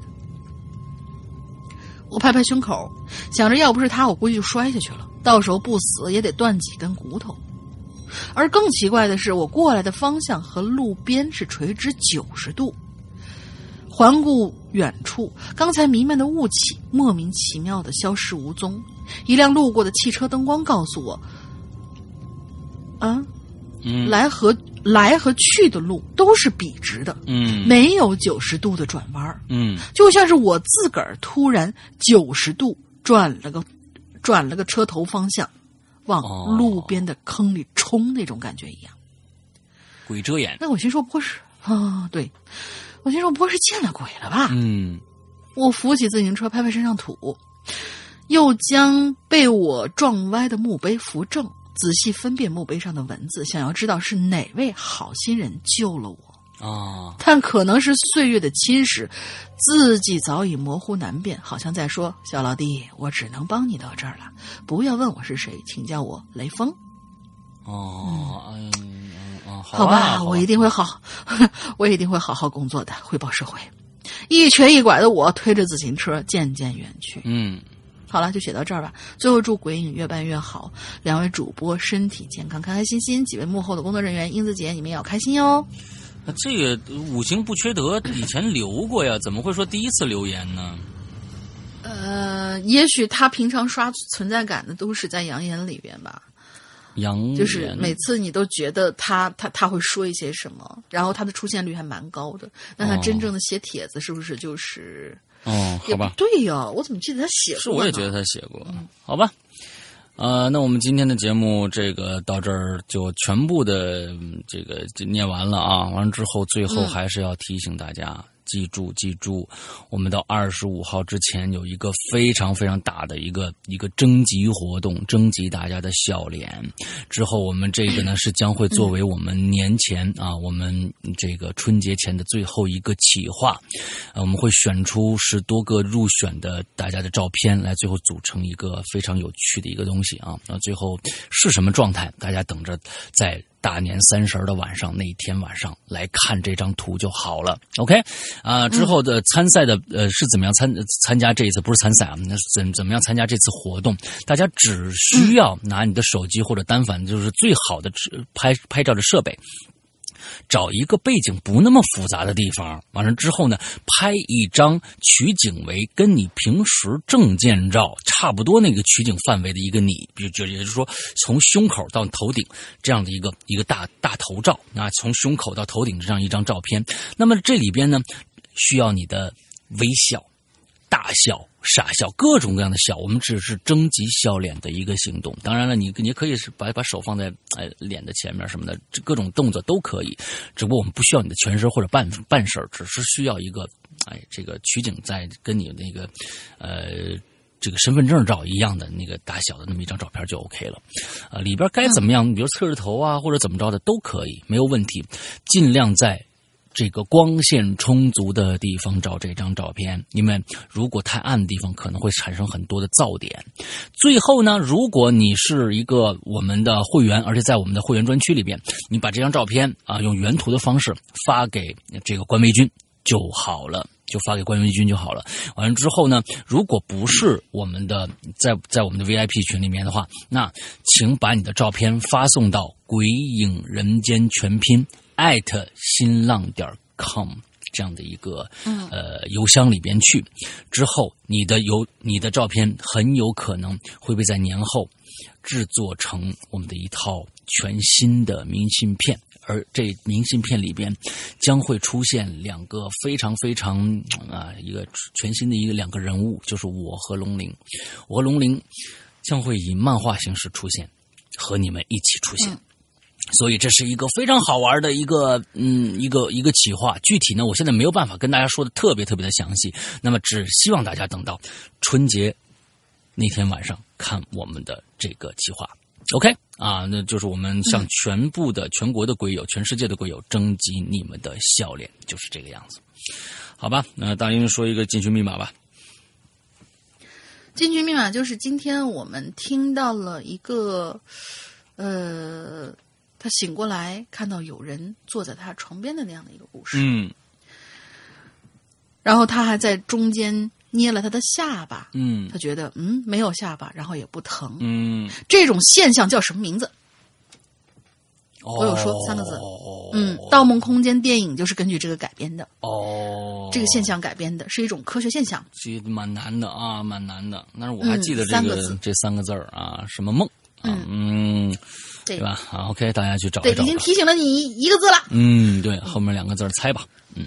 我拍拍胸口，想着要不是他，我估计就摔下去了，到时候不死也得断几根骨头。而更奇怪的是，我过来的方向和路边是垂直九十度。环顾远处，刚才弥漫的雾气莫名其妙的消失无踪。一辆路过的汽车灯光告诉我：“啊，嗯，来和来和去的路都是笔直的，嗯，没有九十度的转弯儿，嗯就像是我自个儿突然九十度转了个转了个车头方向，往哦路边的坑里冲那种感觉一样。鬼遮眼，那我心说不会是啊？对，我心说不会是见了鬼了吧？嗯我扶起自行车，拍拍身上土，又将被我撞歪的墓碑扶正，仔细分辨墓碑上的文字，想要知道是哪位好心人救了我。啊，但可能是岁月的侵蚀，字迹早已模糊难辨，好像在说：“小老弟，我只能帮你到这儿了，不要问我是谁，请叫我雷锋。哦，嗯嗯啊，好吧，吧，我一定会好，我一定会好好工作的，回报社会。”一瘸一拐的我推着自行车渐渐远去。嗯，好了，就写到这儿吧。最后祝鬼影越办越好，两位主播身体健康，开开心心。几位幕后的工作人员，英子姐，你们也要开心哟。那这个五行不缺德，以前留过呀，怎么会说第一次留言呢？呃，也许他平常刷存在感的都是在扬言里边吧，扬就是每次你都觉得他他他会说一些什么，然后他的出现率还蛮高的。那他哦真正的写帖子是不是就是？哦，好也不吧，对呀，我怎么记得他写过？是我也觉得他写过，好吧。呃，那我们今天的节目这个到这儿就全部的嗯这个就念完了啊。完了之后，最后嗯还是要提醒大家，记住记住，我们到二十五号之前有一个非常非常大的一个一个征集活动，征集大家的笑脸。之后我们这个呢是将会作为我们年前啊，我们这个春节前的最后一个企划，呃，我们会选出十多个入选的大家的照片，来最后组成一个非常有趣的一个东西啊。那最后是什么状态，大家等着在。大年三十的晚上，那一天晚上来看这张图就好了。OK，啊，之后的参赛的呃是怎么样参参加这一次不是参赛啊？那怎怎么样参加这次活动？大家只需要拿你的手机或者单反，就是最好的拍拍照的设备。找一个背景不那么复杂的地方，完了之后呢，拍一张取景为跟你平时证件照差不多那个取景范围的一个你，比如就也就是说从胸口到头顶这样的一个一个大大头照啊，从胸口到头顶这样一张照片。那么这里边呢，需要你的微笑、大笑。傻笑，各种各样的笑，我们只是征集笑脸的一个行动。当然了，你你可以是把把手放在哎脸的前面什么的，各种动作都可以。只不过我们不需要你的全身或者半半身，只是需要一个哎这个取景在跟你那个呃这个身份证照一样的那个大小的那么一张照片就 OK 了。啊，里边该怎么样，比如侧着头啊或者怎么着的都可以，没有问题。尽量在。这个光线充足的地方照这张照片，因为如果太暗的地方可能会产生很多的噪点。最后呢，如果你是一个我们的会员，而且在我们的会员专区里边，你把这张照片啊用原图的方式发给这个关微君就好了，就发给关微君就好了。完了之后呢，如果不是我们的在在我们的 VIP 群里面的话，那请把你的照片发送到“鬼影人间”全拼。艾特新浪点 com 这样的一个呃邮箱里边去，之后你的邮你的照片很有可能会被在年后制作成我们的一套全新的明信片，而这明信片里边将会出现两个非常非常啊一个全新的一个两个人物，就是我和龙鳞，我和龙鳞将会以漫画形式出现，和你们一起出现。所以这是一个非常好玩的一个，嗯，一个一个企划。具体呢，我现在没有办法跟大家说的特别特别的详细。那么，只希望大家等到春节那天晚上看我们的这个企划。OK 啊，那就是我们向全部的全国的鬼友、全世界的鬼友征集你们的笑脸，就是这个样子。好吧，那大英说一个进群密码吧。进群密码就是今天我们听到了一个，呃。他醒过来，看到有人坐在他床边的那样的一个故事。嗯，然后他还在中间捏了他的下巴。嗯，他觉得嗯没有下巴，然后也不疼。嗯，这种现象叫什么名字？我有说三个字。嗯，《盗梦空间》电影就是根据这个改编的。哦，这个现象改编的是一种科学现象。其实蛮难的啊，蛮难的。但是我还记得这个这三个字儿啊，什么梦啊？嗯。对吧？好，OK，大家去找一找。对，已经提醒了你一个字了。嗯，对，后面两个字猜吧。嗯。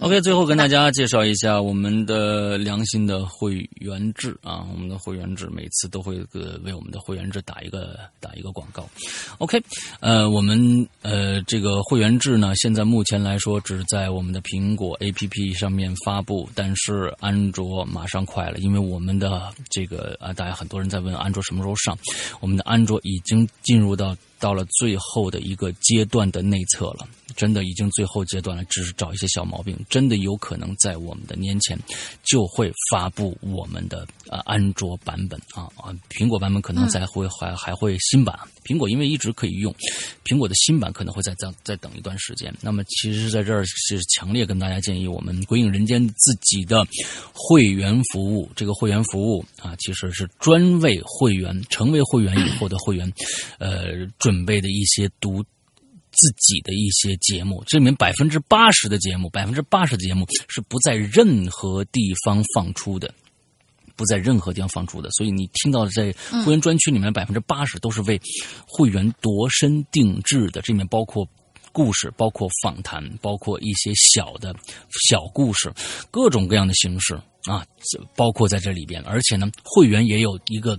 OK，最后跟大家介绍一下我们的良心的会员制啊，我们的会员制每次都会个为我们的会员制打一个打一个广告。OK，呃，我们呃这个会员制呢，现在目前来说只在我们的苹果 APP 上面发布，但是安卓马上快了，因为我们的这个啊，大家很多人在问安卓什么时候上，我们的安卓已经进入到。到了最后的一个阶段的内测了，真的已经最后阶段了，只是找一些小毛病，真的有可能在我们的年前就会发布我们的呃安卓版本啊啊，苹果版本可能再会还还会新版，苹果因为一直可以用，苹果的新版可能会再再再等一段时间。那么其实在这儿是强烈跟大家建议，我们鬼影人间自己的会员服务，这个会员服务啊，其实是专为会员成为会员以后的会员，呃。准备的一些读自己的一些节目，这里面百分之八十的节目，百分之八十的节目是不在任何地方放出的，不在任何地方放出的。所以你听到的在会员专区里面百分之八十都是为会员度身定制的，这里面包括故事，包括访谈，包括一些小的小故事，各种各样的形式。啊，包括在这里边，而且呢，会员也有一个，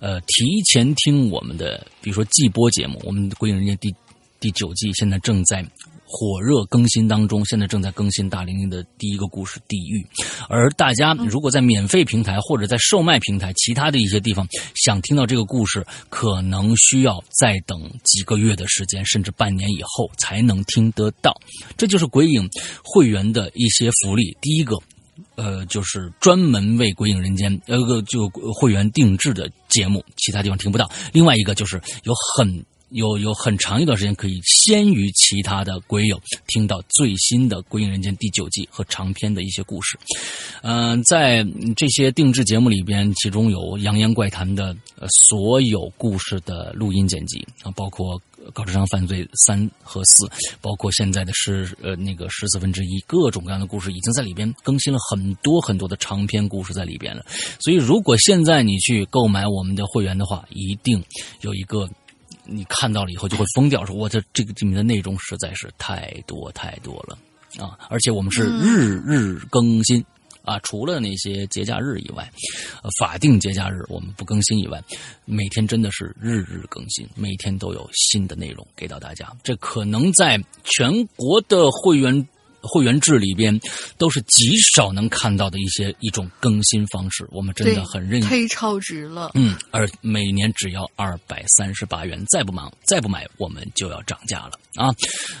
呃，提前听我们的，比如说季播节目，我们《鬼影人间》第第九季现在正在火热更新当中，现在正在更新大玲玲的第一个故事《地狱》。而大家如果在免费平台或者在售卖平台其他的一些地方想听到这个故事，可能需要再等几个月的时间，甚至半年以后才能听得到。这就是鬼影会员的一些福利。第一个。呃，就是专门为《鬼影人间》呃个就会员定制的节目，其他地方听不到。另外一个就是有很有有很长一段时间可以先于其他的鬼友听到最新的《鬼影人间》第九季和长篇的一些故事。嗯、在这些定制节目里边，其中有《扬言怪谈》的呃所有故事的录音剪辑啊，包括。高智商犯罪三和四，包括现在的十呃那个十四分之一，各种各样的故事已经在里边更新了很多很多的长篇故事在里边了。所以，如果现在你去购买我们的会员的话，一定有一个你看到了以后就会疯掉，说我这这个里面的内容实在是太多太多了啊！而且我们是日日更新。啊，除了那些节假日以外，呃，法定节假日我们不更新以外，每天真的是日日更新，每天都有新的内容给到大家。这可能在全国的会员会员制里边，都是极少能看到的一些一种更新方式。我们真的很认忒超值了。嗯，而每年只要二百三十八元，再不忙再不买，我们就要涨价了啊！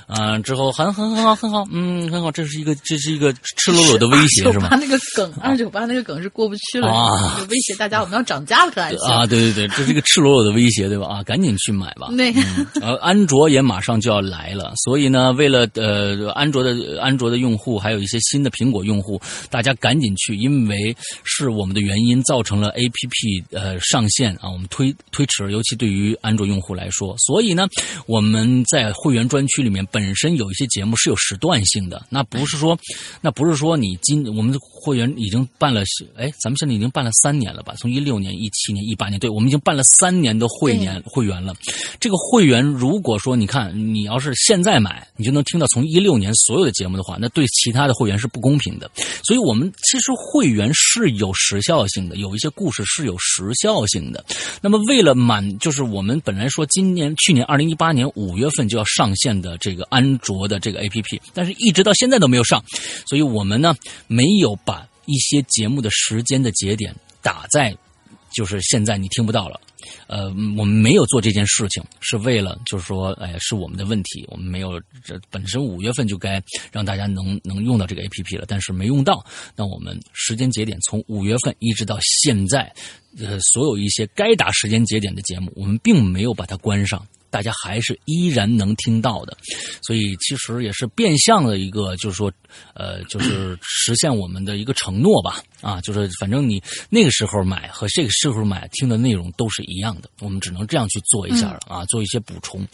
啊，之后很很很好很好，嗯，很好，这是一个这是一个赤裸裸的威胁是吗？那个梗，二九八那个梗是过不去了，啊就威胁大家我们要涨价了，可还行？啊，对对对，这是一个赤裸裸的威胁，对吧？啊，赶紧去买吧。那个呃，安卓也马上就要来了，所以呢，为了呃安卓的安卓的用户，还有一些新的苹果用户，大家赶紧去，因为是我们的原因造成了 APP 呃上线啊，我们推推迟，尤其对于安卓用户来说，所以呢，我们在会员专区里面本身有一些节目是有时段性的，那不是说那不是说你今我们的会员已经办了，哎，咱们现在已经办了三年了吧？从一六年、一七年、一八年，对我们已经办了三年的会年会员了。这个会员如果说你看你要是现在买，你就能听到从一六年所有的节目的话，那对其他的会员是不公平的。所以我们其实会员是有时效性的，有一些故事是有时效性的。那么为了满，就是我们本来说今年、去年二零一八年五月份就要上线的这个安卓的这个 APP，但是一直到现在都没有上，所以我们呢没有把一些节目的时间的节点打在，就是现在你听不到了。呃，我们没有做这件事情，是为了就是说，哎，是我们的问题，我们没有这本身五月份就该让大家能能用到这个 A P P 了，但是没用到，那我们时间节点从五月份一直到现在，呃，所有一些该打时间节点的节目，我们并没有把它关上。大家还是依然能听到的，所以其实也是变相的一个，就是说，呃，就是实现我们的一个承诺吧。啊，就是反正你那个时候买和这个时候买听的内容都是一样的，我们只能这样去做一下了啊，做一些补充。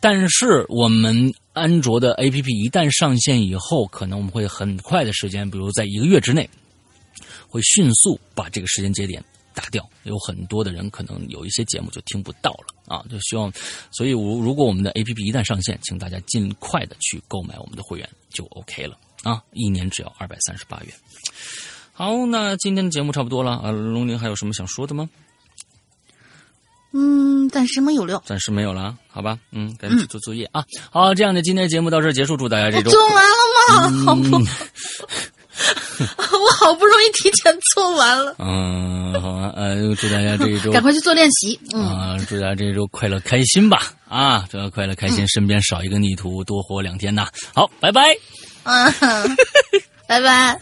但是我们安卓的 APP 一旦上线以后，可能我们会很快的时间，比如在一个月之内，会迅速把这个时间节点打掉。有很多的人可能有一些节目就听不到了啊，就希望，所以如如果我们的 APP 一旦上线，请大家尽快的去购买我们的会员就 OK 了啊，一年只要二百三十八元。好，那今天的节目差不多了啊，龙玲还有什么想说的吗？嗯，暂时没有了。暂时没有了，好吧，嗯，赶紧去做作业啊。好，这样的今天的节目到这儿结束，祝大家这周做完了吗？好不，嗯 我好不容易提前做完了，嗯，好啊，呃，祝大家这一周 赶快去做练习，嗯，祝大家这一周快乐开心吧，啊，大要快乐开心，身边少一个逆徒，多活两天呐，好，拜拜，嗯，拜拜。